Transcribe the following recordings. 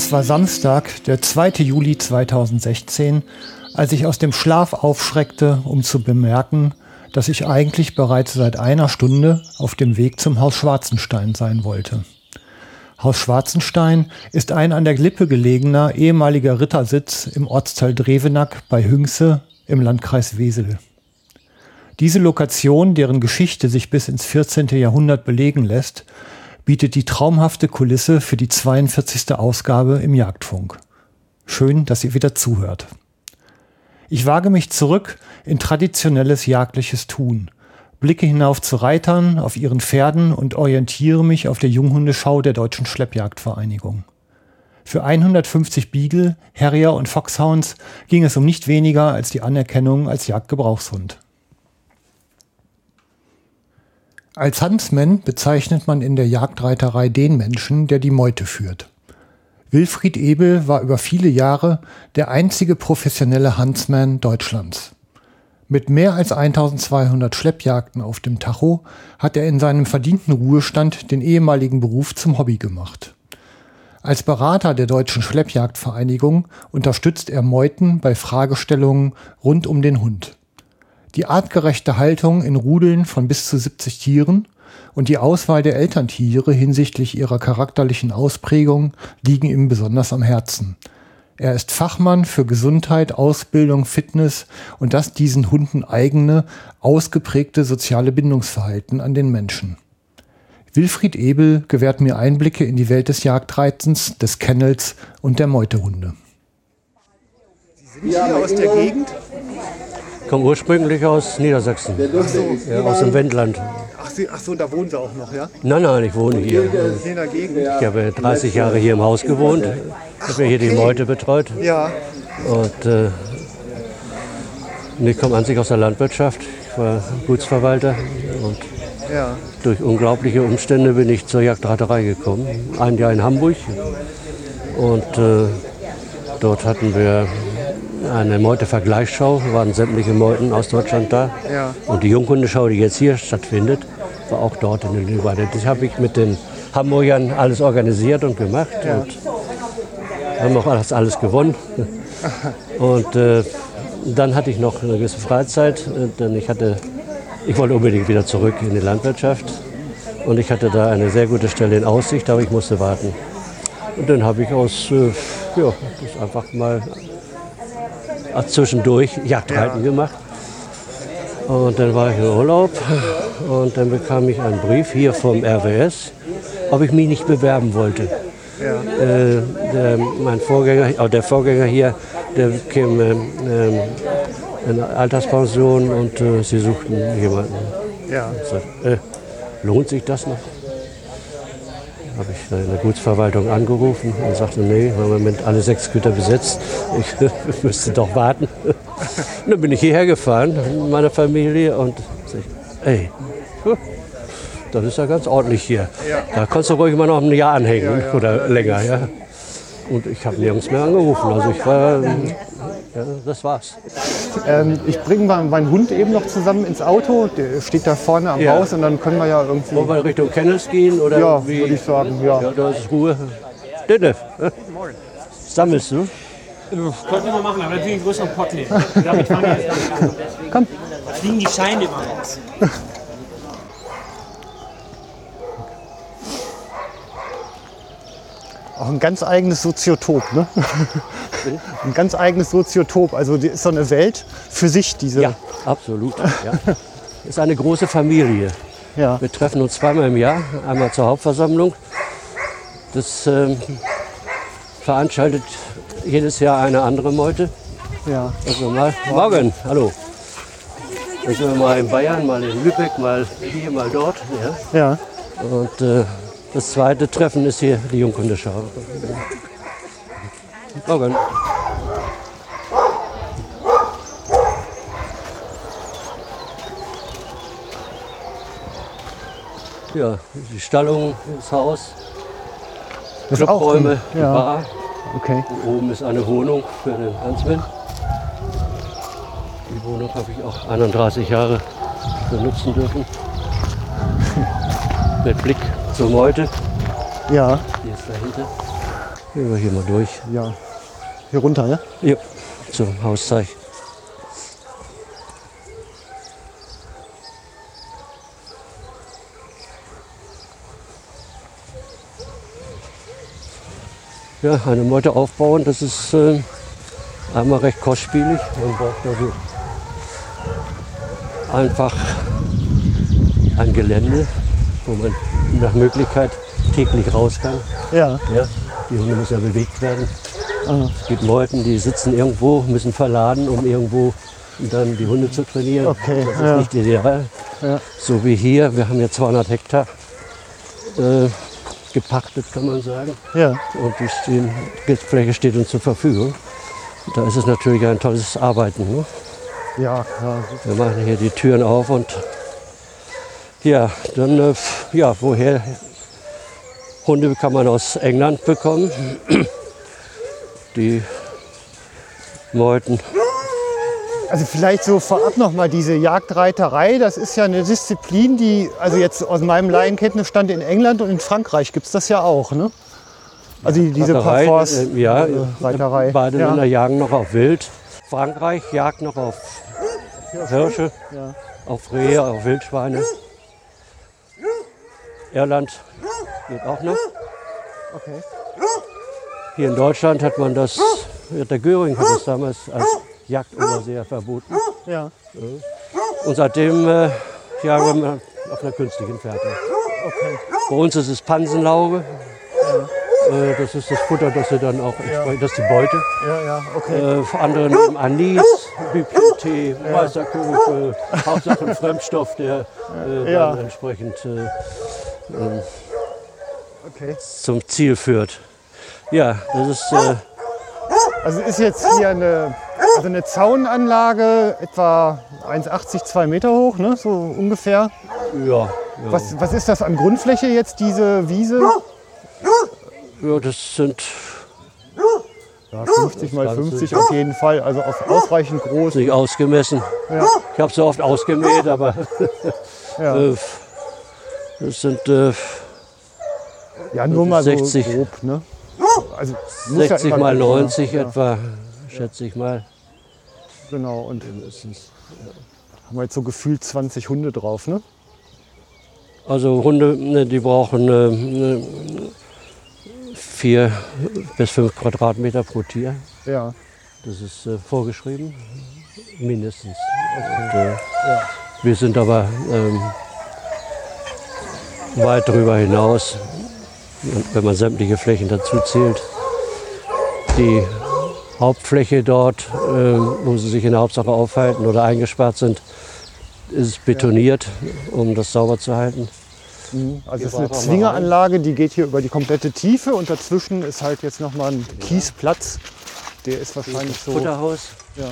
Es war Samstag, der 2. Juli 2016, als ich aus dem Schlaf aufschreckte, um zu bemerken, dass ich eigentlich bereits seit einer Stunde auf dem Weg zum Haus Schwarzenstein sein wollte. Haus Schwarzenstein ist ein an der Glippe gelegener ehemaliger Rittersitz im Ortsteil Drevenack bei Hüngse im Landkreis Wesel. Diese Lokation, deren Geschichte sich bis ins 14. Jahrhundert belegen lässt, bietet die traumhafte Kulisse für die 42. Ausgabe im Jagdfunk. Schön, dass ihr wieder zuhört. Ich wage mich zurück in traditionelles jagdliches Tun, blicke hinauf zu Reitern auf ihren Pferden und orientiere mich auf der Junghundeschau der Deutschen Schleppjagdvereinigung. Für 150 Beagle, Harrier und Foxhounds ging es um nicht weniger als die Anerkennung als Jagdgebrauchshund. Als Huntsman bezeichnet man in der Jagdreiterei den Menschen, der die Meute führt. Wilfried Ebel war über viele Jahre der einzige professionelle Huntsman Deutschlands. Mit mehr als 1200 Schleppjagden auf dem Tacho hat er in seinem verdienten Ruhestand den ehemaligen Beruf zum Hobby gemacht. Als Berater der Deutschen Schleppjagdvereinigung unterstützt er Meuten bei Fragestellungen rund um den Hund die artgerechte Haltung in Rudeln von bis zu 70 Tieren und die Auswahl der Elterntiere hinsichtlich ihrer charakterlichen Ausprägung liegen ihm besonders am Herzen. Er ist Fachmann für Gesundheit, Ausbildung, Fitness und das diesen Hunden eigene, ausgeprägte soziale Bindungsverhalten an den Menschen. Wilfried Ebel gewährt mir Einblicke in die Welt des Jagdreizens, des Kennels und der Meutehunde. Sie sind hier aus der Gegend? Komme ursprünglich aus Niedersachsen, Ach so, ja, aus dem Wendland. ach, Sie, ach so, da wohnen Sie auch noch, ja? Nein, nein, ich wohne hier. Hier in der Gegend? Ich habe 30 Jahre hier im Haus gewohnt, habe hier die. Meute betreut Ja, und äh, ich komme an sich aus der Landwirtschaft. Ich war Gutsverwalter und ja. durch unglaubliche Umstände bin ich zur Jagdreiterei gekommen. Ein Jahr in Hamburg und äh, dort hatten wir eine Meutevergleichsschau, waren sämtliche Meuten aus Deutschland da. Ja. Und die Junghundeschau, die jetzt hier stattfindet, war auch dort in der Lübeck. Das habe ich mit den Hamburgern alles organisiert und gemacht und haben auch alles, alles gewonnen. Und äh, dann hatte ich noch eine gewisse Freizeit, äh, denn ich hatte, ich wollte unbedingt wieder zurück in die Landwirtschaft und ich hatte da eine sehr gute Stelle in Aussicht, aber ich musste warten. Und dann habe ich aus, äh, ja, das einfach mal auch zwischendurch Jagdreiten gemacht. Und dann war ich in Urlaub und dann bekam ich einen Brief hier vom RWS, ob ich mich nicht bewerben wollte. Äh, der, mein Vorgänger, äh, der Vorgänger hier, der käme ähm, in Alterspension und äh, sie suchten jemanden. Ja. Sag, äh, lohnt sich das noch? Habe ich in der Gutsverwaltung angerufen und sagte, nee, wir haben im Moment alle sechs Güter besetzt. Ich müsste doch warten. Und dann bin ich hierher gefahren mit meiner Familie und sag ey, das ist ja ganz ordentlich hier. Da kannst du ruhig mal noch ein Jahr anhängen oder länger. Ja. Und ich habe nirgends mehr angerufen. Also ich war, ja, das war's. Ähm, ich bringe mal meinen Hund eben noch zusammen ins Auto. Der steht da vorne am Ja. Haus und dann können wir ja irgendwie. Wollen wir Richtung Kennels gehen? Oder Ja, wie? würde ich sagen, ja. Ja, da ist Ruhe. Dennis, äh, sammelst du? Könnten wir mal machen, aber natürlich einen größeren Pott nehmen. Damit wir an. Komm. Da fliegen die Scheine immer raus. Auch ein ganz eigenes Soziotop, ne? ein ganz eigenes Soziotop. Also ist so eine Welt für sich, diese. Ja, absolut. Ja. Ist eine große Familie. Ja. Wir treffen uns zweimal im Jahr, einmal zur Hauptversammlung. Das ähm, veranstaltet jedes Jahr eine andere Meute. ja. Also mal, morgen, hallo. Dann sind wir mal in Bayern, mal in Lübeck, mal hier, mal dort. Ja. ja. Und äh, das zweite Treffen ist hier die Jungkundeschau. Morgen. Ja, die Stallung, das Haus, Das ein- die ja. Bar. Okay. Und oben ist eine Wohnung für den Huntsman. Die Wohnung habe ich auch 31 Jahre benutzen dürfen. Mit Blick zur Meute, Ja. die ist dahinter. Gehen wir hier mal durch. Ja. Hier runter, ne? Ja, zum Hausteich. Ja, eine Meute aufbauen, das ist äh, einmal recht kostspielig. Man braucht also einfach ein Gelände, wo man nach Möglichkeit täglich raus kann. Ja. Ja, die Hunde müssen ja bewegt werden. Ah. Es gibt Leute, die sitzen irgendwo, müssen verladen, um irgendwo dann die Hunde zu trainieren. Okay, das ist ja. nicht ideal. Ja. So wie hier, wir haben ja 200 Hektar äh, gepachtet, kann man sagen. Ja. Und die, stehen, die Fläche steht uns zur Verfügung. Da ist es natürlich ein tolles Arbeiten. Ne? Ja, klar. Wir machen hier die Türen auf und ja, dann, äh, ja, woher? Hunde kann man aus England bekommen. Die Meuten. Also vielleicht so vorab noch mal diese Jagdreiterei, das ist ja eine Disziplin, die, also jetzt aus meinem Laienkenntnisstand in England und in Frankreich gibt es das ja auch, ne? Also die- diese Parforce, äh, ja, äh, Reiterei. Beide ja. Länder jagen noch auf Wild. Frankreich jagt noch auf Hirsche, Ja. auf Rehe, auf Wildschweine. Irland geht auch noch. Okay. Hier in Deutschland hat man das, der Göring hat es damals als Jagdoberseher verboten. Ja. Und seitdem äh, jagen wir auf einer künstlichen Fährte. Okay. Bei uns ist es Pansenlauge. Äh, das ist das Futter, das sie dann auch entsprechend, das ist die Beute. Ja, ja, okay. Äh, für andere nehmen Anis, Bipiltee, weißer Kugel, Hauptsache ein Fremdstoff, der äh, Ja. dann entsprechend äh, okay. zum Ziel führt. Ja, das ist äh, Also ist jetzt hier eine, also eine Zaunanlage, etwa 1,80, 2 Meter hoch, ne? so ungefähr. ja, ja, Was, was ist das an Grundfläche jetzt, diese Wiese? ja, das sind Ja, 50 mal 50 auf jeden Fall, also auf ausreichend groß. nicht ausgemessen. Ja. Ich habe so oft ausgemäht, aber Ja, äh, das sind äh, ja nur mal so 60. grob. Ne? Also muss ja 60 immer- mal 90 ja, etwa, schätze ich mal. Genau, und haben wir jetzt so gefühlt 20 Hunde drauf, ne? Also Hunde, ne, die brauchen äh, ne, vier bis fünf Quadratmeter pro Tier. Ja. Das ist äh, vorgeschrieben, mindestens. Und, äh, Wir sind aber ähm, weit darüber hinaus, wenn man sämtliche Flächen dazu zählt. Die Hauptfläche dort, äh, wo sie sich in der Hauptsache aufhalten oder eingesperrt sind, ist betoniert, um das sauber zu halten. Also es ist eine Zwingeranlage, die geht hier über die komplette Tiefe und dazwischen ist halt jetzt nochmal ein Kiesplatz. Der ist wahrscheinlich so. Futterhaus. Ja.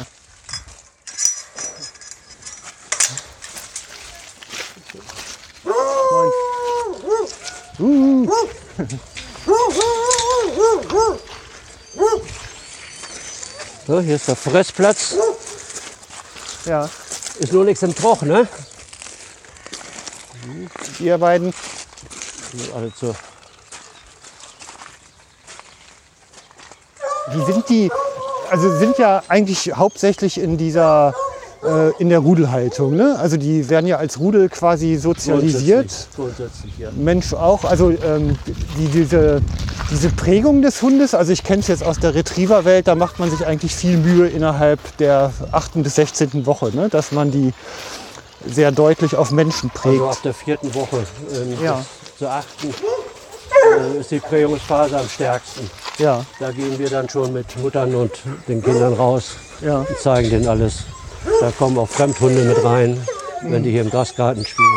So, hier ist der Fressplatz. Ja, Ist nur nichts im Troch, ne? ihr beiden. Alle zur Wie sind die? Also sind ja eigentlich hauptsächlich in dieser äh, in der Rudelhaltung. Ne? Also die werden ja als Rudel quasi sozialisiert. Grundsätzlich, ja. Mensch auch. Also ähm, die, diese, diese Prägung des Hundes, also ich kenne es jetzt aus der Retriever-Welt, da macht man sich eigentlich viel Mühe innerhalb der 8. bis 16. Woche, ne? dass man die sehr deutlich auf Menschen prägt. Also ab der vierten Woche ähm, Ja. bis zur achten äh, ist die Prägungsphase am stärksten. ja, Da gehen wir dann schon mit Muttern und den Kindern raus ja. und zeigen denen alles. Da kommen auch Fremdhunde mit rein, wenn die hier im Grasgarten spielen.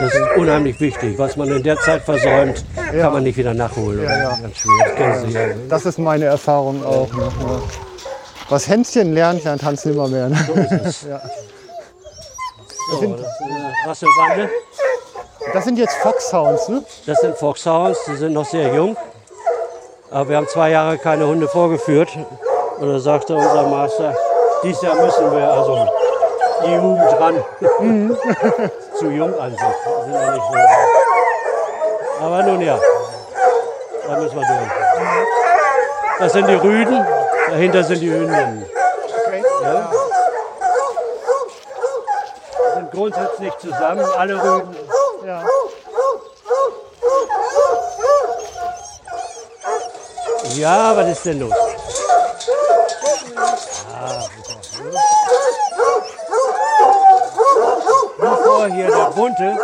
Das ist unheimlich wichtig. Was man in der Zeit versäumt, kann man nicht wieder nachholen. Ja, ja. Ganz schwer. Das ja. Das ist meine Erfahrung auch. Ne? Ja. Was Hänschen lernt, lernt Hans nimmermehr. Ne? So ist es. Ja. So, das eine Rasselbande. Das sind jetzt Foxhounds, ne? Das sind Foxhounds, die sind noch sehr jung. Aber wir haben zwei Jahre keine Hunde vorgeführt. Und da sagte unser Master, dieses Jahr müssen wir also die Jugend ran. Zu jung an sich. Die Sind noch nicht so. Aber nun ja, da müssen wir durch. Das sind die Rüden, dahinter sind die Hündinnen. Okay. Ja. Die sind grundsätzlich zusammen, alle Rüden. Ja. Ja, was ist denn los? Ah, Bevor hier der bunte,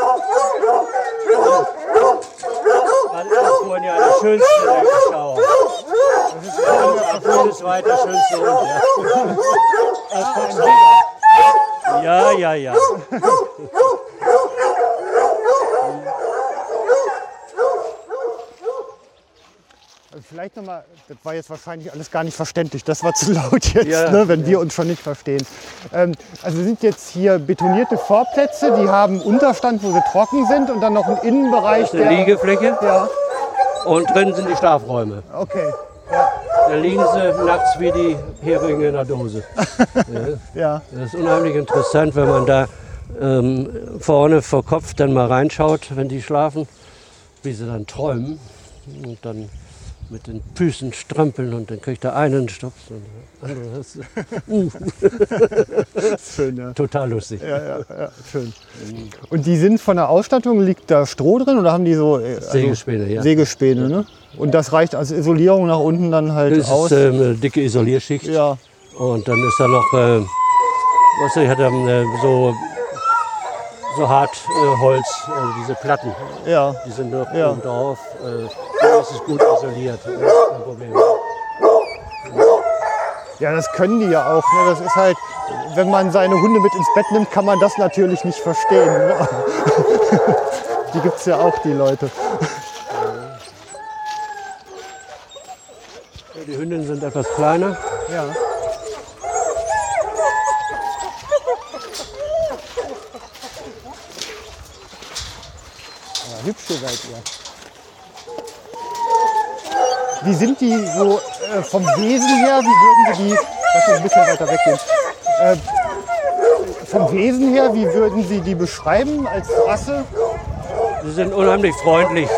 das ist vorhin ja der schönste der Schau. Das ist bundesweit der schönste Hund. Ja, ja, ja. ja. Also Vielleicht nochmal, das war jetzt wahrscheinlich alles gar nicht verständlich. Das war zu laut jetzt, Ja, ne, wenn wir uns schon nicht verstehen. Ähm, also sind jetzt hier betonierte Vorplätze, die haben Unterstand, wo sie trocken sind und dann noch einen Innenbereich, Das ist eine der... Liegefläche Ja, und drin sind die Schlafräume. okay. Da liegen sie nachts wie die Heringe in der Dose. Ja, Das ist unheimlich interessant, wenn man da ähm, vorne vor Kopf dann mal reinschaut, wenn die schlafen, wie sie dann träumen und dann mit den Füßen strampeln und dann kriegt eine einen Stops und der andere. Das ist schön, ja. total lustig. Ja, ja, ja, schön. Und die sind von der Ausstattung, liegt da Stroh drin oder haben die so äh, also Sägespäne, ja. Sägespäne, ne? Und das reicht als Isolierung nach unten dann halt Das aus? ist ähm, eine dicke Isolierschicht ja, und dann ist da noch, äh, was ich hatte, äh, so, so Hartholz, äh, diese Platten. ja. Die sind noch Ja. oben drauf. Äh, das ist gut isoliert. Das ist kein Problem. Ja, das können die ja auch. Ne? Das ist halt, wenn man seine Hunde mit ins Bett nimmt, kann man das natürlich nicht verstehen. Ne? die gibt es ja auch, die Leute. Die Hündinnen sind etwas kleiner. Ja. Ja, hübsche seid ihr. Wie sind die so äh, vom Wesen her? Wie würden Sie die, lass uns ein bisschen weiter weggehen, äh, vom Wesen her, wie würden Sie die beschreiben als Rasse? Sie sind unheimlich freundlich,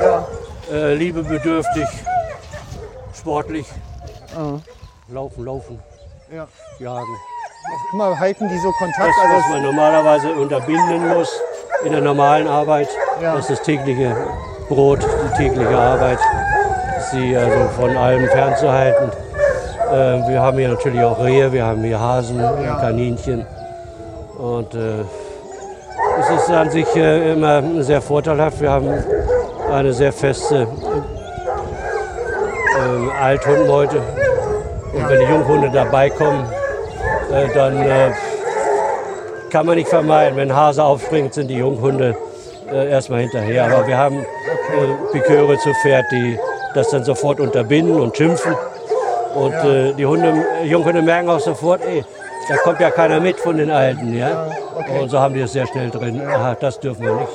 Ja. äh, liebebedürftig, sportlich. Laufen, laufen, ja. jagen. Immer halten die so Kontakt. Das, was Also, man normalerweise unterbinden muss in der normalen Arbeit. Ja. Das ist das tägliche Brot, die tägliche Arbeit. Sie also von allem fernzuhalten. Äh, wir haben hier natürlich auch Rehe, wir haben hier Hasen, Kaninchen. Und äh, es ist an sich äh, immer sehr vorteilhaft. Wir haben eine sehr feste äh, Althundmeute. Und wenn die Junghunde dabei kommen, äh, dann äh, kann man nicht vermeiden. Wenn Hase aufspringt, sind die Junghunde äh, erstmal hinterher. Aber wir haben äh, Piköre zu Pferd, die das dann sofort unterbinden und schimpfen. Und äh, die Hunde, Junghunde merken auch sofort, ey, da kommt ja keiner mit von den Alten. Ja? Und so haben die es sehr schnell drin. Aha, das dürfen wir nicht.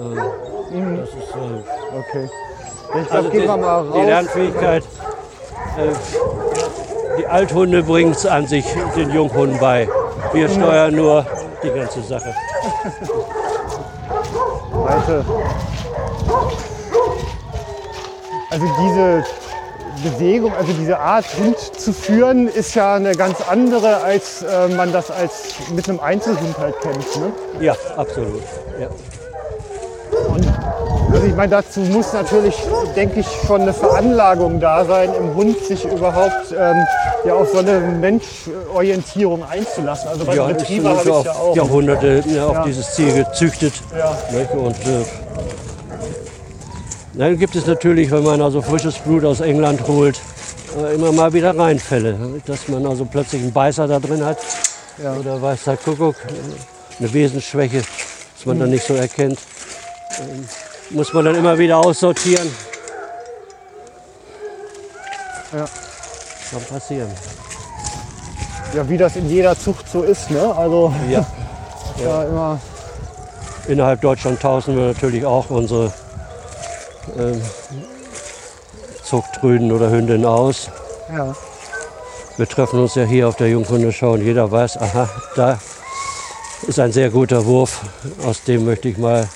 Äh, das ist, äh, okay. Ich glaube, also die, mal die raus. Lernfähigkeit, äh, die Althunde bringen es an sich den Junghunden bei. Wir steuern nur die ganze Sache. Seite. Also diese Bewegung, also diese Art Hund zu führen, ist ja eine ganz andere, als äh, man das als mit einem Einzelhund halt kennt. Ne? Ja, absolut. Ja. Also ich meine, dazu muss natürlich, denke ich, schon eine Veranlagung da sein, im Hund sich überhaupt ähm, ja auf so eine Menschorientierung einzulassen. Also bei Ja, Retriever habe ich ja auch. Jahrhunderte ja, auf dieses Ziel gezüchtet. Ja. Und äh, dann gibt es natürlich, wenn man also frisches Blut aus England holt, äh, immer mal wieder Reinfälle. Dass man also plötzlich einen Beißer da drin hat. Oder weiß der Kuckuck, äh, eine Wesensschwäche, dass man dann nicht so erkennt. Ähm, muss man dann immer wieder aussortieren. Ja. Kann passieren. Ja, wie das in jeder Zucht so ist. Ne? Also Ja. ja. immer. Innerhalb Deutschland tauschen wir natürlich auch unsere ähm, Zuchtrüden oder Hündinnen aus. Ja. Wir treffen uns ja hier auf der Junghundeschau und jeder weiß, aha, da ist ein sehr guter Wurf. Aus dem möchte ich mal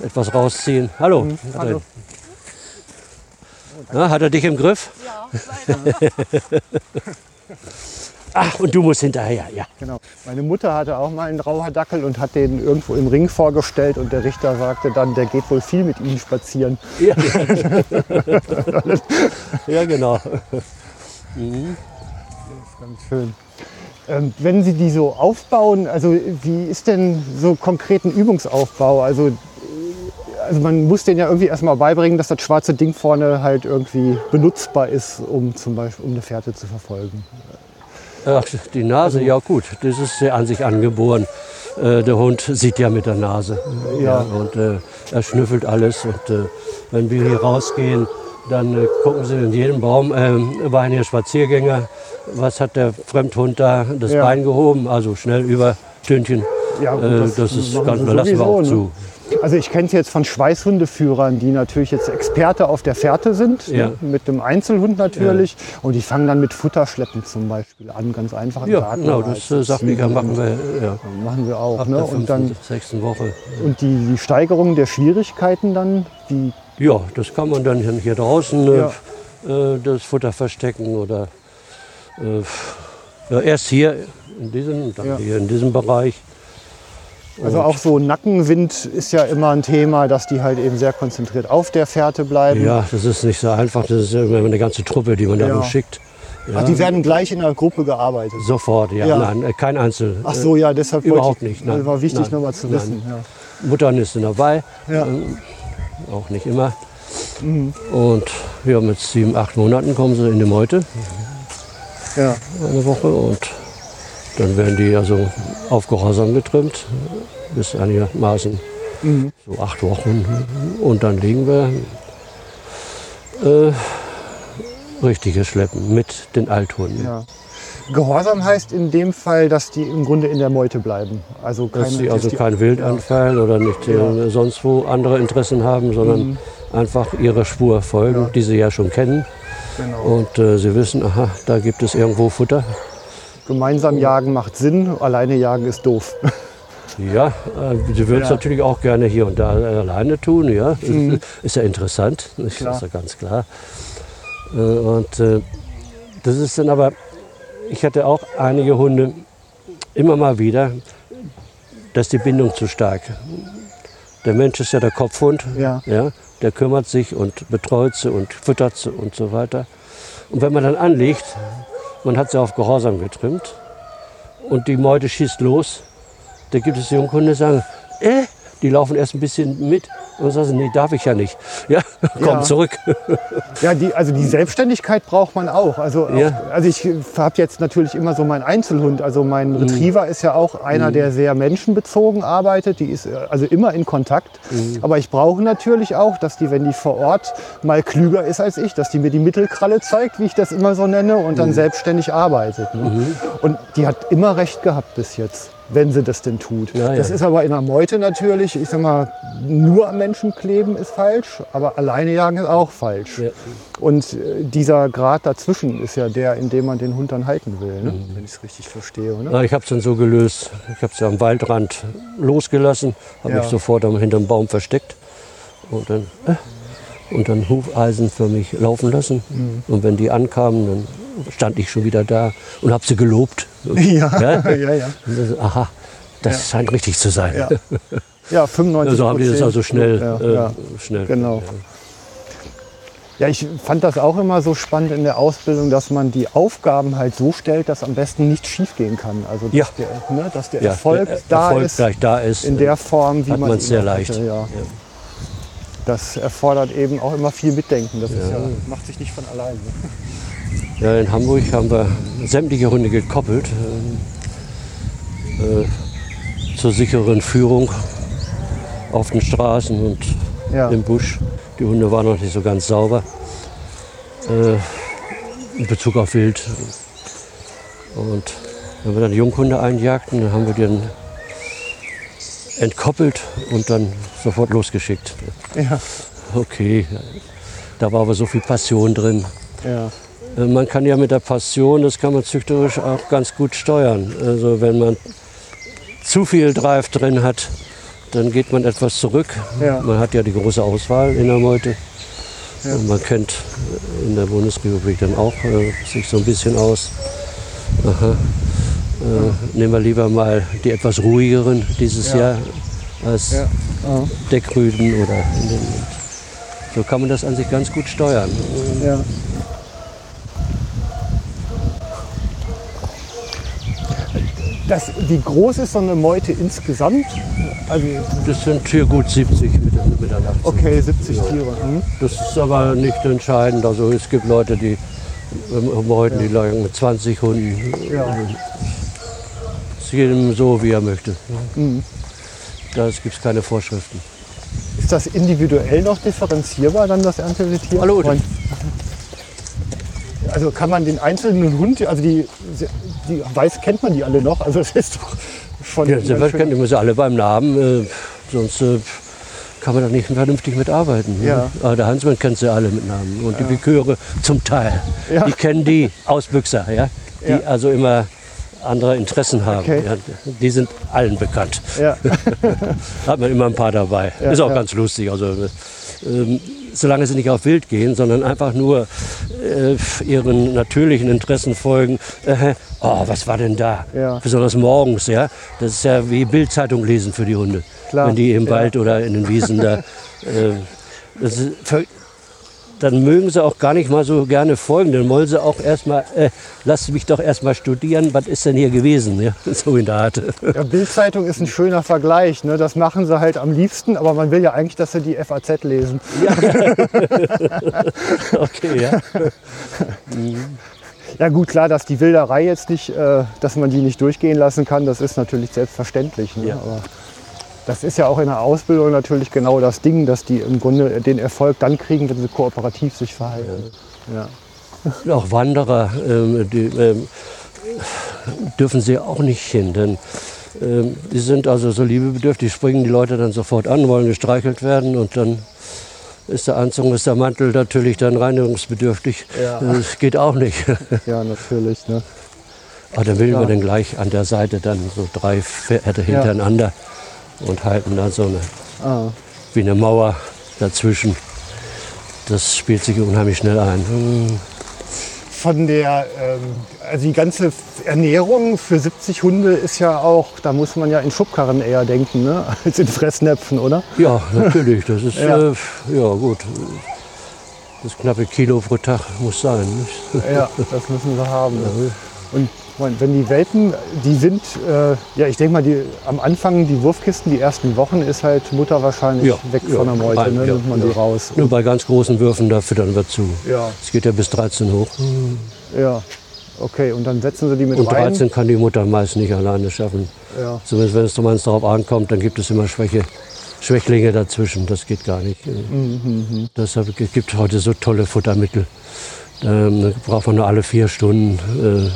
etwas rausziehen. Hallo. Mhm. hallo. Na, hat er dich im Griff? Ja, Ach, und du musst hinterher, ja. Genau. Meine Mutter hatte auch mal einen Rauherdackel und hat den irgendwo im Ring vorgestellt und der Richter sagte dann, der geht wohl viel mit ihnen spazieren. Ja, ja genau. Ganz schön. Ähm, wenn Sie die so aufbauen, also wie ist denn so konkreten Übungsaufbau? Also, äh, also man muss denen ja irgendwie erstmal beibringen, dass das schwarze Ding vorne halt irgendwie benutzbar ist, um zum Beispiel um eine Fährte zu verfolgen. Ach, die Nase, ja gut, das ist ja an sich angeboren. Äh, der Hund sieht ja mit der Nase. Ja. und äh, er schnüffelt alles. Und äh, wenn wir hier rausgehen, dann äh, gucken sie in jedem Baum, ähm, waren hier Spaziergänger, was hat der Fremdhund da das Ja. Bein gehoben? Also schnell über Tönchen. Ja, gut, äh, das das, ist ganz, da lassen wir auch ne? zu. Also ich kenne es jetzt von Schweißhundeführern, die natürlich jetzt Experte auf der Fährte sind, Ja. ne? mit dem Einzelhund natürlich. Und die fangen dann mit Futterschleppen zum Beispiel an, ganz einfach im Ja, Garten. genau, das äh, ziehen. machen wir ja, Machen wir auch. ab Ne? Und, dann, sechsten Woche. und die, die Steigerung der Schwierigkeiten dann, die Ja, das kann man dann hier- draußen äh, Ja. äh, das Futter verstecken oder äh, ja, erst hier in diesem, dann Ja. hier in diesem Bereich. Also auch so Nackenwind ist ja immer ein Thema, dass die halt eben sehr konzentriert auf der Fährte bleiben. Ja, das ist nicht so einfach. Das ist ja immer eine ganze Truppe, die man da Ja. rumschickt. Ja, Ach, die werden gleich in der Gruppe gearbeitet. sofort, ja, Ja. nein, äh, kein Einzel. Ach so, ja, deshalb überhaupt ich, nicht, nein. war wichtig Nein. nochmal zu Nein. wissen. Ja. Äh, Muttern ist dabei, Ja. ähm, auch nicht immer. Mhm. Und ja, mit sieben, acht Monaten kommen sie in die Meute, Ja. eine Woche. Und dann werden die also auf Gehorsam getrimmt, bis einigermaßen Mhm. so acht Wochen. Und dann legen wir äh, richtiges Schleppen mit den Althunden. Ja. Gehorsam heißt in dem Fall, dass die im Grunde in der Meute bleiben. Also keine, Dass sie also die- kein Wildanfall oder nicht äh, Ja. Mhm. sonst wo andere Interessen haben, sondern einfach ihrer Spur folgen, Ja. die sie ja schon kennen. Genau. Und äh, sie wissen, aha, da gibt es irgendwo Futter. Gemeinsam jagen macht Sinn, alleine jagen ist doof. Ja, äh, sie würden es Ja. natürlich auch gerne hier und da äh, alleine tun, ja. Ist ja interessant, ist ja ganz klar. Äh, und äh, das ist dann aber, ich hatte auch einige Hunde immer mal wieder, dass die Bindung zu stark. Der Mensch ist ja der Kopfhund, Ja. ja, der kümmert sich und betreut sie und füttert sie und so weiter. Und wenn man dann anlegt, man hat sie auf Gehorsam getrimmt. Und die Meute schießt los, da gibt es Junghunde, die sagen, äh, die laufen erst ein bisschen mit und sagen, nee, darf ich ja nicht. Ja, komm Ja. zurück. Ja, die, also die Selbstständigkeit braucht man auch. Also, auch, Ja. also ich habe jetzt natürlich immer so meinen Einzelhund. Also Mhm. mein Retriever ist ja auch einer, der sehr menschenbezogen arbeitet. Die ist also immer in Kontakt. Mhm. Aber ich brauche natürlich auch, dass die, wenn die vor Ort mal klüger ist als ich, dass die mir die Mittelkralle zeigt, wie ich das immer so nenne, und Mhm. dann selbstständig arbeitet. Ne? Und die hat immer recht gehabt bis jetzt. Wenn sie das denn tut. Ja, ja. Das ist aber in der Meute natürlich, ich sag mal, nur am Menschen kleben ist falsch, aber alleine jagen ist auch falsch. Ja. Und äh, dieser Grad dazwischen ist ja der, in dem man den Hund dann halten will, ne? Mhm. wenn ich es richtig verstehe. Ne? Na, ich habe es dann so gelöst. Ich habe sie am Waldrand losgelassen, habe Ja. mich sofort am hinterm Baum versteckt und dann, äh, und dann Hufeisen für mich laufen lassen. Mhm. Und wenn die ankamen, dann stand ich schon wieder da und habe sie gelobt. Ja, Ja? ja, ja. Aha, das scheint richtig zu sein. Ja. Ja, 95 Also haben die das also schnell, Ja, äh, ja. schnell. Genau. Ja, ich fand das auch immer so spannend in der Ausbildung, dass man die Aufgaben halt so stellt, dass am besten nichts schiefgehen kann. Also dass Ja. der, ne, dass der Ja, Erfolg der da Erfolg ist da ist. in der Form, wie man ihn sehr leicht. Hatte, ja. Ja. Das erfordert eben auch immer viel Mitdenken. Das ja, macht sich nicht von allein. Ne? Ja, in Hamburg haben wir sämtliche Hunde gekoppelt ähm, äh, zur sicheren Führung auf den Straßen und Ja. im Busch. Die Hunde waren noch nicht so ganz sauber äh, in Bezug auf Wild. Und wenn wir dann Junghunde einjagten, dann haben wir die dann entkoppelt und dann sofort losgeschickt. Ja, Okay, da war aber so viel Passion drin. ja. Äh, Man kann ja mit der Passion, das kann man züchterisch auch ganz gut steuern. Also wenn man zu viel Drive drin hat, dann geht man etwas zurück. Ja. Man hat ja die große Auswahl in der Meute. Und man kennt in der Bundesrepublik dann auch äh, sich so ein bisschen aus. Aha. Äh, nehmen wir lieber mal die etwas ruhigeren dieses Ja. Jahr als Ja. Deckrüden oder in den, so kann man das an sich ganz gut steuern. Ja. Das, wie groß ist so eine Meute insgesamt? Also, Das sind hier gut 70 mit der, mit der Nacht. okay, 70 Tiere. Hm? Das ist aber nicht entscheidend. Also es gibt Leute, die ähm, Meuten, die lagen mit 20 Hunden. Ja. Es jedem so, wie er möchte. Da gibt es keine Vorschriften. Ist das individuell noch differenzierbar, dann das Erntewildtier? Hallo. Man- Also kann man den einzelnen Hund, also die, die weiß, kennt man die alle noch? Also es ist doch schon. Ja, schön- kennen wir sie alle beim Namen, äh, sonst äh, kann man da nicht vernünftig mitarbeiten. Ne? Ja. Aber der Hansmann kennt sie alle mit Namen und die Piköre zum Teil. Ja. Die kennen die Ausbüchser, ja? die Ja. also immer andere Interessen haben. Okay. Ja, die sind allen bekannt. Ja, hat man immer ein paar dabei. Ja, ist auch ja. ganz lustig. Also, ähm, solange sie nicht auf Wild gehen, sondern einfach nur äh, ihren natürlichen Interessen folgen. Äh, oh, was war denn da? Ja. Besonders morgens, ja. Das ist ja wie Bildzeitung lesen für die Hunde. Klar, Wenn die im ja. Wald oder in den Wiesen da. Äh, das ist, dann mögen sie auch gar nicht mal so gerne folgen. Dann wollen sie auch erstmal, äh, lass mich doch erstmal studieren, was ist denn hier gewesen? Ja? So in der Art. ja Bildzeitung ist ein schöner Vergleich. Ne? Das machen sie halt am liebsten, aber man will ja eigentlich, dass sie die FAZ lesen. Okay, ja. Ja gut, klar, dass die Wilderei jetzt nicht, äh, dass man die nicht durchgehen lassen kann, das ist natürlich selbstverständlich. Ne? Ja. Aber das ist ja auch in der Ausbildung natürlich genau das Ding, dass die im Grunde den Erfolg dann kriegen, wenn sie kooperativ sich verhalten. Ja. Auch Wanderer ähm, die, ähm, dürfen sie auch nicht hin, denn ähm, die sind also so liebebedürftig, springen die Leute dann sofort an, wollen gestreichelt werden und dann ist der Anzug, ist der Mantel natürlich dann reinigungsbedürftig. Ja. Das geht auch nicht. ja, natürlich. Ne? Aber dann wählen Ja. wir dann gleich an der Seite dann so drei Pferde hintereinander und halten dann so eine, Ah. wie eine Mauer dazwischen. Das spielt sich unheimlich schnell ein. Hm. Von der, ähm, also die ganze Ernährung für 70 Hunde ist ja auch, da muss man ja in Schubkarren eher denken, ne? als in Fressnäpfen, oder? Ja, natürlich. Das ist Ja. ja, äh, ja gut. Das knappe Kilo pro Tag muss sein. Nicht? Ja, das müssen sie haben. Ne? Und wenn die Welpen, die sind, äh, ja, ich denke mal, die, am Anfang die Wurfkisten, die ersten Wochen, ist halt Mutter wahrscheinlich Ja, weg ja, von der Meute, rein, ne? ja, nimmt man die raus. Nur bei ganz großen Würfen, da füttern wir zu. Ja, Es geht ja bis 13 hoch. ja, okay, und dann setzen sie die mit Und rein. 13 kann die Mutter meist nicht alleine schaffen. Ja. Zumindest wenn es meins darauf ankommt, dann gibt es immer Schwäche, Schwächlinge dazwischen. Das geht gar nicht. Mhm, Deshalb gibt es heute so tolle Futtermittel. Ähm, da braucht man nur alle vier Stunden. Äh,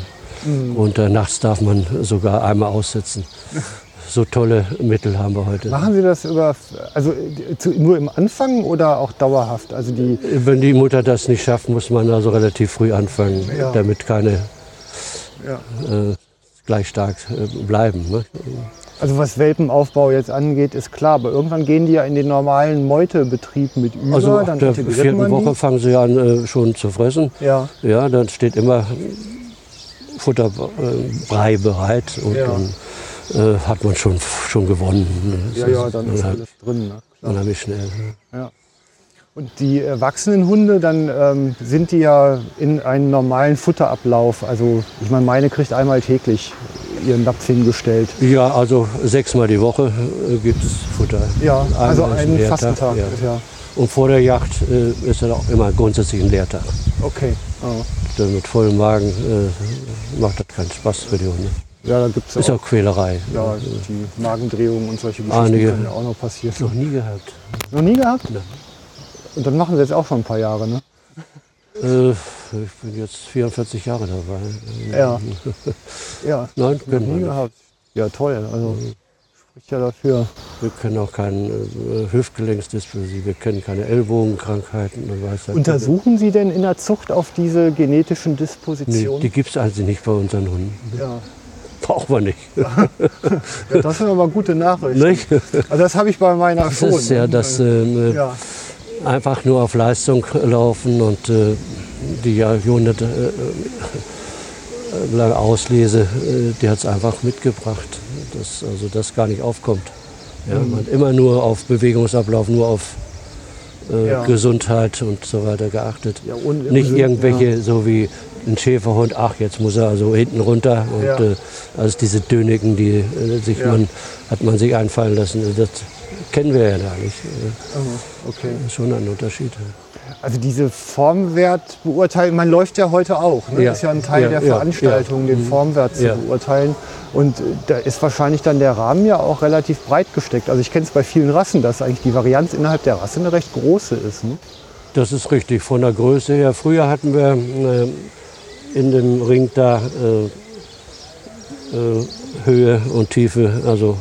Mhm. Und äh, nachts darf man sogar einmal aussetzen. So tolle Mittel haben wir heute. Machen Sie das über, also zu, nur im Anfang oder auch dauerhaft? Also die, Wenn die Mutter das nicht schafft, muss man also relativ früh anfangen, Ja. damit keine ja. äh, gleich stark äh, bleiben. Ne? Also was Welpenaufbau jetzt angeht, ist klar, aber irgendwann gehen die ja in den normalen Meutebetrieb mit über. Also ab der vierten die. Woche fangen sie an äh, schon zu fressen. Ja, Ja, dann steht immer Futterbrei bereit und Ja. dann äh, hat man schon, schon gewonnen. Das ja, ja, dann ist alles drin. Ne? Unheimlich schnell. Ja. Und die erwachsenen Hunde, dann ähm, sind die ja in einen normalen Futterablauf. Also ich meine, meine kriegt einmal täglich ihren Napf hingestellt. Ja, also sechsmal die Woche äh, gibt es Futter. Ja, Einmal also ist ein einen Leertag, Fastentag. ja. Ja Und vor der Jagd äh, ist dann auch immer grundsätzlich ein Leertag. okay. Oh. Denn mit vollem Magen äh, macht das keinen Spaß für die Hunde. Ja, da gibt es Ist auch auch Quälerei. ja, die Magendrehungen und solche Geschichten Einige. können ja auch noch passieren. Noch nie gehabt. Noch nie gehabt? Nein. Und dann machen sie jetzt auch schon ein paar Jahre, ne? Äh, ich bin jetzt 44 Jahre dabei. Ja. Ja, Nein, noch können nie gehabt. Ja, toll. Also spricht ja dafür. Wir kennen auch keine äh, Hüftgelenksdysplasie, wir kennen keine Ellbogenkrankheiten. Man weiß halt- Untersuchen Sie denn in der Zucht auf diese genetischen Nee, Dispositionen? die gibt es also nicht bei unseren Hunden. ja. Brauchen wir nicht. ja, das sind aber gute Nachrichten. nicht? Also das habe ich bei meiner Das schon. ist ja ne? das, ähm, äh, ja. einfach nur auf Leistung laufen und äh, die Jahrhunderte äh, Auslese, äh, die hat es einfach mitgebracht, dass also das gar nicht aufkommt. Ja, Man hat immer nur auf Bewegungsablauf, nur auf äh, Ja. Gesundheit und so weiter geachtet. Ja, nicht irgendwelche, so wie ein Schäferhund, ach, jetzt muss er also hinten runter. Und äh, also diese Dönigen, die äh, sich man, hat man sich einfallen lassen. Also Das kennen wir ja gar nicht. Äh, Okay. Das ist schon ein Unterschied. Also diese Formwertbeurteilung, man läuft ja heute auch. Ne? Ja. ist ja ein Teil Ja, der ja, Veranstaltung, den Formwert zu beurteilen. Und äh, da ist wahrscheinlich dann der Rahmen ja auch relativ breit gesteckt. Also ich kenne es bei vielen Rassen, dass eigentlich die Varianz innerhalb der Rasse eine recht große ist. Ne? Das ist richtig, von der Größe her. Früher hatten wir äh, in dem Ring da äh, äh, Höhe und Tiefe also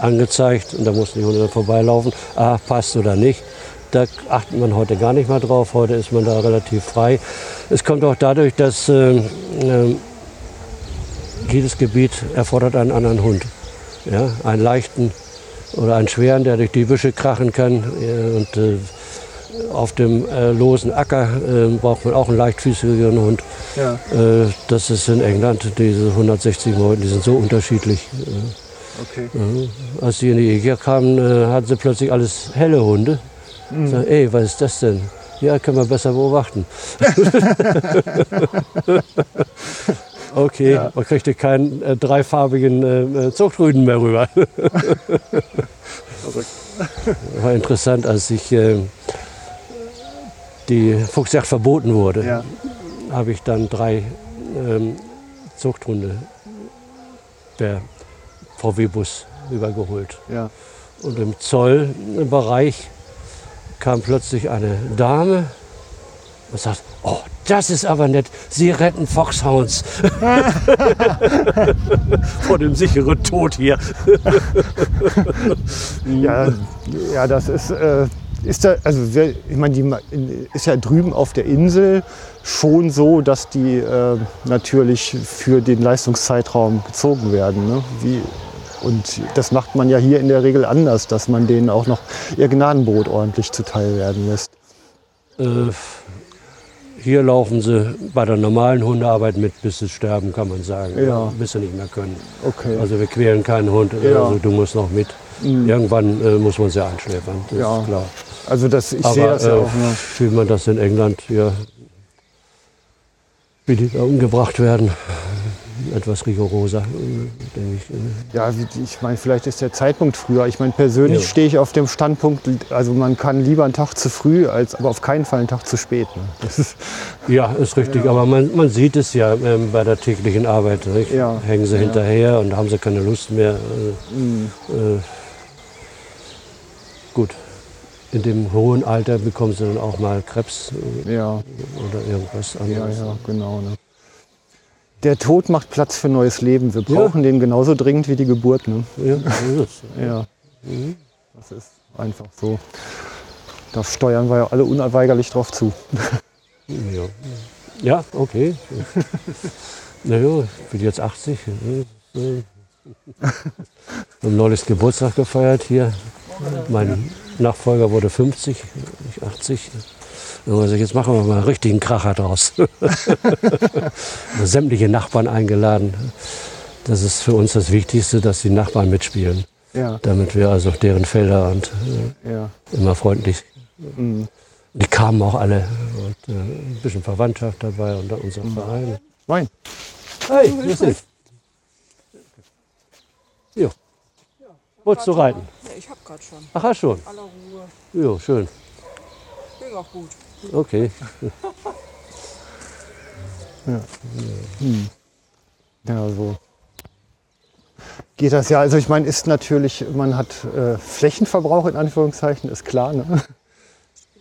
angezeigt und da mussten die Hunde dann vorbeilaufen. Ah, passt oder nicht. Da achtet man heute gar nicht mehr drauf. Heute ist man da relativ frei. Es kommt auch dadurch, dass äh, äh, jedes Gebiet erfordert einen anderen Hund. Ja, einen leichten oder einen schweren, der durch die Büsche krachen kann. Und äh, auf dem äh, losen Acker äh, braucht man auch einen leichtfüßigeren Hund. Ja. Äh, das ist in England, diese 160 Leute, die sind so unterschiedlich. Okay. Als sie in die EG kamen, hatten sie plötzlich alles helle Hunde. Mhm. Sag, ey, was ist das denn? Ja, können wir besser beobachten. okay, man kriegte keinen äh, dreifarbigen äh, äh, Zuchtrüden mehr rüber. War interessant, als ich äh, die Fuchsjagd verboten wurde Ja. habe ich dann drei ähm, Zuchthunde per VW-Bus übergeholt. Ja. Und im Zollbereich kam plötzlich eine Dame und sagt, oh, das ist aber nett, Sie retten Foxhounds. Vor dem sicheren Tod hier. Ja, ja, das ist, äh, ist da, also ich meine, die ist ja drüben auf der Insel schon so, dass die äh, natürlich für den Leistungszeitraum gezogen werden. Ne? Wie, und das macht man ja hier in der Regel anders, dass man denen auch noch ihr Gnadenbrot ordentlich zuteil werden lässt. Äh, hier laufen sie bei der normalen Hundearbeit mit, bis sie sterben, kann man sagen. Ja. Bis sie nicht mehr können. Okay. Also wir quälen keinen Hund, Ja. Mhm. also du musst noch mit. Irgendwann äh, muss man sie einschläfern, das Ja. ist klar. Also das, ich Aber sehe das ja äh, auch. Ne? wie man das in England hier, wie die da umgebracht werden, etwas rigoroser, äh, denke ich. äh. Ja, ich meine, vielleicht ist der Zeitpunkt früher. Ich meine, persönlich Ja. stehe ich auf dem Standpunkt, also man kann lieber einen Tag zu früh, als aber auf keinen Fall einen Tag zu spät. Ne? Das ist, Ja, ist richtig, aber man, man sieht es ja ähm, bei der täglichen Arbeit. Nicht? Ja. Hängen sie hinterher und haben sie keine Lust mehr. Äh, Mhm. äh, gut, in dem hohen Alter bekommen sie dann auch mal Krebs äh, ja, oder irgendwas ja, anderes. ja, genau. Ne? Der Tod macht Platz für neues Leben. Wir brauchen den genauso dringend wie die Geburt. Ne? Ja. Ja, das ist einfach so. Da steuern wir ja alle unweigerlich drauf zu. Ja, ja okay. naja, ich bin jetzt 80. äh, äh. Wir haben neulich Geburtstag gefeiert hier. Mein Nachfolger wurde 50, ich 80. Also jetzt machen wir mal einen richtigen Kracher draus. Sämtliche Nachbarn eingeladen. Das ist für uns das Wichtigste, dass die Nachbarn mitspielen. Ja, Damit wir also deren Felder und äh, ja. immer freundlich. Mhm. Die kamen auch alle. Und, äh, ein bisschen Verwandtschaft dabei und dann unser Verein. Moin. Hey, grüß dich. Jo. Wolltest du reiten? Ja, ich hab grad schon. Ach, hast schon. Aller Ruhe. Jo, schön. Ging auch gut. Okay. Ja, so geht das ja. Also ich meine, ist natürlich, man hat äh, Flächenverbrauch in Anführungszeichen, ist klar. Ne?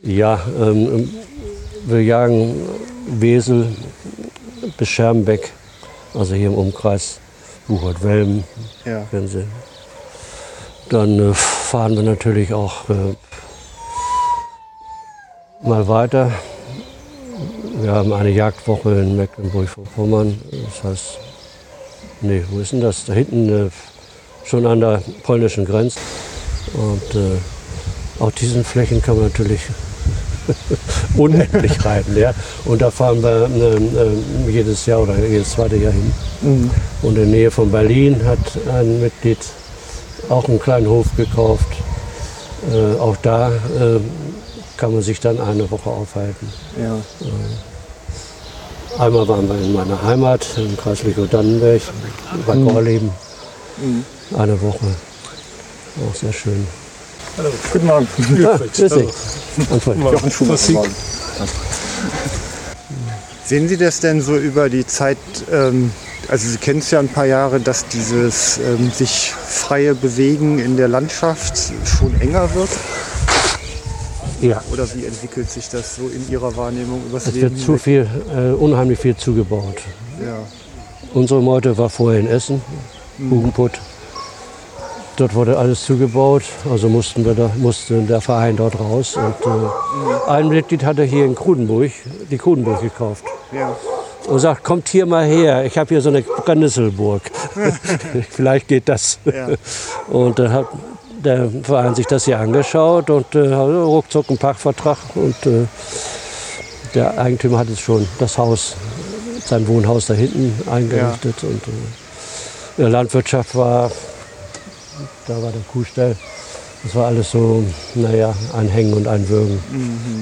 Ja, ähm, wir jagen Wesel bis Schermbeck, also hier im Umkreis Buchert-Welm, Ja. Dann äh, fahren wir natürlich auch äh, mal weiter. Wir haben eine Jagdwoche in Mecklenburg-Vorpommern. Das heißt, nee, wo ist denn das? Da hinten äh, schon an der polnischen Grenze. Und äh, auf diesen Flächen kann man natürlich unendlich reiten. Ja. Und da fahren wir äh, äh, jedes Jahr oder jedes zweite Jahr hin. Und in der Nähe von Berlin hat ein Mitglied auch einen kleinen Hof gekauft. Äh, auch da äh, kann man sich dann eine Woche aufhalten. Ja. Einmal waren wir in meiner Heimat, im Kreis Lüchow-Dannenberg, bei Gorleben. Eine Woche. Auch sehr schön. Guten Morgen. Grüß dich. Jochen Schumacher. Sehen Sie das denn so über die Zeit, ähm, also Sie kennen es ja ein paar Jahre, dass dieses ähm, sich freie Bewegen in der Landschaft schon enger wird? Ja, Oder wie entwickelt sich das so in Ihrer Wahrnehmung übers es Leben? wird zu viel, äh, unheimlich viel zugebaut. Ja. Unsere Meute war vorher in Essen, Hugenput. Dort wurde alles zugebaut, also mussten wir da, musste der Verein dort raus. Und äh, ein Mitglied hatte hier in Krudenburg die Krudenburg gekauft. Ja. und sagt, kommt hier mal her, ich habe hier so eine Brennnesselburg. Vielleicht geht das. Ja. Und dann hat der Verein sich das hier angeschaut und äh, hat ruckzuck einen Pachtvertrag und äh, der Eigentümer hat jetzt schon das Haus, sein Wohnhaus da hinten eingerichtet und äh, die Landwirtschaft war, da war der Kuhstall, das war alles so, naja, ein Hängen und ein Würgen.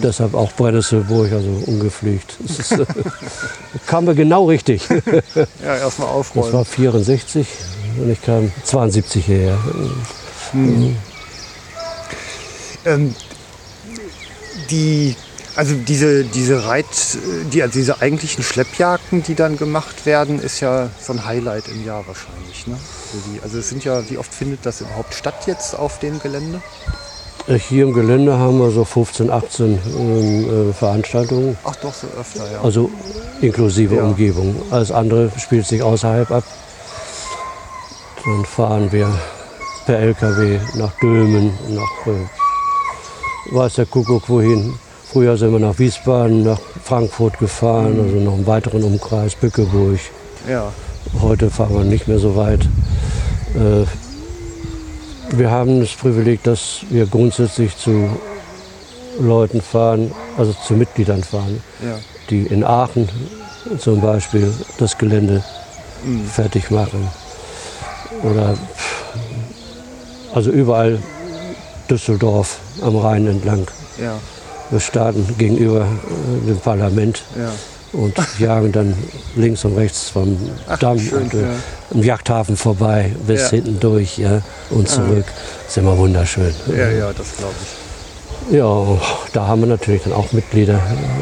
Deshalb auch Brennnesselburg, also ungepflegt. Es ist, äh, kam mir genau richtig. ja, erstmal Das aufräumen. war 64 und ich kam 72 hierher. Ähm, die, also diese, diese Reit, die, also diese eigentlichen Schleppjagden, die dann gemacht werden, ist ja so ein Highlight im Jahr wahrscheinlich. Ne? Also es sind ja, wie oft findet das überhaupt statt jetzt auf dem Gelände? Äh, Hier im Gelände haben wir so 15, 18 ähm, äh, Veranstaltungen, Ach doch, so öfter, ja. also inklusive Ja. Umgebung. Alles andere spielt sich außerhalb ab. Dann fahren wir per LKW nach Dülmen, nach äh, weiß der Kuckuck wohin. Früher sind wir nach Wiesbaden, nach Frankfurt gefahren, Mhm. also noch einen weiteren Umkreis, Bückeburg. ja. Heute fahren wir nicht mehr so weit. Äh, wir haben das Privileg, dass wir grundsätzlich zu Leuten fahren, also zu Mitgliedern fahren, ja. die in Aachen zum Beispiel das Gelände fertig machen. Oder also überall Düsseldorf am Rhein entlang. Ja, Wir starten gegenüber äh, dem Parlament ja. und jagen dann links und rechts vom Damm schön, und äh, ja. am Yachthafen vorbei bis Ja. Ah. hinten durch ja, und zurück. Das ist immer wunderschön. Ja, ja, das glaube ich. Ja, da haben wir natürlich dann auch Mitglieder.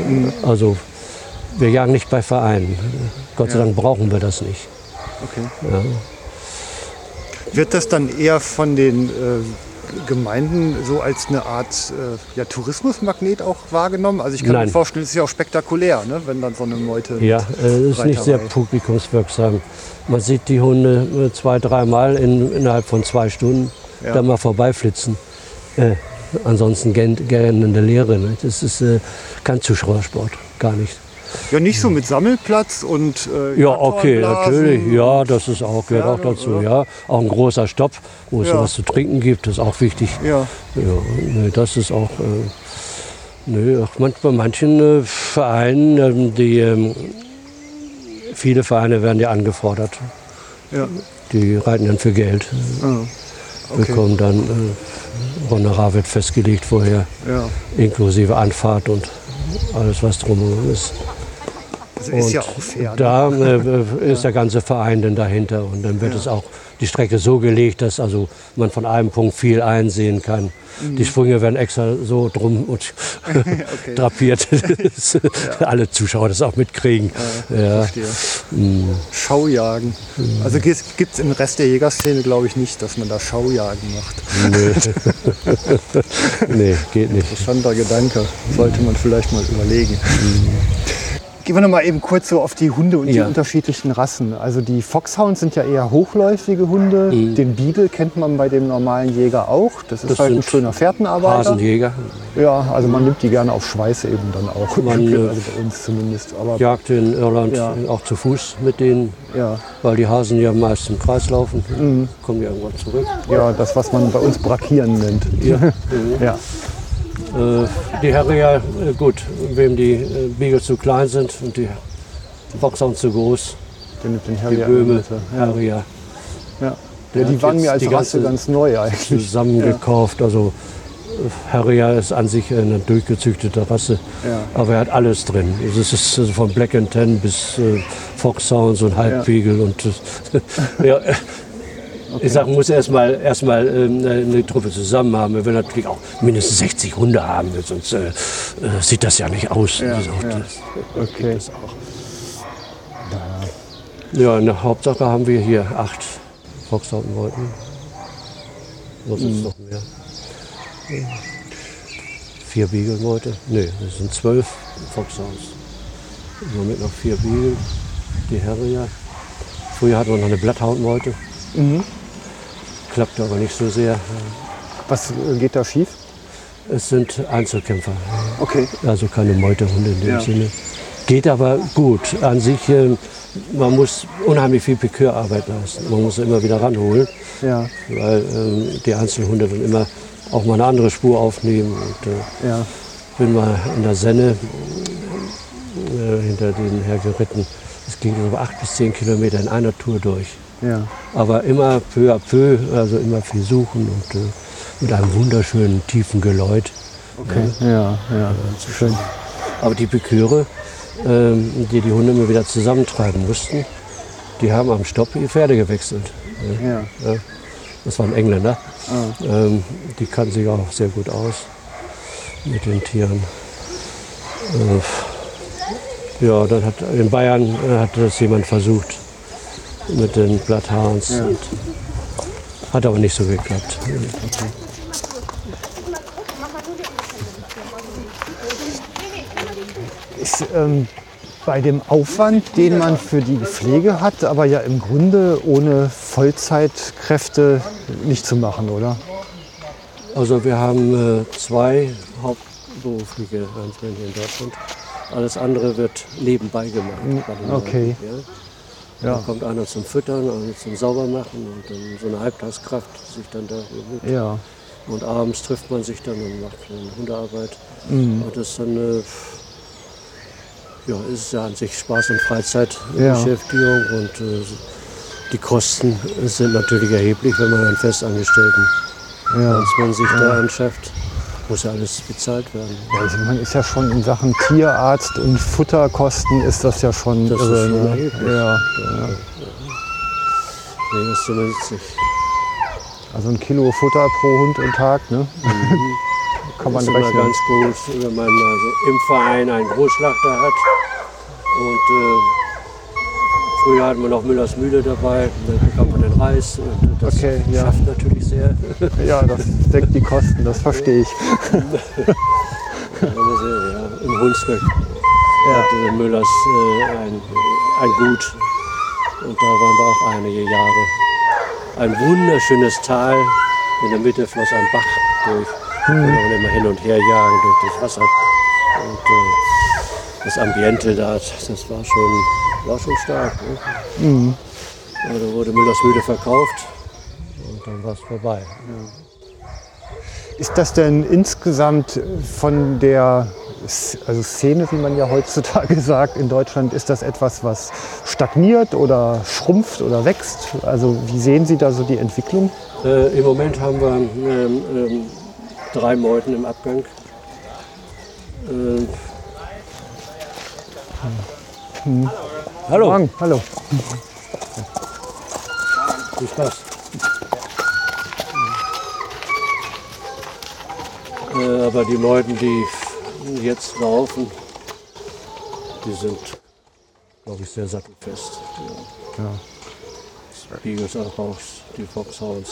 Mhm. Also wir jagen nicht bei Vereinen. Gott sei. Dank brauchen wir das nicht. Okay. Wird das dann eher von den äh, Gemeinden so als eine Art äh, ja, Tourismusmagnet auch wahrgenommen? Also ich kann Nein. mir vorstellen, es ist ja auch spektakulär, ne? wenn dann so eine Meute... Ja, äh, es ist nicht sehr publikumswirksam. Man sieht die Hunde zwei, dreimal in, innerhalb von zwei Stunden Ja. dann mal vorbeiflitzen. Äh, ansonsten gähnende Leere. Ne? Das ist äh, kein Zuschauersport, gar nicht. Ja, nicht so mit Sammelplatz und äh, Ja, okay, natürlich. Ja, das ist auch, gehört auch dazu. Ja, auch ein großer Stopp, wo es Ja. was zu trinken gibt, ist auch wichtig. Ja, Ja, nee, das ist auch. Äh, nee, auch manch, bei manchen äh, Vereinen, ähm, die ähm, viele Vereine werden ja angefordert. ja. Die reiten dann für Geld, Ah, okay. bekommen dann äh, Honorar wird festgelegt vorher, ja. inklusive Anfahrt und alles was drumherum ist. Also ist Und ja auch fair. ne? Da äh, ist der ganze Verein dann dahinter und dann wird es auch die Strecke so gelegt, dass also man von einem Punkt viel einsehen kann. Die Sprünge werden extra so drum und Okay. drapiert, dass alle Zuschauer das auch mitkriegen. Ja. Verstehe. Schaujagen. Also gibt es im Rest der Jägerszene, glaube ich, nicht, dass man da Schaujagen macht. Nö. nee, geht nicht. Interessanter Gedanke. Sollte man vielleicht mal überlegen. Gehen wir noch mal eben kurz so auf die Hunde und die Ja. unterschiedlichen Rassen. Also die Foxhounds sind ja eher hochläufige Hunde. Den Beagle kennt man bei dem normalen Jäger auch. Das ist Das halt ein schöner Fährtenarbeiter. Hasenjäger Ja, also man nimmt die gerne auf Schweiß eben dann auch. Man, äh, also bei uns zumindest. Aber jagt in Irland Ja. auch zu Fuß mit denen, ja, weil die Hasen ja meist im Kreis laufen. Kommen die irgendwann zurück. ja, das, was man bei uns Brakieren nennt. Ja. Ja. Äh, die Harrier, äh, gut, wem die äh, Beagle zu klein sind und die Foxhound zu groß, Den, den die. Böhme, Ja. Harrier. Ja. Der Ja, die waren mir als die Rasse ganze ganz neu eigentlich. zusammengekauft. Also äh, Harrier ist an sich eine durchgezüchtete Rasse, Ja. aber er hat alles drin. Also Es ist also von Black and Tan bis äh, Foxhounds und Halbbeagle und äh, ja, äh, ich sag, muss erstmal erstmal ähm, eine Truppe zusammen haben. Wir will natürlich auch mindestens 60 Hunde haben, sonst äh, äh, sieht das ja nicht aus. Ja, auch ja. das- Okay. das. Ja, in der Hauptsache haben wir hier acht Foxhound-Leuten. Was ist noch mehr? Vier Beagle-Leute? Nee, das sind zwölf Foxhounds. Moment noch vier Beagle, die Harrier. Früher hatten wir noch eine Blatthound-Meute. Klappte aber nicht so sehr. Was geht da schief? Es sind Einzelkämpfer, Okay. also keine Meutehunde in dem Ja. Sinne. Geht aber gut. An sich, ähm, man muss unheimlich viel Pikürarbeit leisten. Man muss immer wieder ranholen, Ja. weil ähm, die Einzelhunde dann immer auch mal eine andere Spur aufnehmen. Und, äh, Ja. bin mal in der Senne äh, hinter denen hergeritten. Es ging über acht bis zehn Kilometer in einer Tour durch. Ja. Aber immer peu à peu, also immer viel suchen und äh, mit einem wunderschönen tiefen Geläut. Okay. Ja. Ja. Schön. Aber die Beköre, ähm, die die Hunde immer wieder zusammentreiben mussten, die haben am Stopp die Pferde gewechselt. Ja. Ja. Das waren Engländer. Ähm, die kannten sich auch sehr gut aus mit den Tieren. Äh, ja, dann hat in Bayern äh, hat das jemand versucht mit den Bloodhounds. Und Hat aber nicht so geklappt. Ist ähm, bei dem Aufwand, den man für die Pflege hat, aber ja im Grunde ohne Vollzeitkräfte nicht zu machen, oder? Also wir haben äh, zwei hauptberufliche hier in Deutschland. Alles andere wird nebenbei gemacht. den okay. Ja. Ja. Da kommt einer zum Füttern, einer zum Saubermachen und dann so eine Halbtagskraft sich dann da bemüht. Ja. Und abends trifft man sich dann und macht dann Hundearbeit. Mhm. Und das ist dann äh, ja, ist ja an sich Spaß und Ja. Freizeitbeschäftigung und äh, die Kosten sind natürlich erheblich, wenn man einen Festangestellten Ja. als man sich da anschafft, muss ja alles bezahlt werden. Also man ist ja schon in Sachen Tierarzt und Futterkosten ist das ja schon Das ist irre. ne? erheblich. ja. Nee, das ist zumindest nicht. Also ein Kilo Futter pro Hund und Tag, ne? Kann man ist immer rechnen. ganz gut, wenn man also im Verein einen Großschlachter hat. Und äh, früher hatten wir noch Müllers Mühle dabei, dann bekam man den Reis. Und das Okay, ja. schafft natürlich sehr. Ja, das deckt die Kosten, das verstehe ich. Also, ja, Im Hunsrück hatte der Müllers äh, ein, ein Gut. Und da waren wir auch einige Jahre. Ein wunderschönes Tal. In der Mitte floss ein Bach durch. Konnte man immer hin und her jagen durch das Wasser. Und äh, das Ambiente da, das war schon, war schon stark. Ne? Ja, da wurde Müllers Mühle verkauft. Und dann war es vorbei. Ist das denn insgesamt von der also Szene, wie man ja heutzutage sagt, in Deutschland, ist das etwas, was stagniert oder schrumpft oder wächst? Also wie sehen Sie da so die Entwicklung? Äh, Im Moment haben wir ähm, ähm, drei Meuten im Abgang. Ähm, Hallo, Morgen, hallo. viel Spaß. Äh, aber die Meuten, die jetzt laufen, die sind, glaube ich, sehr sattelfest. Ja. Beagles auch, auch die Foxhounds.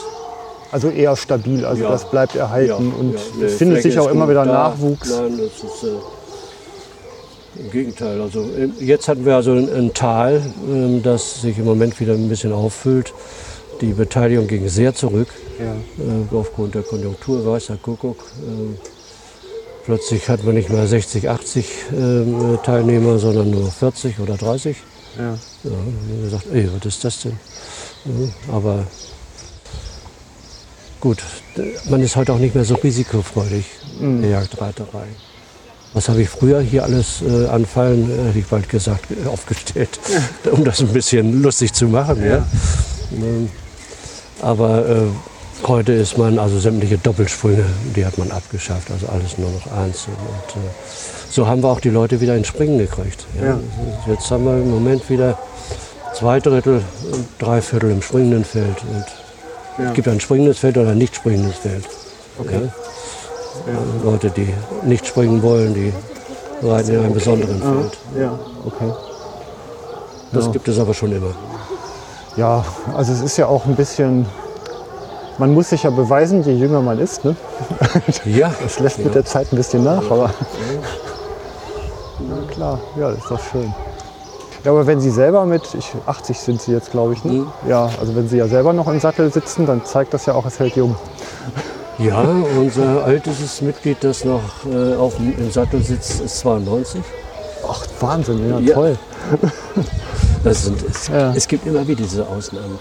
Also eher stabil, also Ja. das bleibt erhalten und ja, es nee, findet sich Fläche auch ist immer wieder da. Nachwuchs. Nein, das ist äh, im Gegenteil. Also äh, jetzt hatten wir also ein, ein Tal, ähm, das sich im Moment wieder ein bisschen auffüllt. Die Beteiligung ging sehr zurück Ja. äh, aufgrund der Konjunktur, weiß der Kuckuck. Ähm, plötzlich hat man nicht mehr 60, 80 ähm, Teilnehmer, sondern nur 40 oder 30. Ja. Ja, haben gesagt, ey, was ist das denn? Ja, aber gut, man ist heute auch nicht mehr so risikofreudig. der Jagdreiterei. Was habe ich früher hier alles äh, anfallen, äh, hätte ich bald gesagt, äh, aufgestellt, um das ein bisschen lustig zu machen. Ja. Ähm, Aber äh, heute ist man, also sämtliche Doppelsprünge, die hat man abgeschafft, also alles nur noch einzeln. Und äh, so haben wir auch die Leute wieder ins Springen gekriegt. Ja. Ja. Jetzt haben wir im Moment wieder zwei Drittel und drei Viertel im springenden Feld. Und Ja. Es gibt ein springendes Feld oder ein nicht springendes Feld. Okay. Leute, die nicht springen wollen, die reiten in einem besonderen Feld. Ja, okay. Das Ja. gibt es aber schon immer. Ja, also es ist ja auch ein bisschen, man muss sich ja beweisen, je jünger man ist. Ne? Ja, Das lässt mit der Zeit ein bisschen nach, aber na klar, ja, das ist doch schön. Ja, aber wenn Sie selber mit, ich, 80 sind Sie jetzt, glaube ich, ne? Mhm. Ja, also wenn Sie ja selber noch im Sattel sitzen, dann zeigt das ja auch, es hält jung. Ja, unser ältestes Mitglied, das noch äh, auf dem, im Sattel sitzt, ist 92. Ach, Wahnsinn, ja, Ja. toll. Das sind, es, Ja. es gibt immer wieder diese Ausnahmen.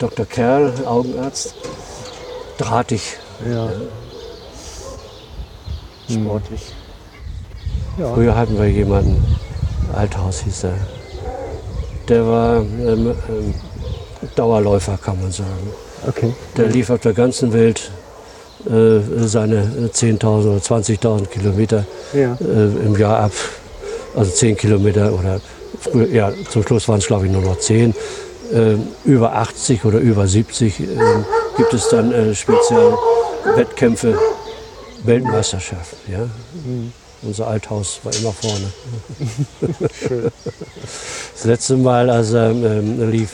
Dr. Kerl, Augenarzt, drahtig, Ja, sportlich. ja. Früher hatten wir jemanden, Althaus hieß er. Der war ähm, ähm, Dauerläufer, kann man sagen. okay. Der lief auf der ganzen Welt äh, seine 10.000 oder 20.000 Kilometer Ja. äh, im Jahr ab. Also 10 Kilometer oder früher, ja, zum Schluss waren es glaube ich nur noch 10. Ähm, über 80 oder über 70 ähm, gibt es dann äh, speziell Wettkämpfe, Weltmeisterschaften. Ja? Unser Althaus war immer vorne. Das letzte Mal, als er ähm, lief,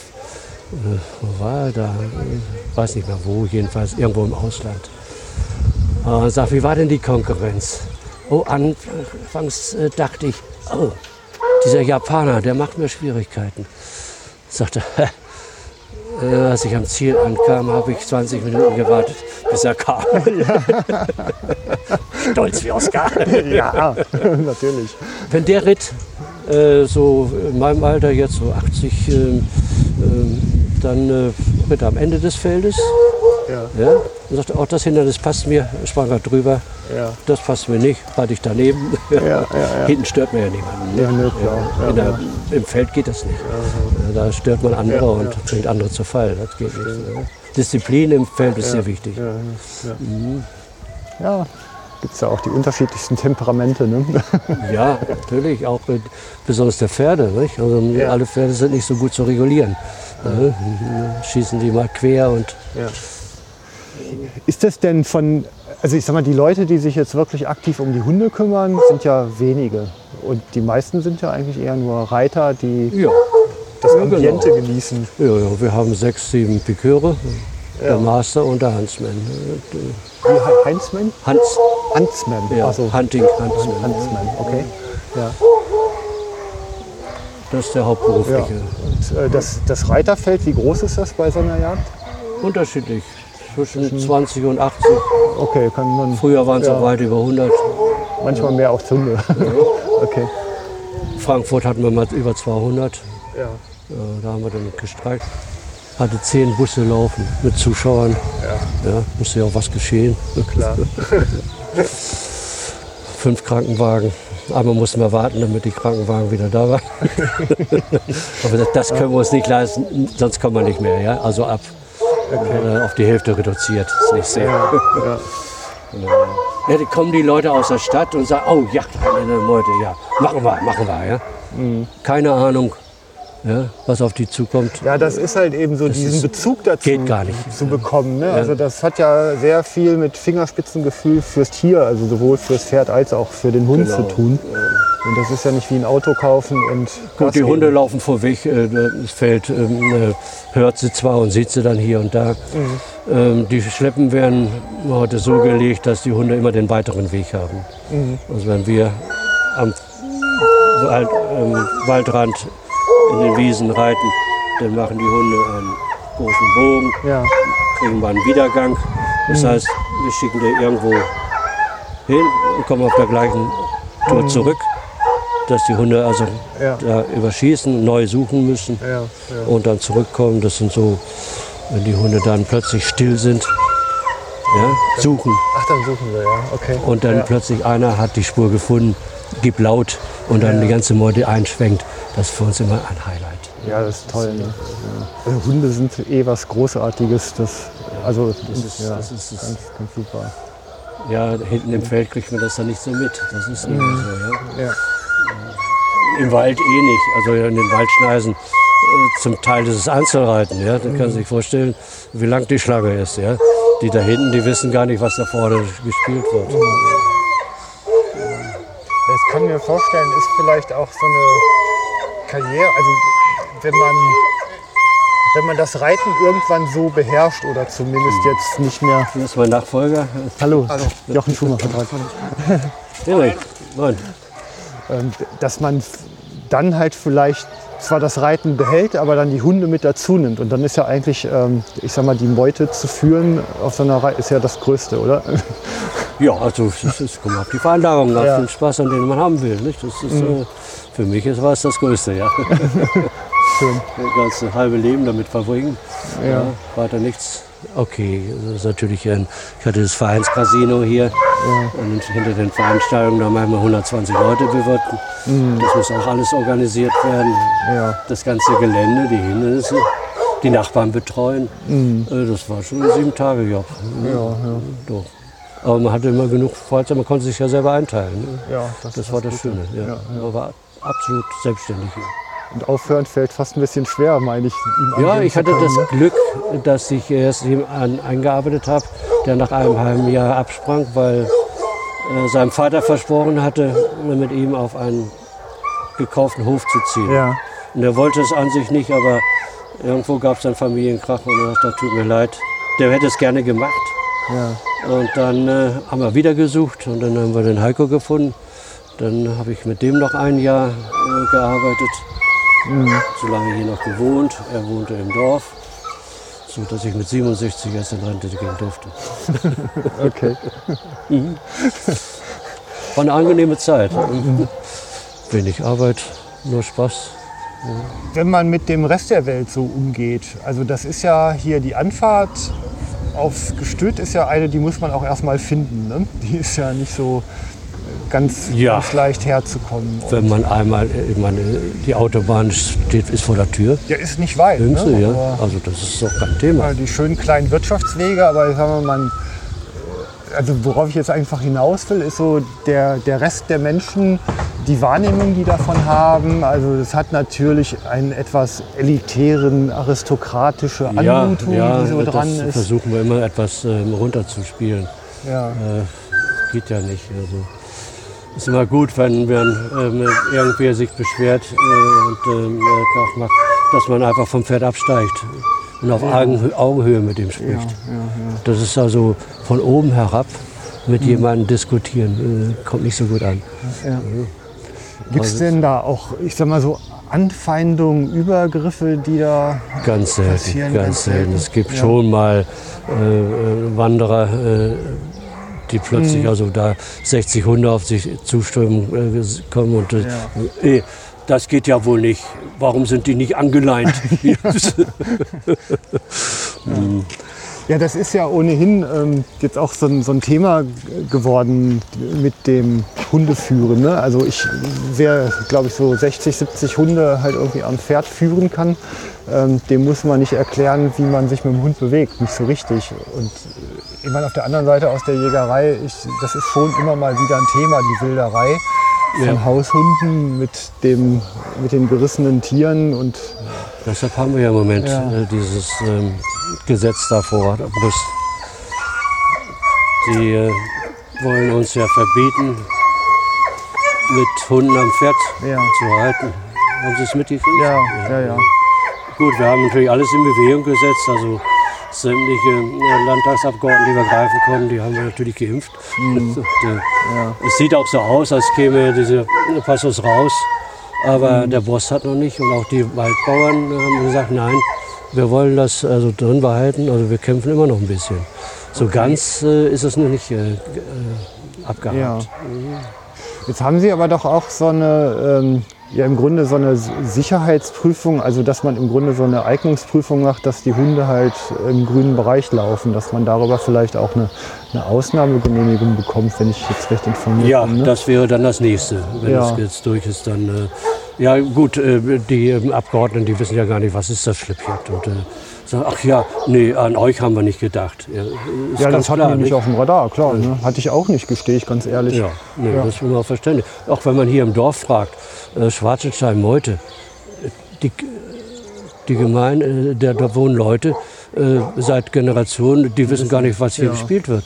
äh, wo war er da? Ich weiß nicht mehr wo, jedenfalls irgendwo im Ausland. Und sagt, wie war denn die Konkurrenz? Oh, anfangs äh, dachte ich, oh, dieser Japaner, der macht mir Schwierigkeiten. Sagte, äh, als ich am Ziel ankam, habe ich 20 Minuten gewartet, bis er kam. Stolz wie Oscar. Ja, natürlich. Wenn der Ritt äh, so in meinem Alter jetzt so 80, ähm, ähm, dann äh, ritt er am Ende des Feldes. Ja. Ja, und sagte, auch das Hindernis passt mir, sprang er drüber. Ja. Das passt mir nicht, hatte ich daneben. Ja, ja, ja. Hinten stört man ja niemanden. Ne? Ja, ne, klar. Ja, der, Im Feld geht das nicht. Ja, Da stört man andere Ja, und bringt andere zu Fall. Das geht nicht. Ne? Disziplin im Feld ist sehr wichtig. Ja, gibt es ja auch die unterschiedlichsten Temperamente. Ne? Ja, natürlich, auch äh, besonders der Pferde. Nicht? Also Ja. alle Pferde sind nicht so gut zu regulieren. Ne? Schießen die mal quer und Ist das denn von, also ich sag mal, die Leute, die sich jetzt wirklich aktiv um die Hunde kümmern, sind ja wenige. Und die meisten sind ja eigentlich eher nur Reiter, die ja, das Ja, genau. Ambiente genießen. ja, ja, wir haben sechs, sieben Piköre, Ja. der Master und der Huntsman. Wie Heinzmann? Hans, Huntsman. ja, Also Hunting Huntsman. Huntsman, okay. Ja. Das ist der ja. hauptberufliche. Und, äh, das, das Reiterfeld, wie groß ist das bei so einer Jagd? Unterschiedlich, zwischen 20 und 80. Okay, kann man Früher waren es Ja. auch weit über 100. manchmal mehr auf Hunde. okay. Frankfurt hatten wir mal über 200. Ja. Ja, da haben wir dann gestreikt. Hatte zehn Busse laufen mit Zuschauern. Ja. musste ja auch was geschehen. Klar. Fünf Krankenwagen. Einmal mussten wir warten, damit die Krankenwagen wieder da waren. Aber das, das können wir uns nicht leisten, sonst kommen wir nicht mehr. Ja? Also ab äh, auf die Hälfte reduziert. Ist nicht sehr. ja. Ja, die kommen die Leute aus der Stadt und sagen, oh ja, Meute, ja, machen wir, machen wir. Ja? Mhm. Keine Ahnung, ja, was auf die zukommt. Ja, das ist halt eben so, diesen ist- Bezug dazu zu bekommen. Ne? Also das hat ja sehr viel mit Fingerspitzengefühl fürs Tier, also sowohl fürs Pferd als auch für den Hund Genau. zu tun. Und das ist ja nicht wie ein Auto kaufen und Gut, die geben. Hunde laufen vorweg, äh, das Feld ähm, äh, hört sie zwar und sieht sie dann hier und da. Ähm, die Schleppen werden heute so gelegt, dass die Hunde immer den weiteren Weg haben. Also wenn wir am Wald, ähm, Waldrand in den Wiesen reiten, dann machen die Hunde einen großen Bogen, Ja, kriegen wir einen Wiedergang. Das heißt, wir schicken die irgendwo hin und kommen auf der gleichen Tour zurück, dass die Hunde also ja, da überschießen, neu suchen müssen ja, und dann zurückkommen. Das sind so, wenn die Hunde dann plötzlich still sind, ja, suchen. Ach, dann suchen wir, ja. Okay. Und dann plötzlich einer hat die Spur gefunden, gibt laut und dann Ja. die ganze Meute einschwenkt. Das ist für uns immer ein Highlight. Ja, das ist toll. Ne? Also Hunde sind eh was Großartiges. Das, also, Das ist, ja, das ist, ganz, ganz super. ja, hinten im Feld kriegt man das dann nicht so mit. Das ist Mhm. so. Ja. Ja. Im Wald eh nicht. Also in den Waldschneisen äh, zum Teil ist es Einzelreiten. Ja? Da Mhm. kann man sich vorstellen, wie lang die Schlange ist. Ja? Die da hinten, die wissen gar nicht, was da vorne gespielt wird. Mhm. Kann mir vorstellen, ist vielleicht auch so eine Karriere, also wenn man, wenn man das Reiten irgendwann so beherrscht oder zumindest jetzt nicht mehr. Das ist mein Nachfolger. Hallo, Jochen Schumacher. Erik, moin. Ähm, dass man dann halt vielleicht zwar das Reiten behält, aber dann die Hunde mit dazu nimmt. Und dann ist ja eigentlich, ähm, ich sag mal, die Meute zu führen auf so einer Reite ist ja das Größte, oder? Ja, also das ist, kommt auf die Veranlagung, auf Ja. den Spaß, an den man haben will. Nicht? Das ist, äh, für mich ist was das Größte, ja. Schön. Das ganze halbe Leben damit verbringen. Ja. Ja, weiter nichts. Okay, das ist natürlich ein, ich hatte das Vereinscasino hier und hinter den Veranstaltungen, da manchmal 120 Leute bewirten. Das muss auch alles organisiert werden. Ja. Das ganze Gelände, die Hindernisse, die Nachbarn betreuen. Äh, Das war schon ein sieben Tage Job. Ja, ja. Doch. Aber man hatte immer genug Freizeit, man konnte sich ja selber einteilen. Ne? ja Das war das Schöne. Ja. Man war absolut selbstständig hier. Und aufhören fällt fast ein bisschen schwer, meine ich. Ihm Ja, ich hatte können, das ne? Glück, dass ich erst jemanden eingearbeitet habe, der nach einem halben Jahr absprang, weil äh, seinem Vater versprochen hatte, mit ihm auf einen gekauften Hof zu ziehen. Ja, Und er wollte es an sich nicht, aber irgendwo gab es einen Familienkrach und er sagte, tut mir leid, der hätte es gerne gemacht. ja. Und dann äh, haben wir wieder gesucht und dann haben wir den Heiko gefunden. Dann habe ich mit dem noch ein Jahr äh, gearbeitet, so lange hier noch gewohnt. Er wohnte im Dorf, so dass ich mit 67 erst in Rente gehen durfte. Okay. War eine angenehme Zeit. Wenig Arbeit, nur Spaß. Wenn man mit dem Rest der Welt so umgeht, also das ist ja hier die Anfahrt aufs Gestüt ist ja eine, die muss man auch erstmal finden. Ne? Die ist ja nicht so ganz, Ja. ganz leicht herzukommen. Wenn man einmal, äh, ich meine, die Autobahn steht, ist vor der Tür. der ist nicht weit. Ne? Jüngste, ja. Aber- Also das ist doch kein Thema. Ja, die schönen kleinen Wirtschaftswege, aber sagen wir mal, also worauf ich jetzt einfach hinaus will, ist so der, der Rest der Menschen, die Wahrnehmung, die davon haben. Also es hat natürlich einen etwas elitären, aristokratische Anmutung, die so dran ist. versuchen wir immer etwas ähm, runterzuspielen. Ja. Äh, geht ja nicht. Also, ist immer gut, wenn, wenn ähm, irgendwer sich beschwert äh, und ähm, äh, macht, dass man einfach vom Pferd absteigt und auf Augenhö Augenhöhe mit ihm spricht. Das ist also von oben herab mit Mhm. jemandem diskutieren, äh, kommt nicht so gut an. Gibt es denn da auch, ich sag mal so, Anfeindungen, Übergriffe, die da. Ganz selten, Passieren ganz ganz selten. selten. Es gibt Ja. schon mal äh, äh, Wanderer, äh, die plötzlich Mhm. also da 60 Hunde auf sich zuströmen äh, kommen und äh, eh, das geht ja wohl nicht. Warum sind die nicht angeleint? Ja, das ist ja ohnehin ähm, jetzt auch so ein, so ein Thema geworden mit dem Hundeführen. Ne? Also ich, wer, glaube ich, so 60, 70 Hunde halt irgendwie am Pferd führen kann, ähm, dem muss man nicht erklären, wie man sich mit dem Hund bewegt. Nicht so richtig. Und äh, ich meine, auf der anderen Seite aus der Jägerei, ich, das ist schon immer mal wieder ein Thema, die Wilderei von Ja. Haushunden mit, dem, mit den gerissenen Tieren und Deshalb haben wir ja im Moment Ja. äh, dieses ähm, Gesetz da vor der Brust. Die äh, wollen uns ja verbieten, mit Hunden am Pferd Ja. zu reiten. Haben Sie es mitgekriegt? ja, ja, ja. Gut, wir haben natürlich alles in Bewegung gesetzt. Also sämtliche äh, Landtagsabgeordneten, die wir greifen konnten, die haben wir natürlich geimpft. Und, äh, Es sieht auch so aus, als käme dieser Passus raus. Aber der Boss hat noch nicht und auch die Waldbauern haben gesagt, nein, wir wollen das also drin behalten. Also wir kämpfen immer noch ein bisschen. So ganz äh, ist es noch nicht äh, äh, abgehakt. Ja. Jetzt haben Sie aber doch auch so eine, ähm, ja im Grunde so eine Sicherheitsprüfung, also dass man im Grunde so eine Eignungsprüfung macht, dass die Hunde halt im grünen Bereich laufen, dass man darüber vielleicht auch eine, eine Ausnahmegenehmigung bekommt, wenn ich jetzt recht informiert Ja, bin. Ne? das wäre dann das nächste. Wenn Ja. es jetzt durch ist, dann. Äh, ja, gut, äh, die ähm, Abgeordneten, die wissen ja gar nicht, was ist das Schlippjagd. Und äh, sagen, ach ja, nee, an euch haben wir nicht gedacht. Ja, ist ja, das hat klar, mich nicht auf dem Radar, klar. Ne? Hatte ich auch nicht, gestehe ich ganz ehrlich. Ja, nee, Ja. das ist immer verständlich. Auch wenn man hier im Dorf fragt, äh, Schwarzenstein, Meute, äh, die, die Gemeinde, äh, der, da wohnen Leute äh, seit Generationen, die wissen gar nicht, was hier Ja. gespielt wird.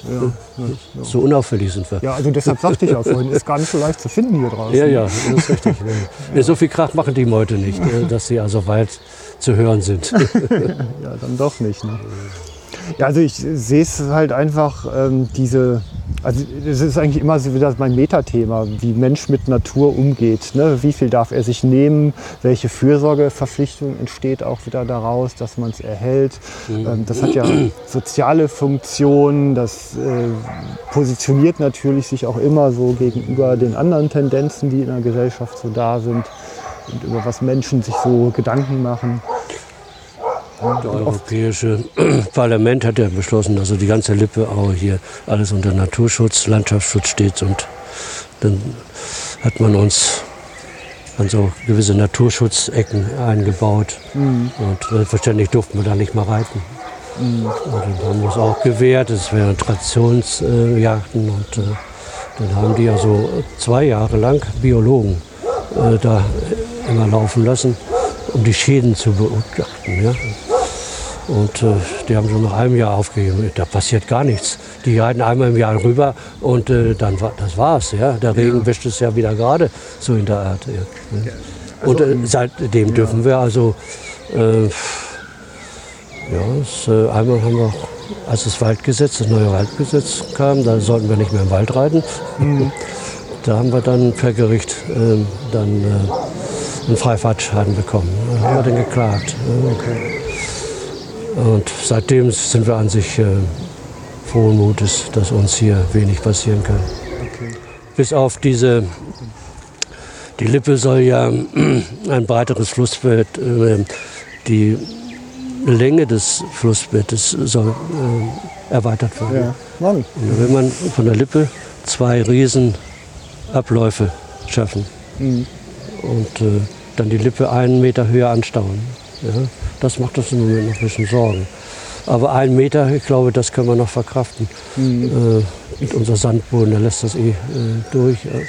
So unauffällig sind wir. Ja, also deshalb sagte ich ja vorhin, ist gar nicht so leicht zu finden hier draußen. Ja, ja, das ist richtig. So viel Krach machen die Meute nicht, äh, dass sie also weit zu hören sind. Ja, dann doch nicht. Ne? Ja, also ich sehe es halt einfach, ähm, diese, also es ist eigentlich immer so wieder mein Metathema, wie Mensch mit Natur umgeht. Ne? Wie viel darf er sich nehmen? Welche Fürsorgeverpflichtung entsteht auch wieder daraus, dass man es erhält? Ähm, das hat ja soziale Funktionen, das äh, positioniert natürlich sich auch immer so gegenüber den anderen Tendenzen, die in der Gesellschaft so da sind und über was Menschen sich so Gedanken machen. Das Europäische Parlament hat ja beschlossen, also die ganze Lippe auch hier alles unter Naturschutz, Landschaftsschutz steht und dann hat man uns an so gewisse Naturschutzecken eingebaut und selbstverständlich durften wir da nicht mal reiten. Und dann haben wir es auch gewährt, es wären Traditionsjagden und äh, dann haben die ja so zwei Jahre lang Biologen äh, da immer laufen lassen, um die Schäden zu beobachten. Ja? Und äh, die haben schon nach einem Jahr aufgegeben. Da passiert gar nichts. Die reiten einmal im Jahr rüber und äh, dann war, das war's. Ja? Der Regen wäscht es ja wieder gerade, so in der Art. Ja. Ne? und äh, seitdem dürfen wir also, äh, ja, es, äh, einmal haben wir, als das Waldgesetz, das neue Waldgesetz kam, da sollten wir nicht mehr im Wald reiten. Da haben wir dann per Gericht äh, dann einen Freifahrtschein bekommen. Da haben wir dann geklagt. Und seitdem sind wir an sich äh, frohen Mutes, dass uns hier wenig passieren kann. Bis auf diese, die Lippe soll ja ein breiteres Flussbett, äh, die Länge des Flussbettes soll äh, erweitert werden. Ja, Mann. Und da will man von der Lippe zwei riesen Abläufe schaffen. Und äh, dann die Lippe einen Meter höher anstauen. Ja? Das macht uns im Moment noch ein bisschen Sorgen. Aber einen Meter, ich glaube, das können wir noch verkraften. Äh, mit unser Sandboden, der lässt das eh äh, durch. Äh,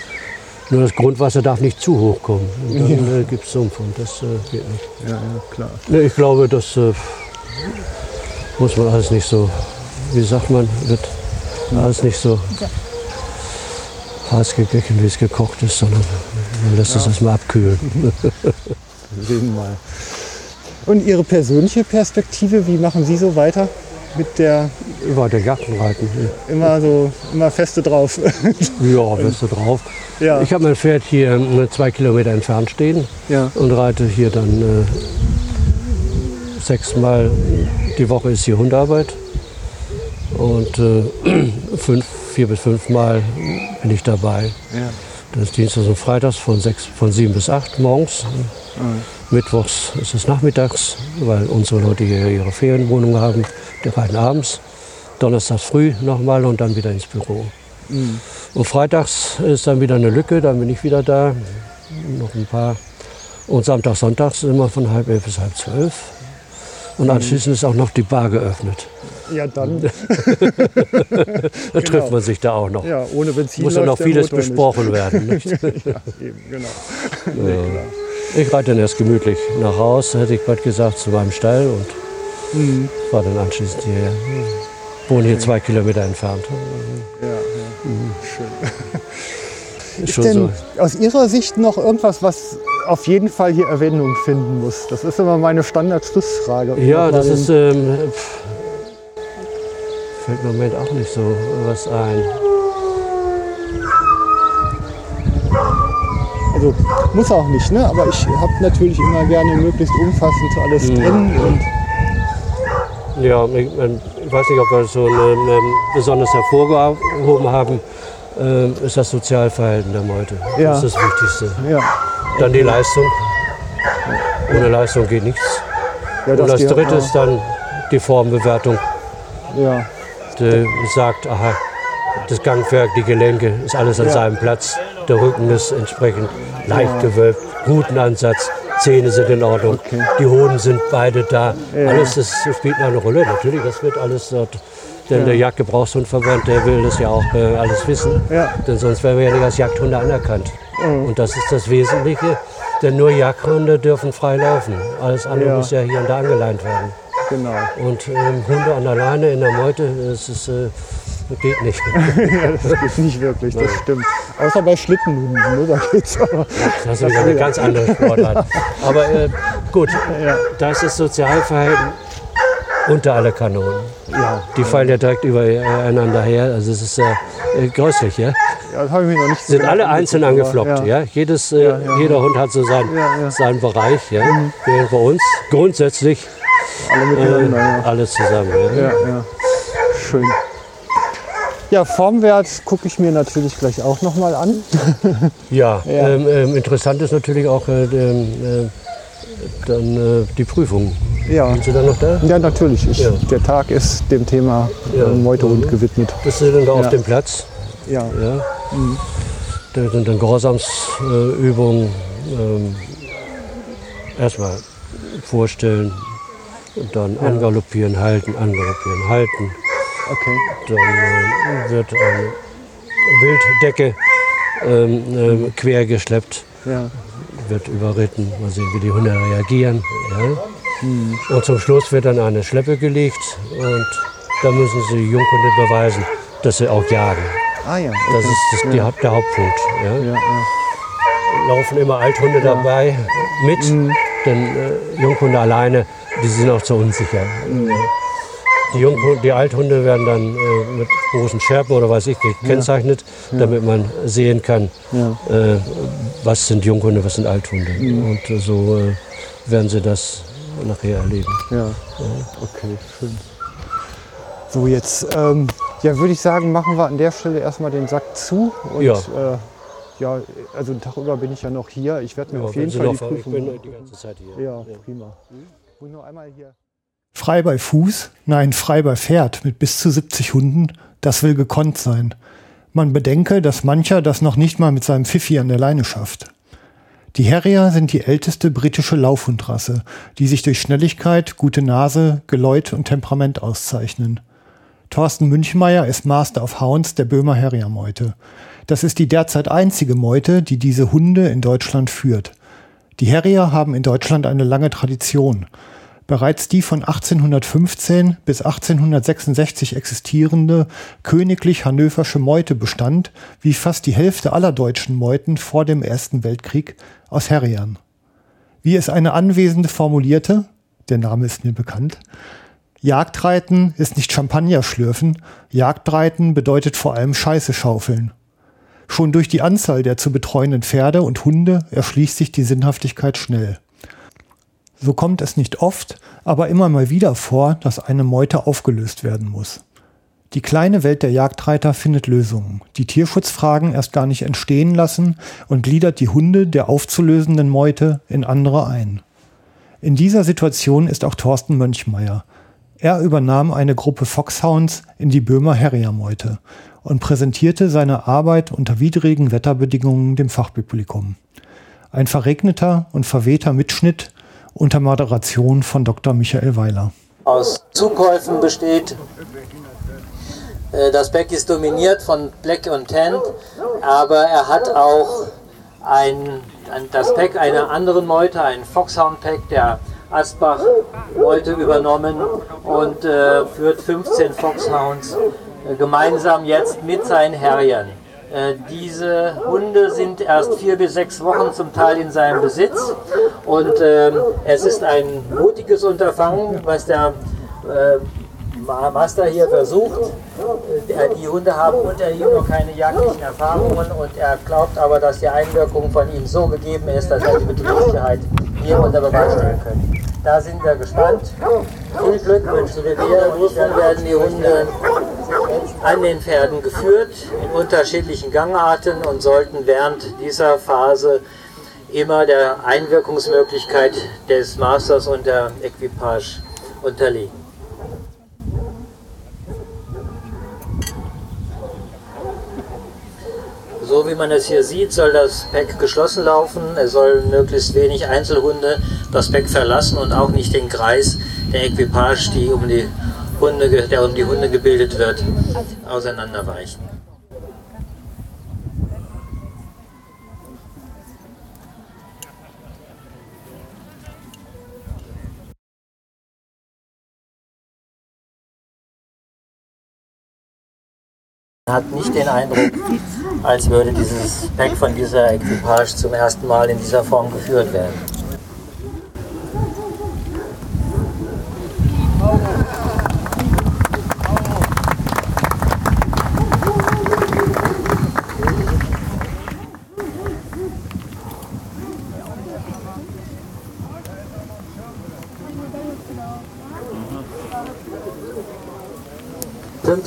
nur das Grundwasser darf nicht zu hoch kommen. Und dann äh, gibt es Sumpf und das äh, geht nicht. Ja, ja, klar. Nee, ich glaube, das äh, muss man alles nicht so, wie sagt man, wird alles nicht so heiß gegessen, wie es gekocht ist, sondern man lässt es erstmal abkühlen. Wir sehen mal. Und Ihre persönliche Perspektive, wie machen Sie so weiter? Mit der Weiter Jagdenreiten. immer so immer feste drauf. Ja, du drauf. Ja. Ich habe mein Pferd hier äh, zwei Kilometer entfernt stehen Ja. und reite hier dann äh, sechsmal die Woche ist hier Hundearbeit. Und äh, fünf, vier bis fünfmal bin ich dabei. Ja. Das ist Dienstags und Freitags von, sechs, von sieben bis acht morgens. Mittwochs ist es nachmittags, weil unsere Leute hier ihre Ferienwohnung haben. Die reiten abends. Donnerstags früh nochmal und dann wieder ins Büro. Und freitags ist dann wieder eine Lücke, dann bin ich wieder da. Noch ein paar. Und Samstag, Sonntags immer von halb elf bis halb zwölf. Und anschließend ist auch noch die Bar geöffnet. Ja, dann. Da trifft man sich da auch noch. Ja, ohne Benzin. Muss ja noch vieles Motor nicht. besprochen werden. Nicht? Ja, eben, genau. Ich reite dann erst gemütlich nach Haus, hätte ich bald gesagt, zu meinem Stall und Mhm. war dann anschließend hierher. Wohne hier zwei Kilometer entfernt. Ja, ja. Schön. Ist schon denn so. aus Ihrer Sicht noch irgendwas, was auf jeden Fall hier Erwähnung finden muss? Das ist immer meine Standardschlussfrage. Ja, das ist. Ähm, fällt im Moment auch nicht so was ein. Also muss auch nicht, ne? Aber ich habe natürlich immer gerne möglichst umfassend alles Mhm. drin. Und Ja, ich, ähm, ich weiß nicht, ob wir so eine, ähm, besonders hervorgehoben haben, ähm, ist das Sozialverhalten der Meute. Ja. Das ist das Wichtigste. ja, Dann die Leistung. Ohne Leistung geht nichts. Ja, Und das dritte ist dann die Formbewertung. Ja, Die sagt, aha, das Gangwerk, die Gelenke, ist alles an Ja. seinem Platz. Der Rücken ist entsprechend leicht gewölbt, guten Ansatz, Zähne sind in Ordnung, Okay. die Hoden sind beide da. Ja. Alles das spielt eine Rolle. Natürlich, das wird alles dort. Denn der Jagdgebrauchshundverband, der will das ja auch äh, alles wissen. Ja. Denn sonst wären wir ja nicht als Jagdhunde anerkannt. Und das ist das Wesentliche. Denn nur Jagdhunde dürfen frei laufen. Alles andere Ja. muss ja hier und da angeleint werden. Genau. Und ähm, Hunde an der Leine in der Meute, das, ist, äh, geht nicht. ja, das geht nicht wirklich, das stimmt. Außer bei Schlittenhunden, ne? da geht's aber. Das ist eine ganz andere Sportart. Aber äh, gut, Ja. das ist das Sozialverhalten unter alle Kanonen. Ja, Die fallen ja direkt übereinander her. Also es ist äh, äh, gräuslich, ja. ja das habe ich mir noch nicht Sind genau alle einzeln aber angeflockt, ja. Jedes, äh, Jeder Hund hat so sein, Ja, Mhm. ja. seinen Bereich, ja. Während bei uns grundsätzlich Alle äh, miteinander, ja. alles zusammen. Ja. Ja, ja. Schön. Ja, Formwert gucke ich mir natürlich gleich auch nochmal an. Ja, Ja. Ähm, ähm, interessant ist natürlich auch äh, ähm, äh, dann äh, die Prüfung. Ja, Sind Sie da noch da? ja natürlich. Ich, Ja. Der Tag ist dem Thema Ja. äh, Meutehund gewidmet. Bist du denn da auf dem Platz? Ja, Ja. Da sind dann Gehorsamsübungen. Ähm, erstmal vorstellen und dann angaloppieren, halten, angaloppieren, halten. okay. Dann äh, wird eine Wilddecke ähm, ähm, quer geschleppt, Ja, wird überritten. Mal sehen, wie die Hunde reagieren. Ja. Und zum Schluss wird dann eine Schleppe gelegt und da müssen sie die Junghunde beweisen, dass sie auch jagen. ah ja. Das ist das, die, der Hauptpunkt. Ja. Ja, ja. Laufen immer Althunde dabei mit, denn äh, Junghunde alleine, die sind auch zu unsicher. Die, Junghunde, die Althunde werden dann äh, mit großen Schärpen oder weiß ich gekennzeichnet, damit man sehen kann, Ja. äh, was sind Junghunde, was sind Althunde. Und äh, so äh, werden sie das nachher erleben. Ja, okay, schön. So, jetzt ähm, ja, würde ich sagen, machen wir an der Stelle erstmal den Sack zu. Und, Ja. Ja, also den Tag über bin ich ja noch hier. Ich werde mir Ja, auf jeden Fall die noch- ich Prüfung bin machen. die ganze Zeit hier. Ja, prima. Muss ich noch einmal hier. Frei bei Fuß? Nein, frei bei Pferd mit bis zu 70 Hunden? Das will gekonnt sein. Man bedenke, dass mancher das noch nicht mal mit seinem Pfiffi an der Leine schafft. Die Harrier sind die älteste britische Laufhundrasse, die sich durch Schnelligkeit, gute Nase, Geläut und Temperament auszeichnen. Thorsten Münchmeier ist Master of Hounds der Böhmer Harrier-Meute. Das ist die derzeit einzige Meute, die diese Hunde in Deutschland führt. Die Harrier haben in Deutschland eine lange Tradition. Bereits die von 1815 bis 1866 existierende königlich hannoversche Meute bestand, wie fast die Hälfte aller deutschen Meuten vor dem Ersten Weltkrieg, aus Harriern. Wie es eine Anwesende formulierte, der Name ist mir bekannt, Jagdreiten ist nicht Champagner schlürfen, Jagdreiten bedeutet vor allem Scheiße schaufeln. Schon durch die Anzahl der zu betreuenden Pferde und Hunde erschließt sich die Sinnhaftigkeit schnell. So kommt es nicht oft, aber immer mal wieder vor, dass eine Meute aufgelöst werden muss. Die kleine Welt der Jagdreiter findet Lösungen, die Tierschutzfragen erst gar nicht entstehen lassen und gliedert die Hunde der aufzulösenden Meute in andere ein. In dieser Situation ist auch Thorsten Mönchmeier. Er übernahm eine Gruppe Foxhounds in die Böhmer Harrier-Meute und präsentierte seine Arbeit unter widrigen Wetterbedingungen dem Fachpublikum. Ein verregneter und verwehter Mitschnitt unter Moderation von Dr. Michael Weiler. aus Zukäufen besteht. Äh, Das Pack ist dominiert von Black und Tan, aber er hat auch ein, das Pack einer anderen Meute, ein Foxhound Pack der Asbach Meute übernommen und äh, führt 15 Foxhounds äh, gemeinsam jetzt mit seinen Harriern. Äh, Diese Hunde sind erst vier bis sechs Wochen zum Teil in seinem Besitz und ähm, es ist ein mutiges Unterfangen, was der Master hier versucht. Äh, Die Hunde haben unter ihm noch keine jagdlichen Erfahrungen und er glaubt aber, dass die Einwirkung von ihm so gegeben ist, dass er die Betriebssicherheit hier unter Beweis stellen kann. Da sind wir gespannt. Viel Glück wünschen wir dir. Dann werden die Hunde an den Pferden geführt in unterschiedlichen Gangarten und sollten während dieser Phase immer der Einwirkungsmöglichkeit des Masters und der Equipage unterliegen. So wie man es hier sieht, soll das Pack geschlossen laufen. Es soll möglichst wenig Einzelhunde das Pack verlassen und auch nicht den Kreis der Equipage, die um die Hunde, der um die Hunde gebildet wird, auseinanderweichen. Hat nicht den Eindruck, als würde dieses Pack von dieser Equipage zum ersten Mal in dieser Form geführt werden.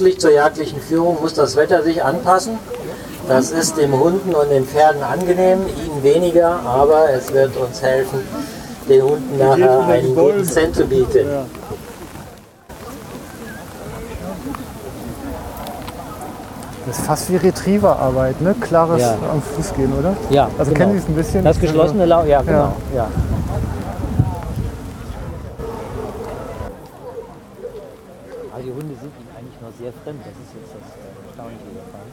Pünktlich zur jagdlichen Führung muss das Wetter sich anpassen. Das ist dem Hunden und den Pferden angenehm, ihnen weniger, aber es wird uns helfen, den Hunden nachher einen guten Cent zu bieten. Das ist fast wie Retrieverarbeit, ne? Klares Ja. am Fuß gehen, oder? Ja, Also genau. kennen Sie es ein bisschen? Das geschlossene Lau, ja, genau. Ja. Aber die Hunde sind ihm eigentlich nur sehr fremd. Das ist jetzt das äh, Erstaunliche dabei.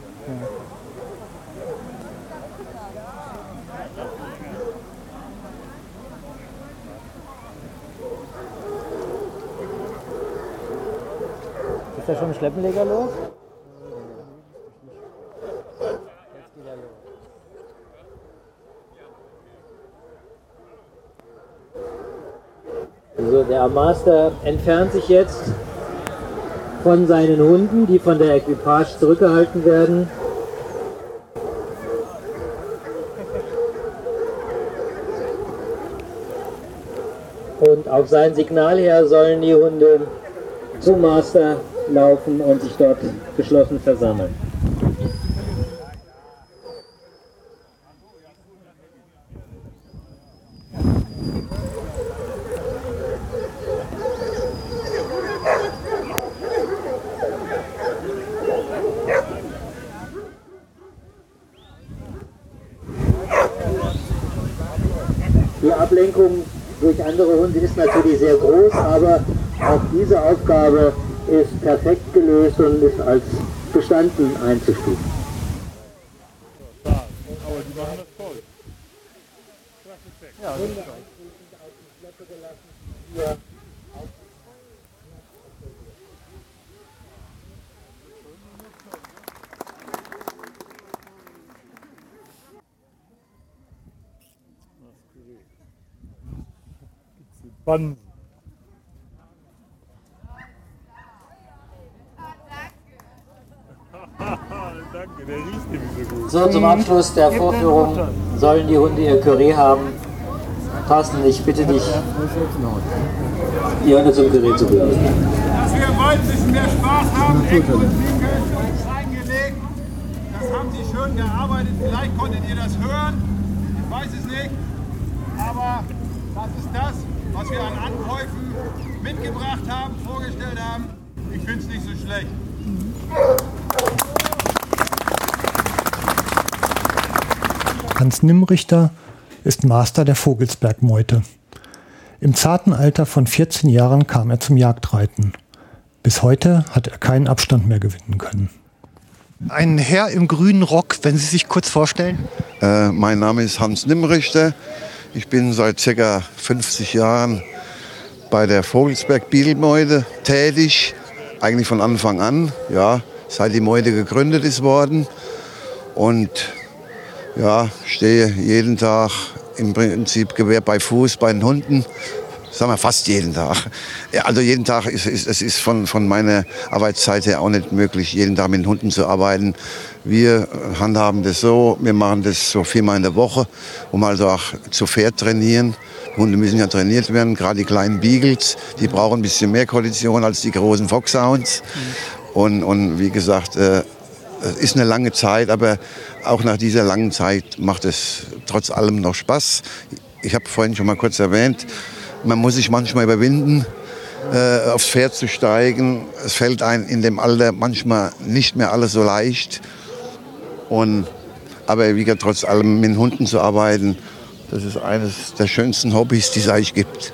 Ist da schon ein Schleppenleger er los. Also der Master entfernt sich jetzt von seinen Hunden, die von der Equipage zurückgehalten werden. Und auf sein Signal her sollen die Hunde zum Master laufen und sich dort geschlossen versammeln. Die Ablenkung durch andere Hunde ist natürlich sehr groß, aber auch diese Aufgabe ist perfekt gelöst und ist als bestanden einzustufen. Bansen. Danke, so zum Abschluss der Vorführung sollen die Hunde ihr Curry haben. Thorsten, ich bitte dich, die Hunde zum Curry zu bringen. Dass wir ein bisschen mehr Spaß haben, Eck und Winkel uns reingelegt. Das haben sie schön gearbeitet. Vielleicht konntet ihr das hören. Ich weiß es nicht. Aber das ist das, was wir an Ankäufen mitgebracht haben, vorgestellt haben. Ich finde es nicht so schlecht. Hans Nimmrichter ist Master der Vogelsbergmeute. Im zarten Alter von 14 Jahren kam er zum Jagdreiten. Bis heute hat er keinen Abstand mehr gewinnen können. Ein Herr im grünen Rock, wenn Sie sich kurz vorstellen. Äh, mein Name ist Hans Nimmrichter. Ich bin seit ca. 50 Jahren bei der Vogelsberg Biedelmeute tätig. Eigentlich von Anfang an, ja, seit die Meute gegründet ist worden. Und ja, stehe jeden Tag im Prinzip Gewehr bei Fuß bei den Hunden. Sagen wir fast jeden Tag. Ja, also jeden Tag ist es ist, ist von, von meiner Arbeitszeit her auch nicht möglich, jeden Tag mit den Hunden zu arbeiten. Wir handhaben das so, wir machen das so viermal in der Woche, um also auch zu Pferd trainieren. Hunde müssen ja trainiert werden, gerade die kleinen Beagles, die brauchen ein bisschen mehr Kondition als die großen Foxhounds. Und, und wie gesagt, äh, es ist eine lange Zeit, aber auch nach dieser langen Zeit macht es trotz allem noch Spaß. Ich habe vorhin schon mal kurz erwähnt, man muss sich manchmal überwinden, äh, aufs Pferd zu steigen. Es fällt einem in dem Alter manchmal nicht mehr alles so leicht. Und, aber wie gesagt, trotz allem mit Hunden zu arbeiten, das ist eines der schönsten Hobbys, die es eigentlich gibt.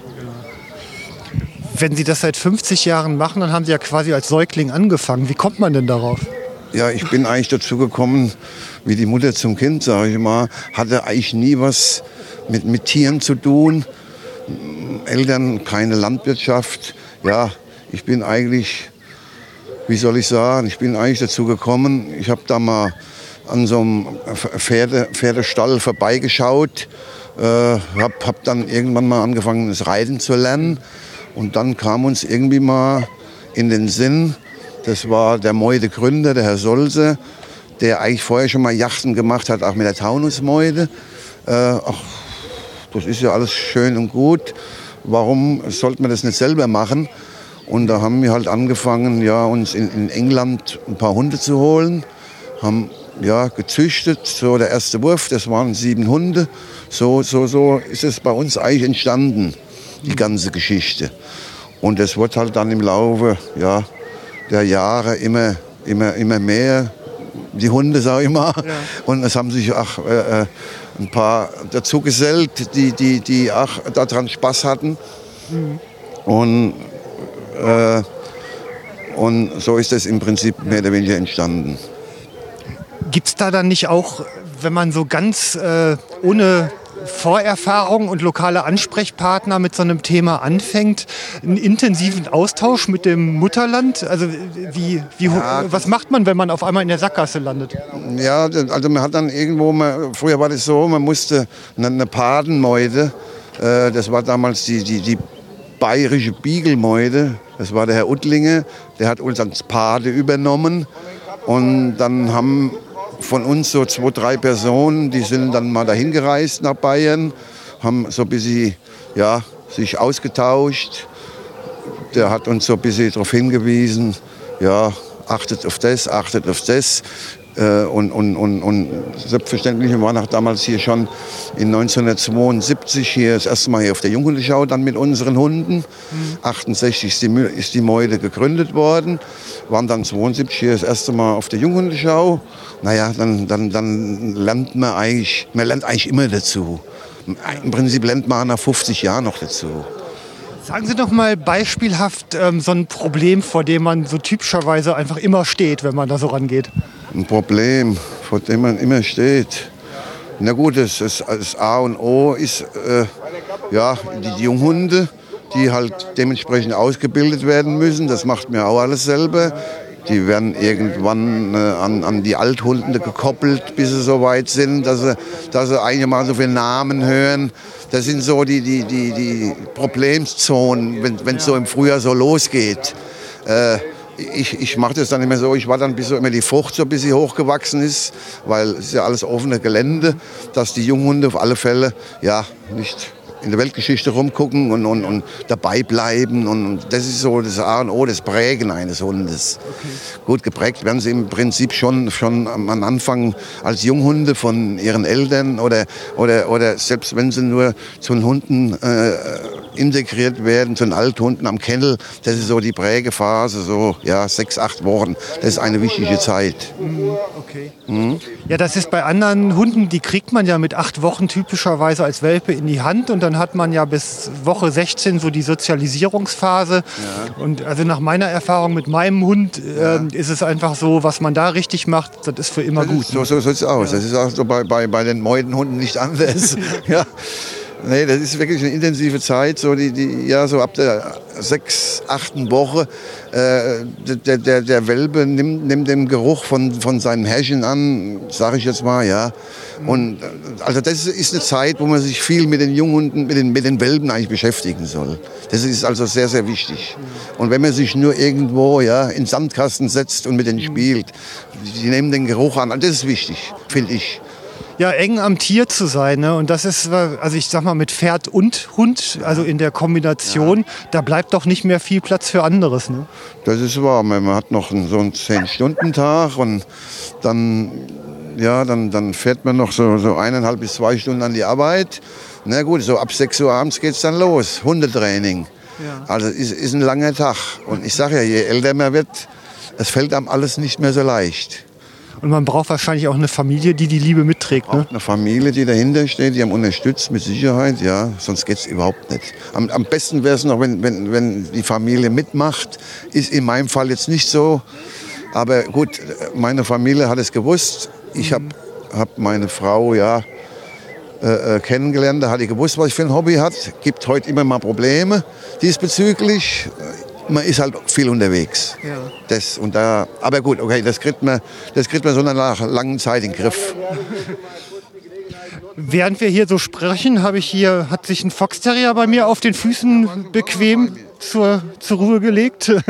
Wenn Sie das seit 50 Jahren machen, dann haben Sie ja quasi als Säugling angefangen. Wie kommt man denn darauf? Ja, ich bin eigentlich dazu gekommen, wie die Mutter zum Kind, sage ich mal, hatte eigentlich nie was mit, mit Tieren zu tun. Eltern, keine Landwirtschaft. Ja, ich bin eigentlich, wie soll ich sagen, ich bin eigentlich dazu gekommen. Ich habe da mal an so einem Pferde, Pferdestall vorbeigeschaut, äh, habe hab dann irgendwann mal angefangen, das Reiten zu lernen. Und dann kam uns irgendwie mal in den Sinn, das war der Meude Gründer, der Herr Solse, der eigentlich vorher schon mal Yachten gemacht hat, auch mit der Taunusmeude. Äh, ach, das ist ja alles schön und gut. Warum sollte man das nicht selber machen? Und da haben wir halt angefangen, ja, uns in, in England ein paar Hunde zu holen. Haben ja, gezüchtet, so der erste Wurf, das waren sieben Hunde. So, so, so ist es bei uns eigentlich entstanden, die ganze Geschichte. Und es wird halt dann im Laufe ja, der Jahre immer, immer, immer mehr, die Hunde, sage ich mal. Ja. Und es haben sich auch äh, ein paar dazu gesellt, die, die, die auch daran Spaß hatten. Mhm. Und, äh, und so ist es im Prinzip mehr oder weniger entstanden. Gibt es da dann nicht auch, wenn man so ganz äh, ohne Vorerfahrung und lokale Ansprechpartner mit so einem Thema anfängt, einen intensiven Austausch mit dem Mutterland? Also wie, wie, ja, was macht man, wenn man auf einmal in der Sackgasse landet? Ja, also man hat dann irgendwo, mal, früher war das so, man musste eine, eine Padenmeute, äh, das war damals die, die, die bayerische Biegelmeute, das war der Herr Uttlinge, der hat uns als Pade übernommen. Und dann haben von uns so zwei, drei Personen, die sind dann mal dahin gereist nach Bayern, haben so ein bisschen ja, sich ausgetauscht. Der hat uns so ein bisschen darauf hingewiesen, ja, achtet auf das, achtet auf das. Äh, und, und, und, und selbstverständlich war nach damals hier schon in 1972 hier das erste Mal hier auf der Junghundeschau dann mit unseren Hunden. Mhm. 68 ist die, ist die Meute gegründet worden, waren dann 72 hier das erste Mal auf der Junghundeschau. Naja, dann, dann, dann lernt man eigentlich, man lernt eigentlich immer dazu. Im Prinzip lernt man nach 50 Jahren noch dazu. Sagen Sie doch mal beispielhaft ähm, so ein Problem, vor dem man so typischerweise einfach immer steht, wenn man da so rangeht. Ein Problem, vor dem man immer steht. Na gut, das, das, das A und O ist äh, ja, die, die Junghunde, die halt dementsprechend ausgebildet werden müssen. Das macht mir auch alles selber. Die werden irgendwann äh, an, an die Althunde gekoppelt, bis sie so weit sind, dass sie, dass sie einigermaßen so viele Namen hören. Das sind so die, die, die, die Problemzonen, wenn es so im Frühjahr so losgeht. Äh, ich, ich mache das dann immer so, ich war dann bis so immer die Frucht so bis sie hochgewachsen ist, weil es ist ja alles offene Gelände, dass die Junghunde auf alle Fälle ja nicht in der Weltgeschichte rumgucken und, und, und dabei bleiben. Und das ist so das A und O, das Prägen eines Hundes. Okay. Gut geprägt werden sie im Prinzip schon, schon am Anfang als Junghunde von ihren Eltern oder, oder, oder selbst wenn sie nur zu den Hunden äh, integriert werden, zu den Althunden am Kennel. Das ist so die Prägephase, so ja, sechs, acht Wochen. Das ist eine wichtige Zeit. Mhm, okay. Mhm. Ja, das ist bei anderen Hunden, die kriegt man ja mit acht Wochen typischerweise als Welpe in die Hand und dann hat man ja bis Woche 16 so die Sozialisierungsphase. Ja. Und also nach meiner Erfahrung mit meinem Hund äh, ist es einfach so, was man da richtig macht, das ist für immer das gut. so so sieht es aus. Ja. Das ist auch so bei, bei, bei den Meudenhunden nicht anders. ja. Nee, das ist wirklich eine intensive Zeit, so die, die ja so ab der sechs, achten Woche. Äh, der, der, der Welpe nimmt, nimmt den Geruch von, von seinem Herrchen an, sage ich jetzt mal, ja. Und äh, also das ist eine Zeit, wo man sich viel mit den Junghunden, mit den, mit den Welpen eigentlich beschäftigen soll. Das ist also sehr, sehr wichtig. Und wenn man sich nur irgendwo ja, in Sandkasten setzt und mit denen spielt, die nehmen den Geruch an, das ist wichtig, finde ich. Ja eng am Tier zu sein. Ne? Und das ist, also ich sag mal, mit Pferd und Hund, also in der Kombination, da bleibt doch nicht mehr viel Platz für anderes. Ne? Das ist wahr. Man hat noch so einen 10-Stunden-Tag und dann, ja, dann, dann fährt man noch so, so eineinhalb bis zwei Stunden an die Arbeit. Na gut, so ab 6 Uhr abends geht es dann los. Hundetraining. Ja. Also ist, ist ein langer Tag. Und ich sage ja, je älter man wird, es fällt einem alles nicht mehr so leicht. Und man braucht wahrscheinlich auch eine Familie, die die Liebe mitträgt. Ne? Eine Familie, die dahinter steht, die einem unterstützt, mit Sicherheit, ja. Sonst geht es überhaupt nicht. Am, am besten wäre es noch, wenn, wenn, wenn die Familie mitmacht. Ist in meinem Fall jetzt nicht so. Aber gut, meine Familie hat es gewusst. Ich habe hab meine Frau, ja, äh, äh, kennengelernt. Da hat ich gewusst, was ich für ein Hobby hat. Gibt heute immer mal Probleme diesbezüglich. Man ist halt viel unterwegs. Ja. Das und da, aber gut, okay, das kriegt man, das kriegt man so nach langen Zeit in den Griff. Während wir hier so sprechen, habe ich hier, hat sich ein Foxterrier bei mir auf den Füßen bequem zur, zur Ruhe gelegt.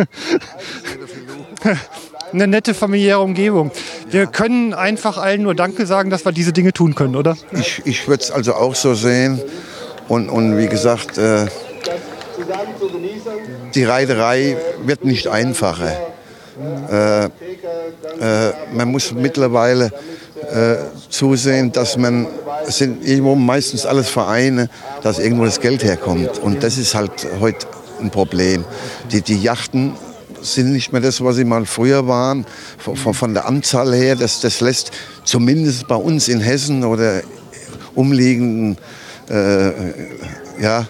Eine nette familiäre Umgebung. Wir können einfach allen nur Danke sagen, dass wir diese Dinge tun können, oder? Ich, ich würde es also auch so sehen. Und, und wie gesagt, äh, die Reiterei wird nicht einfacher. Äh, äh, man muss mittlerweile äh, zusehen, dass man, es sind irgendwo meistens alles Vereine, dass irgendwo das Geld herkommt. Und das ist halt heute ein Problem. Die, die Yachten sind nicht mehr das, was sie mal früher waren, von, von, der Anzahl her. Das, das lässt zumindest bei uns in Hessen oder umliegenden, äh, ja,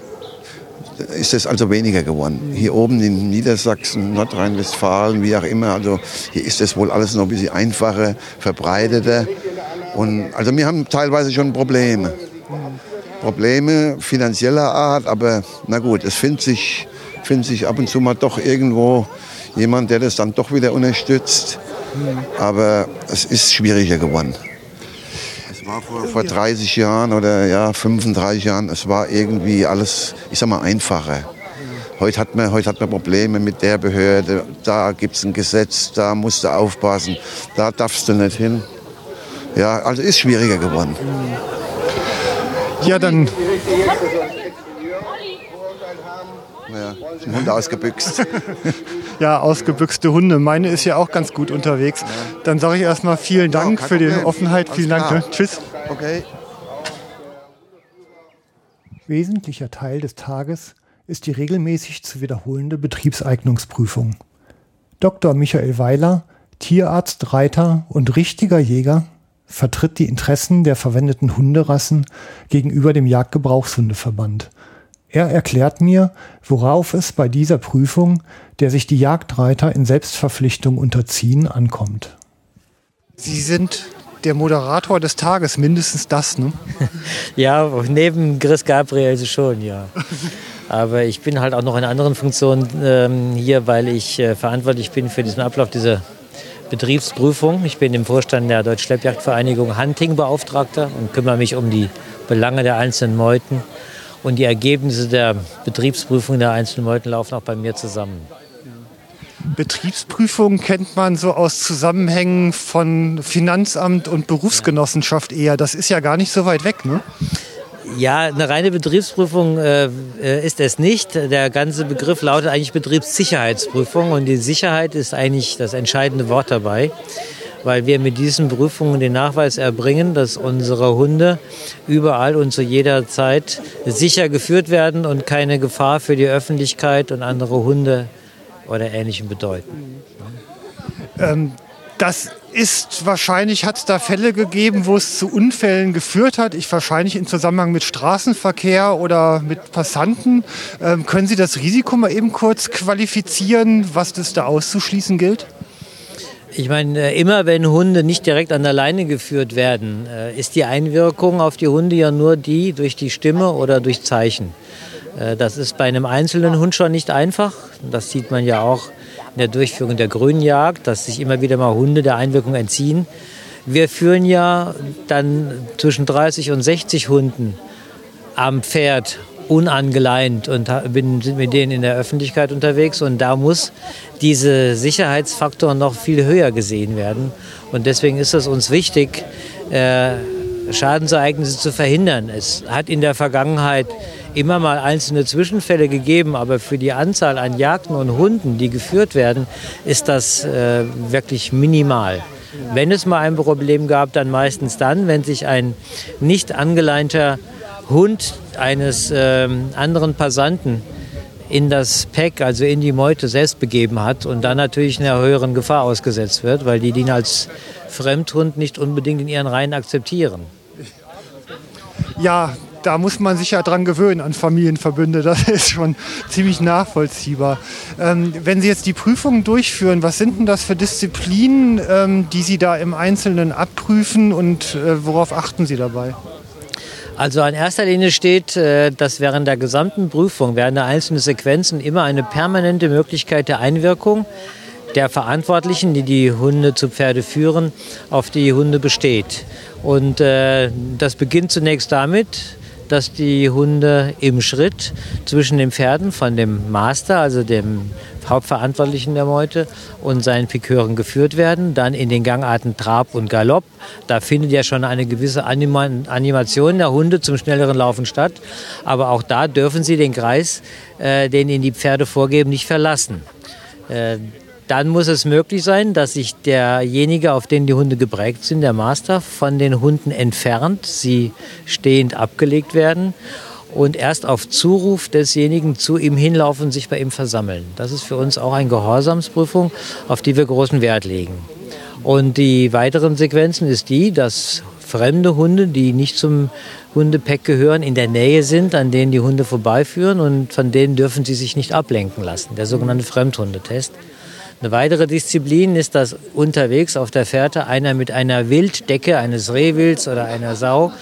ist es also weniger geworden. Hier oben in Niedersachsen, Nordrhein-Westfalen, wie auch immer, also hier ist es wohl alles noch ein bisschen einfacher, verbreiteter. Und also wir haben teilweise schon Probleme. Probleme finanzieller Art, aber na gut, es findet sich, findet sich ab und zu mal doch irgendwo jemand, der das dann doch wieder unterstützt. Aber es ist schwieriger geworden. War vor, vor 30 Jahren oder ja, 35 Jahren, es war irgendwie alles, ich sag mal, einfacher. Heute hat, man, heute hat man Probleme mit der Behörde, da gibt es ein Gesetz, da musst du aufpassen, da darfst du nicht hin. Ja, also ist schwieriger geworden. Ja, dann Ja, ist ein Hund ausgebüxt. ja, ausgebüxte Hunde. Meine ist ja auch ganz gut unterwegs. Dann sage ich erstmal vielen Dank kein für die Problem. Offenheit. Vielen Dank. klar. Ne? Tschüss. Okay. Wesentlicher Teil des Tages ist die regelmäßig zu wiederholende Betriebseignungsprüfung. Dr. Michael Weiler, Tierarzt, Reiter und richtiger Jäger, vertritt die Interessen der verwendeten Hunderassen gegenüber dem Jagdgebrauchshundeverband. Er erklärt mir, worauf es bei dieser Prüfung, der sich die Jagdreiter in Selbstverpflichtung unterziehen, ankommt. Sie sind der Moderator des Tages, mindestens das, ne? Ja, neben Chris Gabriel schon, ja. Aber ich bin halt auch noch in anderen Funktionen ähm, hier, weil ich äh, verantwortlich bin für diesen Ablauf dieser Betriebsprüfung. Ich bin im Vorstand der Deutsch-Schleppjagdvereinigung Hunting-Beauftragter und kümmere mich um die Belange der einzelnen Meuten. Und die Ergebnisse der Betriebsprüfung der einzelnen Meuten laufen auch bei mir zusammen. Betriebsprüfung kennt man so aus Zusammenhängen von Finanzamt und Berufsgenossenschaft eher. Das ist ja gar nicht so weit weg, ne? Ja, eine reine Betriebsprüfung äh, äh, ist es nicht. Der ganze Begriff lautet eigentlich Betriebssicherheitsprüfung und die Sicherheit ist eigentlich das entscheidende Wort dabei, weil wir mit diesen Prüfungen den Nachweis erbringen, dass unsere Hunde überall und zu jeder Zeit sicher geführt werden und keine Gefahr für die Öffentlichkeit und andere Hunde oder Ähnlichem bedeuten. Ähm, das ist wahrscheinlich, hat es da Fälle gegeben, wo es zu Unfällen geführt hat. Ich wahrscheinlich im Zusammenhang mit Straßenverkehr oder mit Passanten. Ähm, können Sie das Risiko mal eben kurz qualifizieren, was das da auszuschließen gilt? Ich meine, äh, immer wenn Hunde nicht direkt an der Leine geführt werden, äh, ist die Einwirkung auf die Hunde ja nur die durch die Stimme oder durch Zeichen. Äh, Das ist bei einem einzelnen Hund schon nicht einfach. Das sieht man ja auch in der Durchführung der Grünjagd, dass sich immer wieder mal Hunde der Einwirkung entziehen. Wir führen ja dann zwischen 30 und 60 Hunden am Pferd unangeleint und bin sind mit denen in der Öffentlichkeit unterwegs und da muss diese Sicherheitsfaktor noch viel höher gesehen werden und deswegen ist es uns wichtig, äh, Schadensereignisse zu verhindern. Es hat in der Vergangenheit immer mal einzelne Zwischenfälle gegeben, aber für die Anzahl an Jagden und Hunden, die geführt werden, ist das äh, wirklich minimal. Wenn es mal ein Problem gab, dann meistens dann, wenn sich ein nicht angeleinter Hund eines äh, anderen Passanten in das Pack, also in die Meute selbst begeben hat und dann natürlich einer höheren Gefahr ausgesetzt wird, weil die den als Fremdhund nicht unbedingt in ihren Reihen akzeptieren. Ja, da muss man sich ja dran gewöhnen an Familienverbünde. Das ist schon ziemlich nachvollziehbar. Ähm, wenn Sie jetzt die Prüfungen durchführen, was sind denn das für Disziplinen, ähm, die Sie da im Einzelnen abprüfen und äh, worauf achten Sie dabei? Also an erster Linie steht, äh, dass während der gesamten Prüfung, während der einzelnen Sequenzen immer eine permanente Möglichkeit der Einwirkung der Verantwortlichen, die die Hunde zu Pferde führen, auf die Hunde besteht. Und äh, das beginnt zunächst damit, dass die Hunde im Schritt zwischen den Pferden von dem Master, also dem Hauptverantwortlichen der Meute, und seinen Pikören geführt werden. Dann in den Gangarten Trab und Galopp. Da findet ja schon eine gewisse Anima Animation der Hunde zum schnelleren Laufen statt. Aber auch da dürfen sie den Kreis, äh, den ihnen die Pferde vorgeben, nicht verlassen. Äh, dann muss es möglich sein, dass sich derjenige, auf den die Hunde geprägt sind, der Master, von den Hunden entfernt, sie stehend abgelegt werden und erst auf Zuruf desjenigen zu ihm hinlaufen und sich bei ihm versammeln. Das ist für uns auch eine Gehorsamsprüfung, auf die wir großen Wert legen. Und die weiteren Sequenzen ist die, dass fremde Hunde, die nicht zum Hundepack gehören, in der Nähe sind, an denen die Hunde vorbeiführen und von denen dürfen sie sich nicht ablenken lassen. Der sogenannte Fremdhundetest. Eine weitere Disziplin ist, dass unterwegs auf der Fährte einer mit einer Wilddecke eines Rehwilds oder einer Sau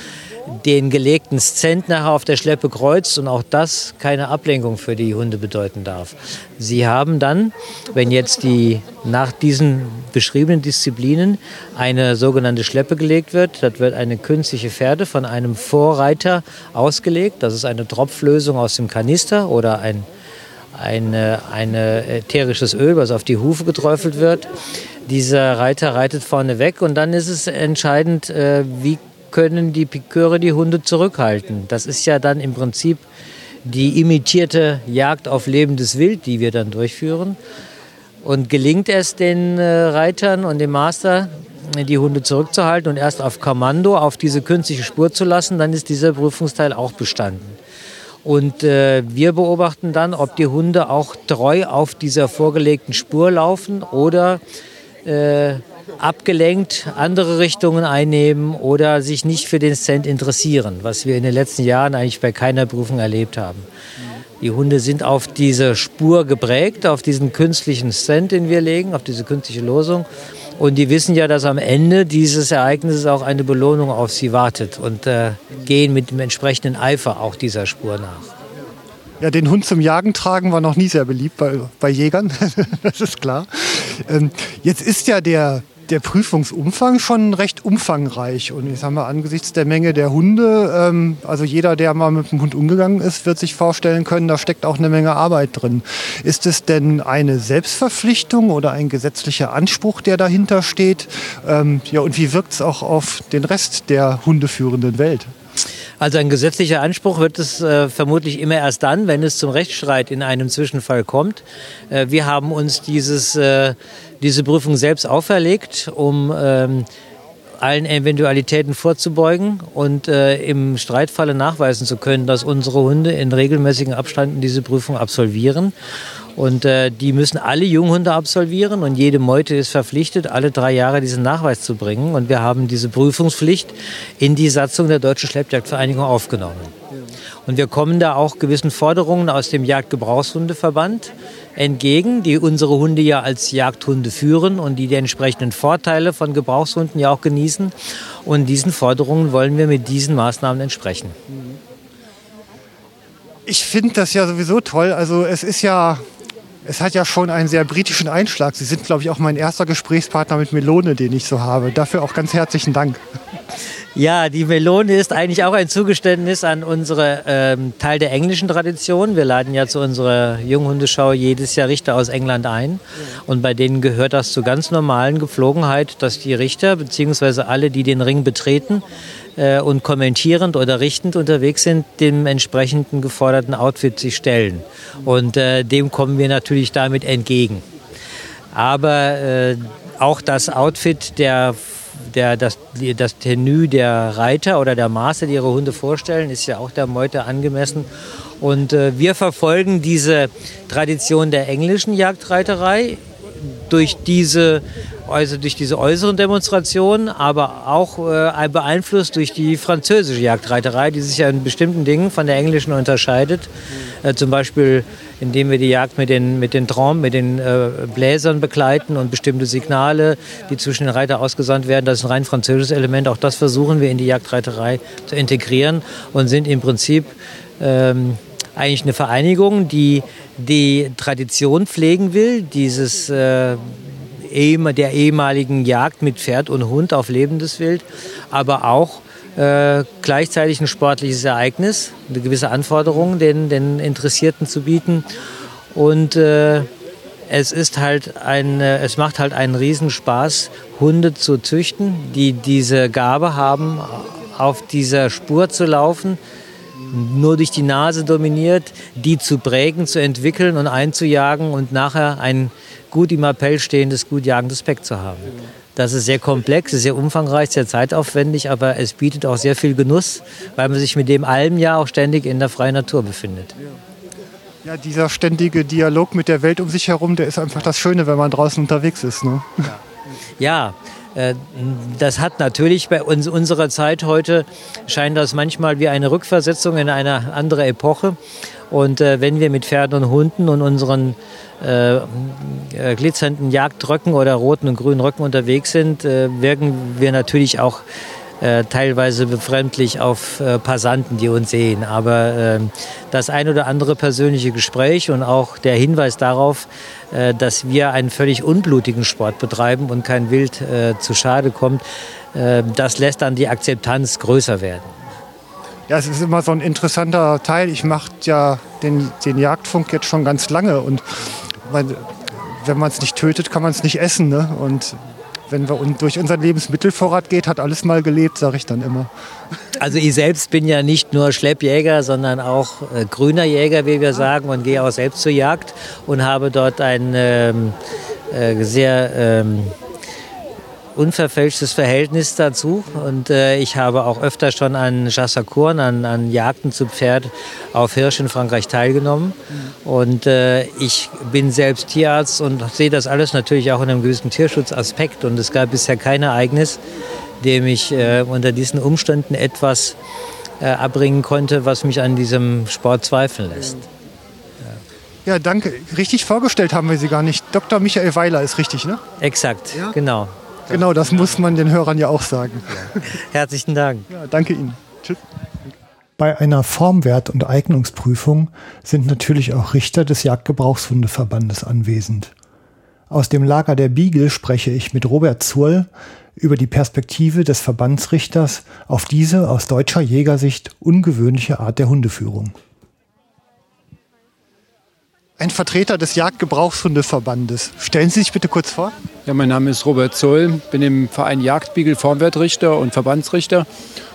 den gelegten Szent nachher auf der Schleppe kreuzt und auch das keine Ablenkung für die Hunde bedeuten darf. Sie haben dann, wenn jetzt die nach diesen beschriebenen Disziplinen eine sogenannte Schleppe gelegt wird, das wird eine künstliche Pferde von einem Vorreiter ausgelegt. Das ist eine Tropflösung aus dem Kanister oder ein eine, eine ätherisches Öl, was auf die Hufe geträufelt wird. Dieser Reiter reitet vorne weg und dann ist es entscheidend, äh, wie können die Piköre die Hunde zurückhalten. Das ist ja dann im Prinzip die imitierte Jagd auf lebendes Wild, die wir dann durchführen. Und gelingt es den äh, Reitern und dem Master, die Hunde zurückzuhalten und erst auf Kommando auf diese künstliche Spur zu lassen, dann ist dieser Prüfungsteil auch bestanden. Und äh, wir beobachten dann, ob die Hunde auch treu auf dieser vorgelegten Spur laufen oder äh, abgelenkt andere Richtungen einnehmen oder sich nicht für den Cent interessieren, was wir in den letzten Jahren eigentlich bei keiner Prüfung erlebt haben. Die Hunde sind auf diese Spur geprägt, auf diesen künstlichen Cent, den wir legen, auf diese künstliche Losung. Und die wissen ja, dass am Ende dieses Ereignisses auch eine Belohnung auf sie wartet und äh, gehen mit dem entsprechenden Eifer auch dieser Spur nach. Ja, den Hund zum Jagen tragen war noch nie sehr beliebt bei, bei Jägern, das ist klar. Ähm, jetzt ist ja der der Prüfungsumfang schon recht umfangreich. Und ich sage mal, angesichts der Menge der Hunde, ähm, also jeder, der mal mit dem Hund umgegangen ist, wird sich vorstellen können, da steckt auch eine Menge Arbeit drin. Ist es denn eine Selbstverpflichtung oder ein gesetzlicher Anspruch, der dahinter steht? Ähm, ja, und wie wirkt es auch auf den Rest der hundeführenden Welt? Also ein gesetzlicher Anspruch wird es äh, vermutlich immer erst dann, wenn es zum Rechtsstreit in einem Zwischenfall kommt. Äh, wir haben uns dieses, äh, diese Prüfung selbst auferlegt, um ähm, allen Eventualitäten vorzubeugen und äh, im Streitfalle nachweisen zu können, dass unsere Hunde in regelmäßigen Abständen diese Prüfung absolvieren. Und äh, die müssen alle Junghunde absolvieren und jede Meute ist verpflichtet, alle drei Jahre diesen Nachweis zu bringen. Und wir haben diese Prüfungspflicht in die Satzung der Deutschen Schleppjagdvereinigung aufgenommen. Und wir kommen da auch gewissen Forderungen aus dem Jagdgebrauchshundeverband entgegen, die unsere Hunde ja als Jagdhunde führen und die die entsprechenden Vorteile von Gebrauchshunden ja auch genießen. Und diesen Forderungen wollen wir mit diesen Maßnahmen entsprechen. Ich finde das ja sowieso toll. Also es ist ja es hat ja schon einen sehr britischen Einschlag. Sie sind, glaube ich, auch mein erster Gesprächspartner mit Melone, den ich so habe. Dafür auch ganz herzlichen Dank. Ja, die Melone ist eigentlich auch ein Zugeständnis an unsere ähm, Teil der englischen Tradition. Wir laden ja zu unserer Junghundeschau jedes Jahr Richter aus England ein. Und bei denen gehört das zur ganz normalen Gepflogenheit, dass die Richter bzw. alle, die den Ring betreten, äh, und kommentierend oder richtend unterwegs sind, dem entsprechenden geforderten Outfit sich stellen. Und äh, dem kommen wir natürlich damit entgegen. Aber äh, auch das Outfit der der, das, das Tenue der Reiter oder der Maße, die ihre Hunde vorstellen, ist ja auch der Meute angemessen. Und äh, wir verfolgen diese Tradition der englischen Jagdreiterei durch diese, also durch diese äußeren Demonstrationen, aber auch äh, beeinflusst durch die französische Jagdreiterei, die sich ja in bestimmten Dingen von der englischen unterscheidet. Äh, zum Beispiel, indem wir die Jagd mit den, mit den Trompen, mit den äh, Bläsern begleiten und bestimmte Signale, die zwischen den Reitern ausgesandt werden. Das ist ein rein französisches Element. Auch das versuchen wir in die Jagdreiterei zu integrieren und sind im Prinzip ähm, eigentlich eine Vereinigung, die die Tradition pflegen will, dieses äh, der ehemaligen Jagd mit Pferd und Hund auf lebendes Wild, aber auch äh, gleichzeitig ein sportliches Ereignis, eine gewisse Anforderung den, den Interessierten zu bieten. Und äh, es ist halt ein, äh, es macht halt einen Riesenspaß, Hunde zu züchten, die diese Gabe haben, auf dieser Spur zu laufen, nur durch die Nase dominiert, die zu prägen, zu entwickeln und einzujagen und nachher ein gut im Appell stehendes, gut jagendes Pack zu haben. Das ist sehr komplex, sehr umfangreich, sehr zeitaufwendig, aber es bietet auch sehr viel Genuss, weil man sich mit dem allem ja auch ständig in der freien Natur befindet. Ja, dieser ständige Dialog mit der Welt um sich herum, der ist einfach das Schöne, wenn man draußen unterwegs ist. Ne? Ja, äh, das hat natürlich bei uns unserer Zeit heute scheint das manchmal wie eine Rückversetzung in eine andere Epoche. Und äh, wenn wir mit Pferden und Hunden und unseren äh, äh, glitzernden Jagdröcken oder roten und grünen Röcken unterwegs sind, äh, wirken wir natürlich auch äh, teilweise befremdlich auf äh, Passanten, die uns sehen. Aber äh, das ein oder andere persönliche Gespräch und auch der Hinweis darauf, äh, dass wir einen völlig unblutigen Sport betreiben und kein Wild äh, zu Schade kommt, das lässt dann die Akzeptanz größer werden. Ja, es ist immer so ein interessanter Teil. Ich mache ja den, den Jagdfunk jetzt schon ganz lange und wenn man es nicht tötet, kann man es nicht essen. Ne? Und wenn wir durch unseren Lebensmittelvorrat geht, hat alles mal gelebt, sage ich dann immer. Also ich selbst bin ja nicht nur Schleppjäger, sondern auch äh, grüner Jäger, wie wir sagen, und gehe auch selbst zur Jagd und habe dort ein ähm, äh, sehr ähm, unverfälschtes Verhältnis dazu. Und äh, ich habe auch öfter schon an Chassacourn, an, an Jagden zu Pferd auf Hirsch in Frankreich teilgenommen. Und äh, ich bin selbst Tierarzt und sehe das alles natürlich auch in einem gewissen Tierschutzaspekt. Und es gab bisher kein Ereignis, dem ich äh, unter diesen Umständen etwas äh, abbringen konnte, was mich an diesem Sport zweifeln lässt. Ja, danke. Richtig vorgestellt haben wir Sie gar nicht. Dr. Michael Weiler ist richtig, ne? Exakt, ja? genau. Genau, das muss man den Hörern ja auch sagen. Herzlichen Dank. Ja, danke Ihnen. Tschüss. Bei einer Formwert- und Eignungsprüfung sind natürlich auch Richter des Jagdgebrauchshundeverbandes anwesend. Aus dem Lager der Biegel spreche ich mit Robert Zurl über die Perspektive des Verbandsrichters auf diese aus deutscher Jägersicht ungewöhnliche Art der Hundeführung. Ein Vertreter des Jagdgebrauchshundeverbandes. Stellen Sie sich bitte kurz vor. Ja, mein Name ist Robert Zoll, bin im Verein Jagdbiegel Formwertrichter und Verbandsrichter.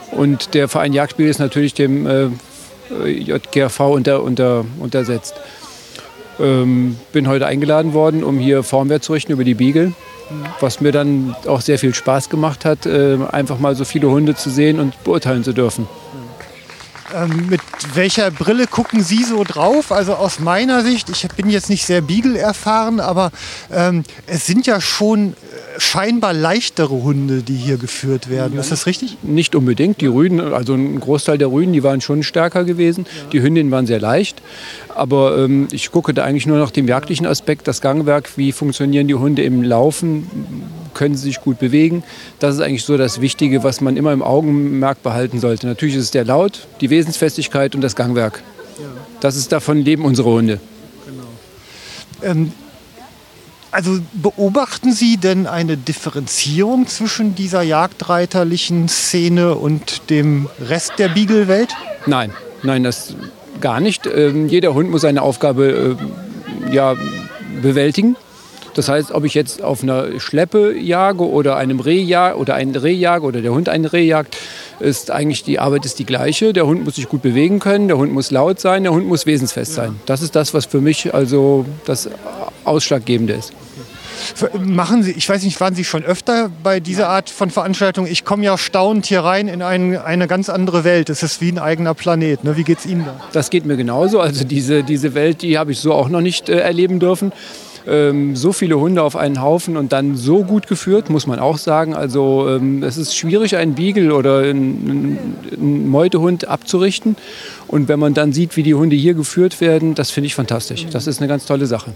Und der Verein Jagdbiegel ist natürlich dem äh, JGRV unter, unter, untersetzt. Ähm, bin heute eingeladen worden, um hier Formwert zu richten über die Biegel. Was mir dann auch sehr viel Spaß gemacht hat, äh, einfach mal so viele Hunde zu sehen und beurteilen zu dürfen. Ähm, mit welcher Brille gucken Sie so drauf? Also aus meiner Sicht, ich bin jetzt nicht sehr Beagle erfahren, aber ähm, es sind ja schon äh, scheinbar leichtere Hunde, die hier geführt werden. Ist das richtig? Nicht unbedingt. Die Rüden, also ein Großteil der Rüden, die waren schon stärker gewesen. Die Hündinnen waren sehr leicht. Aber ähm, ich gucke da eigentlich nur nach dem jagdlichen Aspekt, das Gangwerk, wie funktionieren die Hunde im Laufen, können sie sich gut bewegen. Das ist eigentlich so das Wichtige, was man immer im Augenmerk behalten sollte. Natürlich ist es der Laut, die Wesensfestigkeit und das Gangwerk. Das ist davon leben unsere Hunde. Genau. Ähm, also beobachten Sie denn eine Differenzierung zwischen dieser jagdreiterlichen Szene und dem Rest der Beagle-Welt? Nein, nein, das gar nicht. Ähm, jeder Hund muss seine Aufgabe äh, ja, bewältigen. Das heißt, ob ich jetzt auf einer Schleppe jage oder einem Reh jage oder ein Reh jage oder der Hund ein Reh jagt, ist eigentlich die Arbeit ist die gleiche. Der Hund muss sich gut bewegen können, der Hund muss laut sein, der Hund muss wesensfest sein. Das ist das, was für mich also das Ausschlaggebende ist. Machen Sie, ich weiß nicht, waren Sie schon öfter bei dieser Art von Veranstaltung? Ich komme ja staunend hier rein in ein, eine ganz andere Welt. Es ist wie ein eigener Planet. Ne? Wie geht es Ihnen da? Das geht mir genauso. Also diese, diese Welt, die habe ich so auch noch nicht äh, erleben dürfen. Ähm, so viele Hunde auf einen Haufen und dann so gut geführt, muss man auch sagen. Also ähm, es ist schwierig, einen Beagle oder einen, einen Meutehund abzurichten. Und wenn man dann sieht, wie die Hunde hier geführt werden, das finde ich fantastisch. Das ist eine ganz tolle Sache.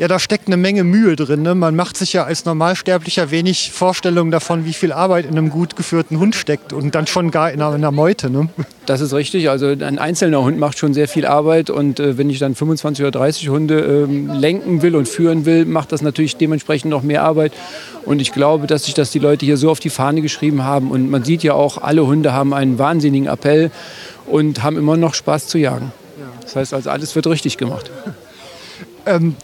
Ja, da steckt eine Menge Mühe drin. Ne? Man macht sich ja als Normalsterblicher wenig Vorstellungen davon, wie viel Arbeit in einem gut geführten Hund steckt und dann schon gar in einer, in einer Meute. Ne? Das ist richtig. Also ein einzelner Hund macht schon sehr viel Arbeit und äh, wenn ich dann 25 oder 30 Hunde ähm, lenken will und führen will, macht das natürlich dementsprechend noch mehr Arbeit. Und ich glaube, dass sich das die Leute hier so auf die Fahne geschrieben haben. Und man sieht ja auch, alle Hunde haben einen wahnsinnigen Appell und haben immer noch Spaß zu jagen. Das heißt also, alles wird richtig gemacht. Ähm,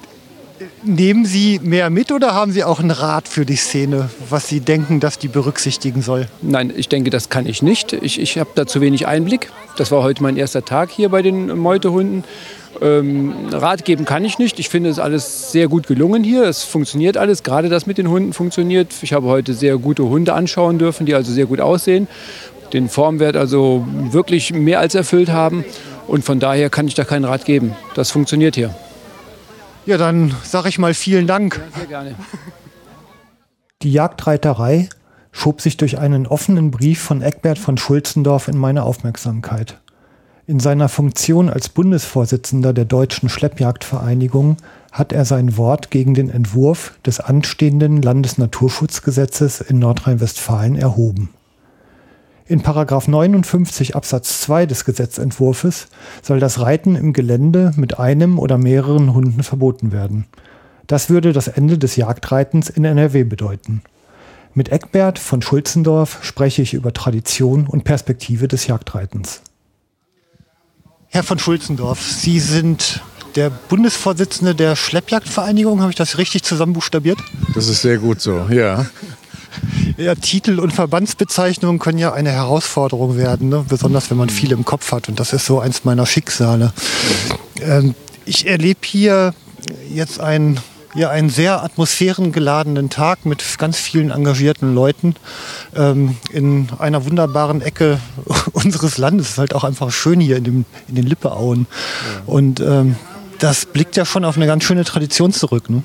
nehmen Sie mehr mit oder haben Sie auch einen Rat für die Szene, was Sie denken, dass die berücksichtigen soll? Nein, ich denke, das kann ich nicht. Ich, ich habe da zu wenig Einblick. Das war heute mein erster Tag hier bei den Meutehunden. Ähm, Rat geben kann ich nicht. Ich finde es alles sehr gut gelungen hier. Es funktioniert alles. Gerade das mit den Hunden funktioniert. Ich habe heute sehr gute Hunde anschauen dürfen, die also sehr gut aussehen. Den Formwert also wirklich mehr als erfüllt haben. Und von daher kann ich da keinen Rat geben. Das funktioniert hier. Ja, dann sage ich mal vielen Dank. Ja, sehr gerne. Die Jagdreiterei schob sich durch einen offenen Brief von Eckbert von Schulzendorf in meine Aufmerksamkeit. In seiner Funktion als Bundesvorsitzender der Deutschen Schleppjagdvereinigung hat er sein Wort gegen den Entwurf des anstehenden Landesnaturschutzgesetzes in Nordrhein-Westfalen erhoben. In Paragraph 59 Absatz 2 des Gesetzentwurfs soll das Reiten im Gelände mit einem oder mehreren Hunden verboten werden. Das würde das Ende des Jagdreitens in NRW bedeuten. Mit Eckbert von Schulzendorf spreche ich über Tradition und Perspektive des Jagdreitens. Herr von Schulzendorf, Sie sind der Bundesvorsitzende der Schleppjagdvereinigung. Habe ich das richtig zusammenbuchstabiert? Das ist sehr gut so, ja. Ja, Titel und Verbandsbezeichnungen können ja eine Herausforderung werden, ne? besonders wenn man viel im Kopf hat. Und das ist so eins meiner Schicksale. Ähm, ich erlebe hier jetzt einen, ja, einen sehr atmosphärengeladenen Tag mit ganz vielen engagierten Leuten ähm, in einer wunderbaren Ecke unseres Landes. Es ist halt auch einfach schön hier in, dem, in den Lippeauen. Ja. Und ähm, das blickt ja schon auf eine ganz schöne Tradition zurück. Ne?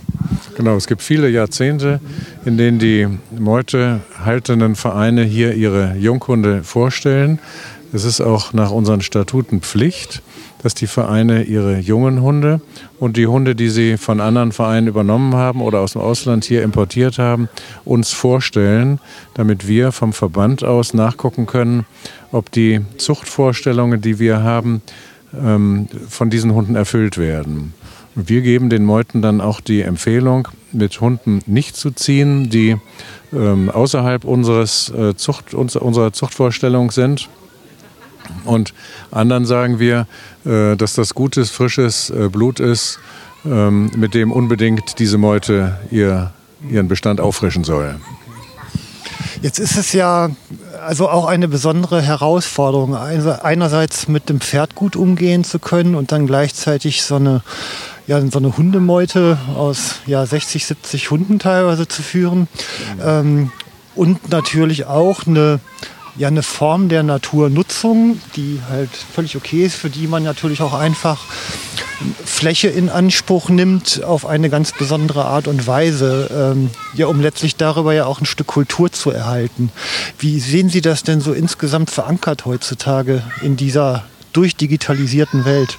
Genau, es gibt viele Jahrzehnte, in denen die Meute haltenden Vereine hier ihre Junghunde vorstellen. Es ist auch nach unseren Statuten Pflicht, dass die Vereine ihre jungen Hunde und die Hunde, die sie von anderen Vereinen übernommen haben oder aus dem Ausland hier importiert haben, uns vorstellen, damit wir vom Verband aus nachgucken können, ob die Zuchtvorstellungen, die wir haben, ähm, von diesen Hunden erfüllt werden. Wir geben den Meuten dann auch die Empfehlung, mit Hunden nicht zu ziehen, die ähm, außerhalb unseres, äh, Zucht, unserer Zuchtvorstellung sind. Und anderen sagen wir, äh, dass das gutes, frisches äh, Blut ist, ähm, mit dem unbedingt diese Meute ihr, ihren Bestand auffrischen soll. Jetzt ist es ja also auch eine besondere Herausforderung, also einerseits mit dem Pferd gut umgehen zu können und dann gleichzeitig so eine, ja, so eine Hundemeute aus ja, 60, 70 Hunden teilweise zu führen. Mhm. Ähm, und natürlich auch eine ja eine Form der Naturnutzung, die halt völlig okay ist, für die man natürlich auch einfach Fläche in Anspruch nimmt auf eine ganz besondere Art und Weise, ähm, ja, um letztlich darüber ja auch ein Stück Kultur zu erhalten. Wie sehen Sie das denn so insgesamt verankert heutzutage in dieser durchdigitalisierten Welt?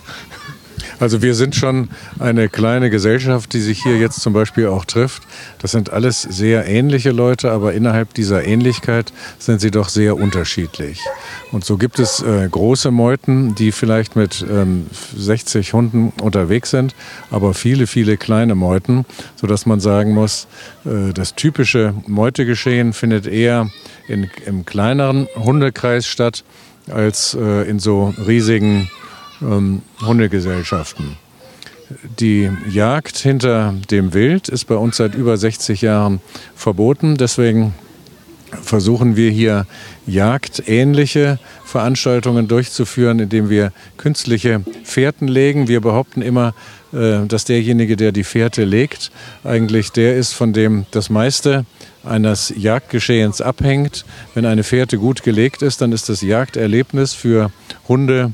Also wir sind schon eine kleine Gesellschaft, die sich hier jetzt zum Beispiel auch trifft. Das sind alles sehr ähnliche Leute, aber innerhalb dieser Ähnlichkeit sind sie doch sehr unterschiedlich. Und so gibt es äh, große Meuten, die vielleicht mit ähm, 60 Hunden unterwegs sind, aber viele, viele kleine Meuten, sodass man sagen muss, äh, das typische Meutegeschehen findet eher in, im kleineren Hundekreis statt als äh, in so riesigen ähm, Hundegesellschaften. Die Jagd hinter dem Wild ist bei uns seit über 60 Jahren verboten. Deswegen versuchen wir hier jagdähnliche Veranstaltungen durchzuführen, indem wir künstliche Fährten legen. Wir behaupten immer, äh, dass derjenige, der die Fährte legt, eigentlich der ist, von dem das meiste eines Jagdgeschehens abhängt. Wenn eine Fährte gut gelegt ist, dann ist das Jagderlebnis für Hunde,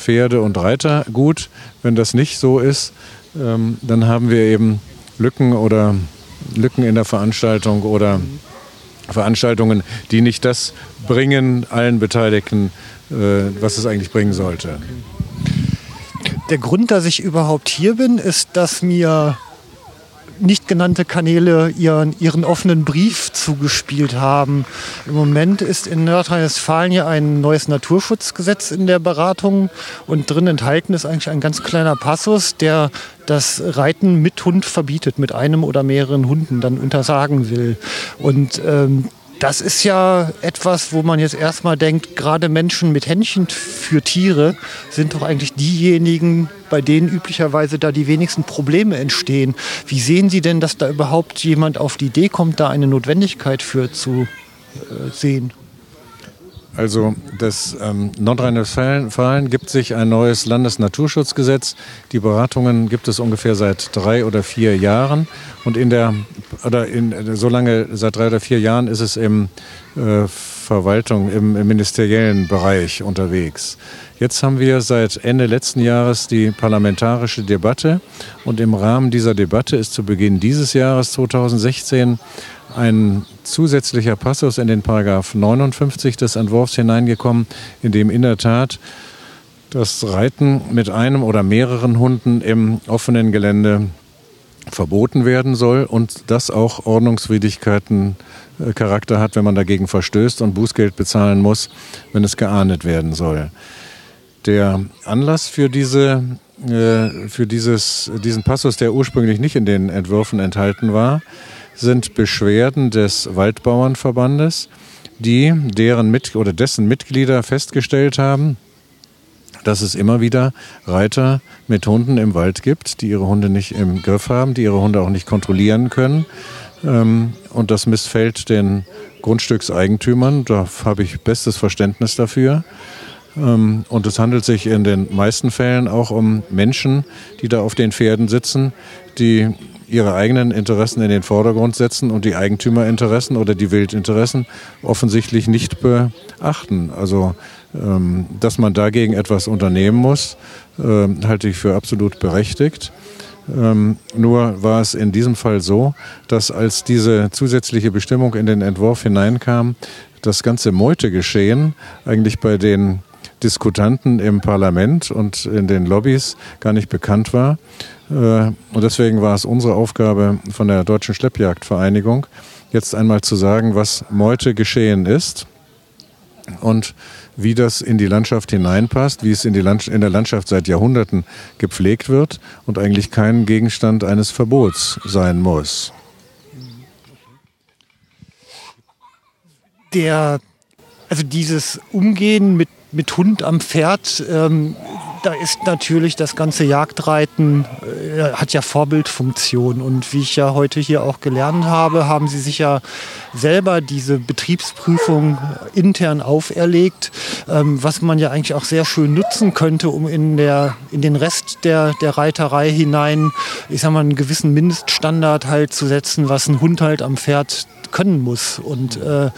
Pferde und Reiter gut. Wenn das nicht so ist, ähm, dann haben wir eben Lücken oder Lücken in der Veranstaltung oder Veranstaltungen, die nicht das bringen allen Beteiligten, äh, was es eigentlich bringen sollte. Der Grund, dass ich überhaupt hier bin, ist, dass mir nicht genannte Kanäle ihren, ihren offenen Brief zugespielt haben. Im Moment ist in Nordrhein-Westfalen ja ein neues Naturschutzgesetz in der Beratung und drin enthalten ist eigentlich ein ganz kleiner Passus, der das Reiten mit Hund verbietet, mit einem oder mehreren Hunden dann untersagen will. Und ähm, das ist ja etwas, wo man jetzt erstmal denkt, gerade Menschen mit Händchen für Tiere sind doch eigentlich diejenigen, bei denen üblicherweise da die wenigsten Probleme entstehen. Wie sehen Sie denn, dass da überhaupt jemand auf die Idee kommt, da eine Notwendigkeit für zu äh, sehen? Also das ähm, Nordrhein-Westfalen gibt sich ein neues Landesnaturschutzgesetz. Die Beratungen gibt es ungefähr seit drei oder vier Jahren. Und in der, oder in, so lange, seit drei oder vier Jahren ist es im äh, Verwaltung, im, im ministeriellen Bereich unterwegs. Jetzt haben wir seit Ende letzten Jahres die parlamentarische Debatte. Und im Rahmen dieser Debatte ist zu Beginn dieses Jahres 2016 ein zusätzlicher Passus in den Paragraph 59 des Entwurfs hineingekommen, in dem in der Tat das Reiten mit einem oder mehreren Hunden im offenen Gelände verboten werden soll und das auch Ordnungswidrigkeiten äh, Charakter hat, wenn man dagegen verstößt und Bußgeld bezahlen muss, wenn es geahndet werden soll. Der Anlass für diese äh, für dieses, diesen Passus, der ursprünglich nicht in den Entwürfen enthalten war, sind Beschwerden des Waldbauernverbandes, die deren Mit oder dessen Mitglieder festgestellt haben, dass es immer wieder Reiter mit Hunden im Wald gibt, die ihre Hunde nicht im Griff haben, die ihre Hunde auch nicht kontrollieren können. Ähm, und das missfällt den Grundstückseigentümern. Da habe ich bestes Verständnis dafür. Ähm, und es handelt sich in den meisten Fällen auch um Menschen, die da auf den Pferden sitzen, die ihre eigenen Interessen in den Vordergrund setzen und die Eigentümerinteressen oder die Wildinteressen offensichtlich nicht beachten. Also, ähm, dass man dagegen etwas unternehmen muss, äh, halte ich für absolut berechtigt. Ähm, nur war es in diesem Fall so, dass als diese zusätzliche Bestimmung in den Entwurf hineinkam, das ganze Meutegeschehen eigentlich bei den Diskutanten im Parlament und in den Lobbys gar nicht bekannt war. Äh, und deswegen war es unsere Aufgabe von der Deutschen Schleppjagdvereinigung, jetzt einmal zu sagen, was Meute geschehen ist und wie das in die Landschaft hineinpasst, wie es in, die Land in der Landschaft seit Jahrhunderten gepflegt wird und eigentlich kein Gegenstand eines Verbots sein muss. Der, also dieses Umgehen mit mit Hund am Pferd, ähm, da ist natürlich das ganze Jagdreiten, äh, hat ja Vorbildfunktion. Und wie ich ja heute hier auch gelernt habe, haben sie sich ja selber diese Betriebsprüfung intern auferlegt, ähm, was man ja eigentlich auch sehr schön nutzen könnte, um in, der, in den Rest der, der Reiterei hinein, ich sag mal, einen gewissen Mindeststandard halt zu setzen, was ein Hund halt am Pferd können muss. Und äh,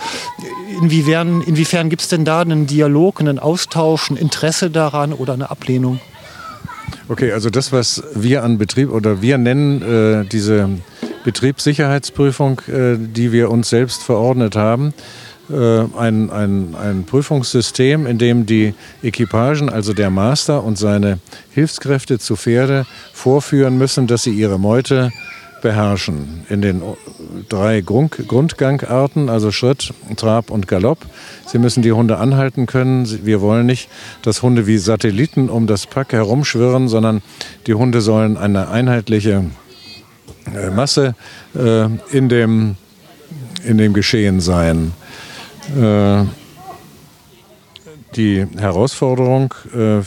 inwiefern, inwiefern gibt es denn da einen Dialog, einen Austausch, ein Interesse daran oder eine Ablehnung? Okay, also das, was wir an Betrieb oder wir nennen äh, diese Betriebssicherheitsprüfung, äh, die wir uns selbst verordnet haben, äh, ein, ein, ein Prüfungssystem, in dem die Equipagen, also der Master und seine Hilfskräfte zu Pferde vorführen müssen, dass sie ihre Meute beherrschen. In den drei Grund Grundgangarten, also Schritt, Trab und Galopp. Sie müssen die Hunde anhalten können. Wir wollen nicht, dass Hunde wie Satelliten um das Pack herumschwirren, sondern die Hunde sollen eine einheitliche äh, Masse äh, in, dem, in dem Geschehen sein. Äh, die Herausforderung, äh,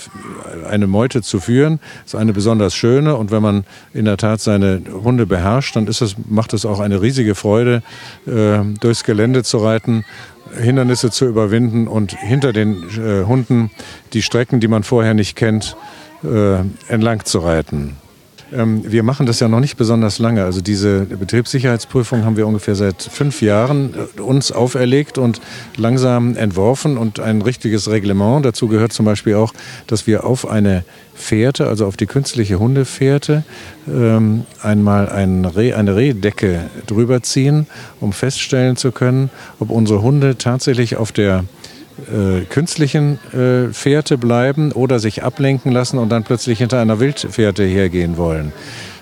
eine Meute zu führen, ist eine besonders schöne. Und wenn man in der Tat seine Hunde beherrscht, dann ist es, macht es auch eine riesige Freude, äh, durchs Gelände zu reiten, Hindernisse zu überwinden und hinter den äh, Hunden die Strecken, die man vorher nicht kennt, entlang zu reiten. Ähm, wir machen das ja noch nicht besonders lange. Also diese Betriebssicherheitsprüfung haben wir ungefähr seit fünf Jahren äh, uns auferlegt und langsam entworfen und ein richtiges Reglement. Dazu gehört zum Beispiel auch, dass wir auf eine Fährte, also auf die künstliche Hundefährte, ähm, einmal ein Reh, eine Rehdecke drüber ziehen, um feststellen zu können, ob unsere Hunde tatsächlich auf der äh, künstlichen äh, Fährte bleiben oder sich ablenken lassen und dann plötzlich hinter einer Wildfährte hergehen wollen.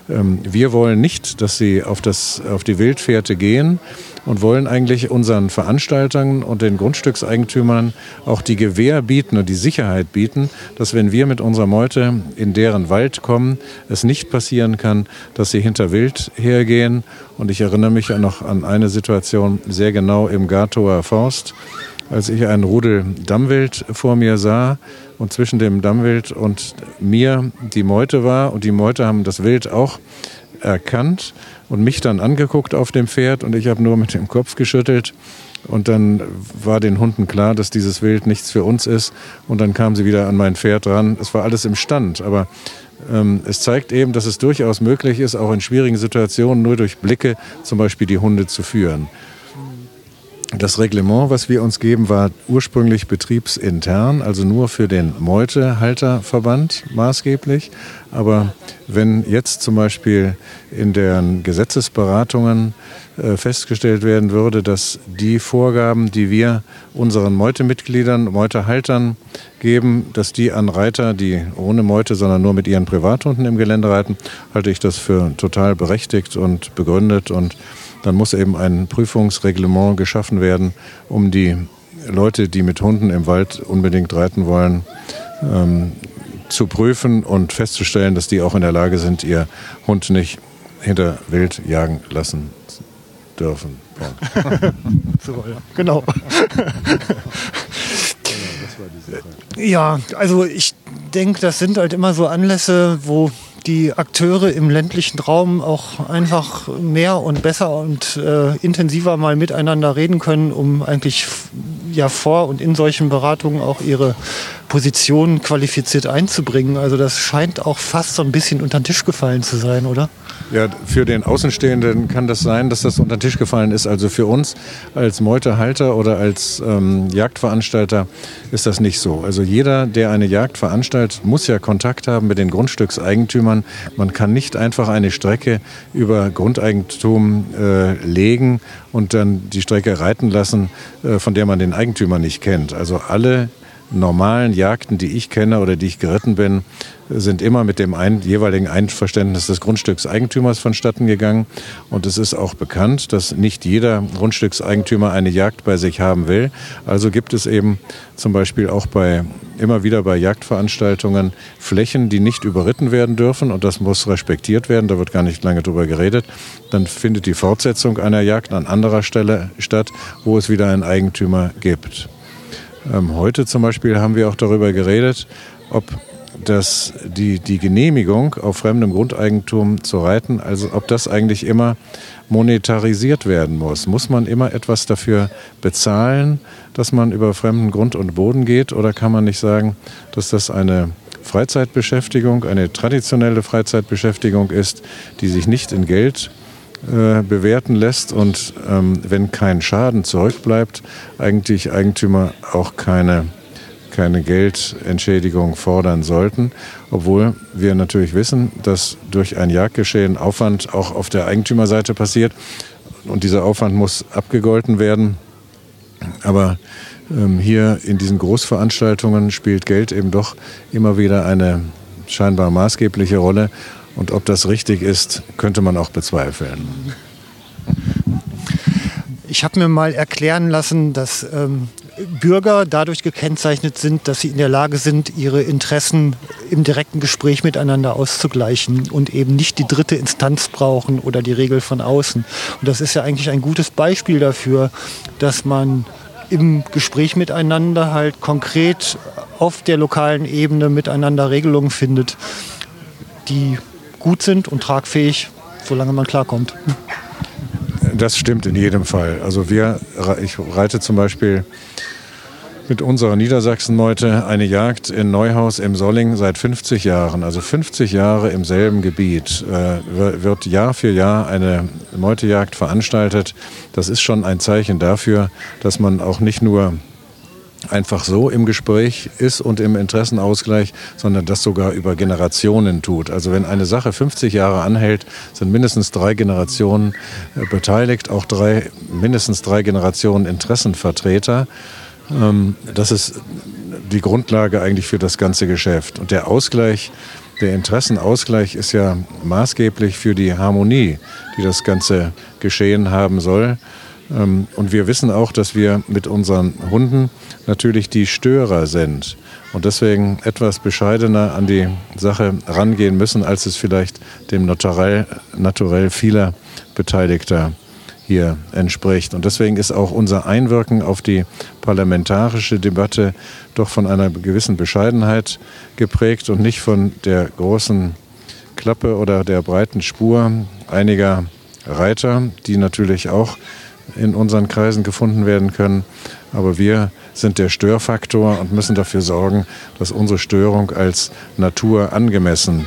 Ähm, wir wollen nicht, dass sie auf, das, auf die Wildfährte gehen und wollen eigentlich unseren Veranstaltern und den Grundstückseigentümern auch die Gewähr bieten und die Sicherheit bieten, dass wenn wir mit unserer Meute in deren Wald kommen, es nicht passieren kann, dass sie hinter Wild hergehen. Und ich erinnere mich noch an eine Situation sehr genau im Gatower Forst als ich einen Rudel Dammwild vor mir sah und zwischen dem Dammwild und mir die Meute war und die Meute haben das Wild auch erkannt und mich dann angeguckt auf dem Pferd und ich habe nur mit dem Kopf geschüttelt und dann war den Hunden klar, dass dieses Wild nichts für uns ist und dann kamen sie wieder an mein Pferd ran. Es war alles im Stand, aber ähm, es zeigt eben, dass es durchaus möglich ist, auch in schwierigen Situationen nur durch Blicke zum Beispiel die Hunde zu führen. Das Reglement, was wir uns geben, war ursprünglich betriebsintern, also nur für den Meutehalterverband maßgeblich. Aber wenn jetzt zum Beispiel in den Gesetzesberatungen äh, festgestellt werden würde, dass die Vorgaben, die wir unseren Meutemitgliedern, Meutehaltern geben, dass die an Reiter, die ohne Meute, sondern nur mit ihren Privathunden im Gelände reiten, halte ich das für total berechtigt und begründet und dann muss eben ein Prüfungsreglement geschaffen werden, um die Leute, die mit Hunden im Wald unbedingt reiten wollen, ähm, zu prüfen und festzustellen, dass die auch in der Lage sind, ihr Hund nicht hinter Wild jagen lassen dürfen. Genau. Ja, also ich denke, das sind halt immer so Anlässe, wo die Akteure im ländlichen Raum auch einfach mehr und besser und äh, intensiver mal miteinander reden können, um eigentlich ja vor und in solchen Beratungen auch ihre Positionen qualifiziert einzubringen. Also das scheint auch fast so ein bisschen unter den Tisch gefallen zu sein, oder? Ja, für den Außenstehenden kann das sein, dass das unter den Tisch gefallen ist. Also für uns als Meutehalter oder als ähm, Jagdveranstalter ist das nicht so. Also jeder, der eine Jagd veranstaltet, muss ja Kontakt haben mit den Grundstückseigentümern. Man kann nicht einfach eine Strecke über Grundeigentum äh, legen und dann die Strecke reiten lassen, äh, von der man den Eigentümer nicht kennt. Also alle normalen Jagden, die ich kenne oder die ich geritten bin, sind immer mit dem ein, jeweiligen Einverständnis des Grundstückseigentümers vonstatten gegangen. Und es ist auch bekannt, dass nicht jeder Grundstückseigentümer eine Jagd bei sich haben will. Also gibt es eben zum Beispiel auch bei, immer wieder bei Jagdveranstaltungen Flächen, die nicht überritten werden dürfen. Und das muss respektiert werden. Da wird gar nicht lange drüber geredet. Dann findet die Fortsetzung einer Jagd an anderer Stelle statt, wo es wieder einen Eigentümer gibt. Ähm, heute zum Beispiel haben wir auch darüber geredet, ob das, die, die Genehmigung auf fremdem Grundeigentum zu reiten, also ob das eigentlich immer monetarisiert werden muss. Muss man immer etwas dafür bezahlen, dass man über fremden Grund und Boden geht? Oder kann man nicht sagen, dass das eine Freizeitbeschäftigung, eine traditionelle Freizeitbeschäftigung ist, die sich nicht in Geld äh, bewerten lässt und ähm, wenn kein Schaden zurückbleibt, eigentlich Eigentümer auch keine, keine Geldentschädigung fordern sollten, obwohl wir natürlich wissen, dass durch ein Jagdgeschehen Aufwand auch auf der Eigentümerseite passiert und dieser Aufwand muss abgegolten werden. Aber ähm, hier in diesen Großveranstaltungen spielt Geld eben doch immer wieder eine scheinbar maßgebliche Rolle und ob das richtig ist, könnte man auch bezweifeln. Ich habe mir mal erklären lassen, dass ähm, Bürger dadurch gekennzeichnet sind, dass sie in der Lage sind, ihre Interessen im direkten Gespräch miteinander auszugleichen und eben nicht die dritte Instanz brauchen oder die Regel von außen. Und das ist ja eigentlich ein gutes Beispiel dafür, dass man im Gespräch miteinander halt konkret auf der lokalen Ebene miteinander Regelungen findet, die gut sind und tragfähig, solange man klarkommt. Das stimmt in jedem Fall. Also wir, ich reite zum Beispiel mit unserer Niedersachsenmeute eine Jagd in Neuhaus im Solling seit 50 Jahren. Also 50 Jahre im selben Gebiet äh, wird Jahr für Jahr eine Meutejagd veranstaltet. Das ist schon ein Zeichen dafür, dass man auch nicht nur einfach so im Gespräch ist und im Interessenausgleich, sondern das sogar über Generationen tut. Also wenn eine Sache 50 Jahre anhält, sind mindestens drei Generationen äh, beteiligt, auch drei, mindestens drei Generationen Interessenvertreter. Ähm, das ist die Grundlage eigentlich für das ganze Geschäft. Und der Ausgleich, der Interessenausgleich ist ja maßgeblich für die Harmonie, die das ganze Geschehen haben soll. Ähm, und wir wissen auch, dass wir mit unseren Hunden natürlich die Störer sind und deswegen etwas bescheidener an die Sache rangehen müssen, als es vielleicht dem Naturell, naturell vieler Beteiligter hier entspricht. Und deswegen ist auch unser Einwirken auf die parlamentarische Debatte doch von einer gewissen Bescheidenheit geprägt und nicht von der großen Klappe oder der breiten Spur einiger Reiter, die natürlich auch in unseren Kreisen gefunden werden können. Aber wir sind der Störfaktor und müssen dafür sorgen, dass unsere Störung als Natur angemessen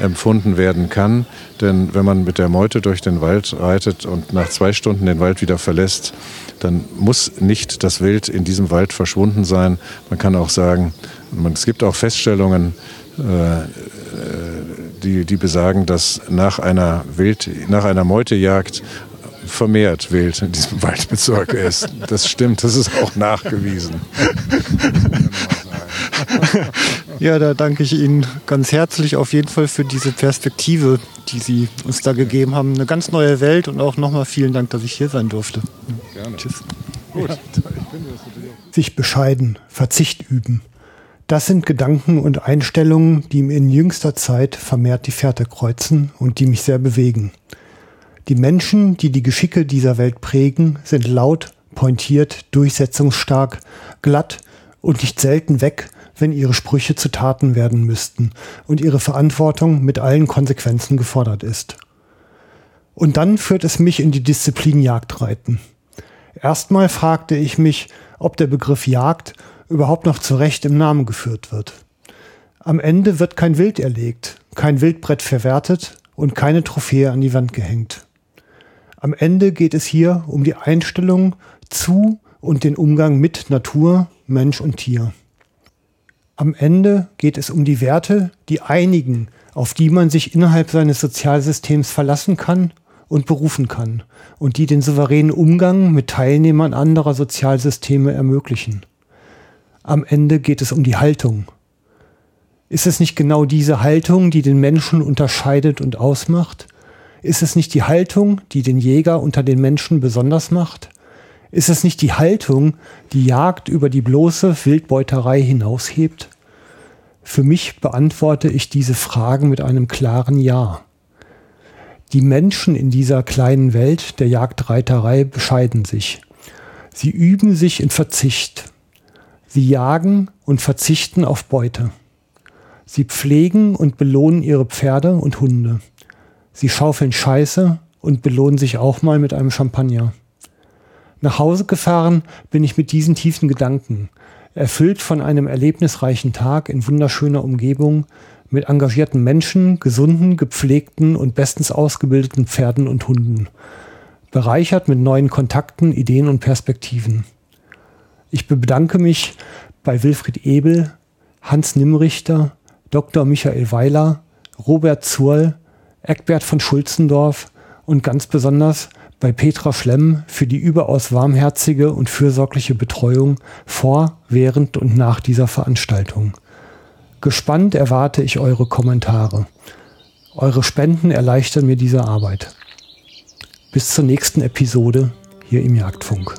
empfunden werden kann. Denn wenn man mit der Meute durch den Wald reitet und nach zwei Stunden den Wald wieder verlässt, dann muss nicht das Wild in diesem Wald verschwunden sein. Man kann auch sagen, es gibt auch Feststellungen, äh, die, die besagen, dass nach einer, Wild, nach einer Meutejagd vermehrt Wild in diesem Waldbezirk ist. Das stimmt, das ist auch nachgewiesen. Ja, da danke ich Ihnen ganz herzlich auf jeden Fall für diese Perspektive, die Sie uns da gegeben haben. Eine ganz neue Welt und auch nochmal vielen Dank, dass ich hier sein durfte. Gerne. Tschüss. Gut. Sich bescheiden, Verzicht üben. Das sind Gedanken und Einstellungen, die mir in jüngster Zeit vermehrt die Fährte kreuzen und die mich sehr bewegen. Die Menschen, die die Geschicke dieser Welt prägen, sind laut, pointiert, durchsetzungsstark, glatt und nicht selten weg, wenn ihre Sprüche zu Taten werden müssten und ihre Verantwortung mit allen Konsequenzen gefordert ist. Und dann führt es mich in die Disziplin Jagdreiten. Erstmal fragte ich mich, ob der Begriff Jagd überhaupt noch zurecht im Namen geführt wird. Am Ende wird kein Wild erlegt, kein Wildbrett verwertet und keine Trophäe an die Wand gehängt. Am Ende geht es hier um die Einstellung zu und den Umgang mit Natur, Mensch und Tier. Am Ende geht es um die Werte, die einigen, auf die man sich innerhalb seines Sozialsystems verlassen kann und berufen kann und die den souveränen Umgang mit Teilnehmern anderer Sozialsysteme ermöglichen. Am Ende geht es um die Haltung. Ist es nicht genau diese Haltung, die den Menschen unterscheidet und ausmacht? Ist es nicht die Haltung, die den Jäger unter den Menschen besonders macht? Ist es nicht die Haltung, die Jagd über die bloße Wildbeuterei hinaushebt? Für mich beantworte ich diese Fragen mit einem klaren Ja. Die Menschen in dieser kleinen Welt der Jagdreiterei bescheiden sich. Sie üben sich in Verzicht. Sie jagen und verzichten auf Beute. Sie pflegen und belohnen ihre Pferde und Hunde. Sie schaufeln Scheiße und belohnen sich auch mal mit einem Champagner. Nach Hause gefahren bin ich mit diesen tiefen Gedanken, erfüllt von einem erlebnisreichen Tag in wunderschöner Umgebung, mit engagierten Menschen, gesunden, gepflegten und bestens ausgebildeten Pferden und Hunden, bereichert mit neuen Kontakten, Ideen und Perspektiven. Ich bedanke mich bei Wilfried Ebel, Hans Nimmrichter, Dr. Michael Weiler, Robert Zurl, Eckbert von Schulzendorf und ganz besonders bei Petra Schlemm für die überaus warmherzige und fürsorgliche Betreuung vor, während und nach dieser Veranstaltung. Gespannt erwarte ich eure Kommentare. Eure Spenden erleichtern mir diese Arbeit. Bis zur nächsten Episode hier im Jagdfunk.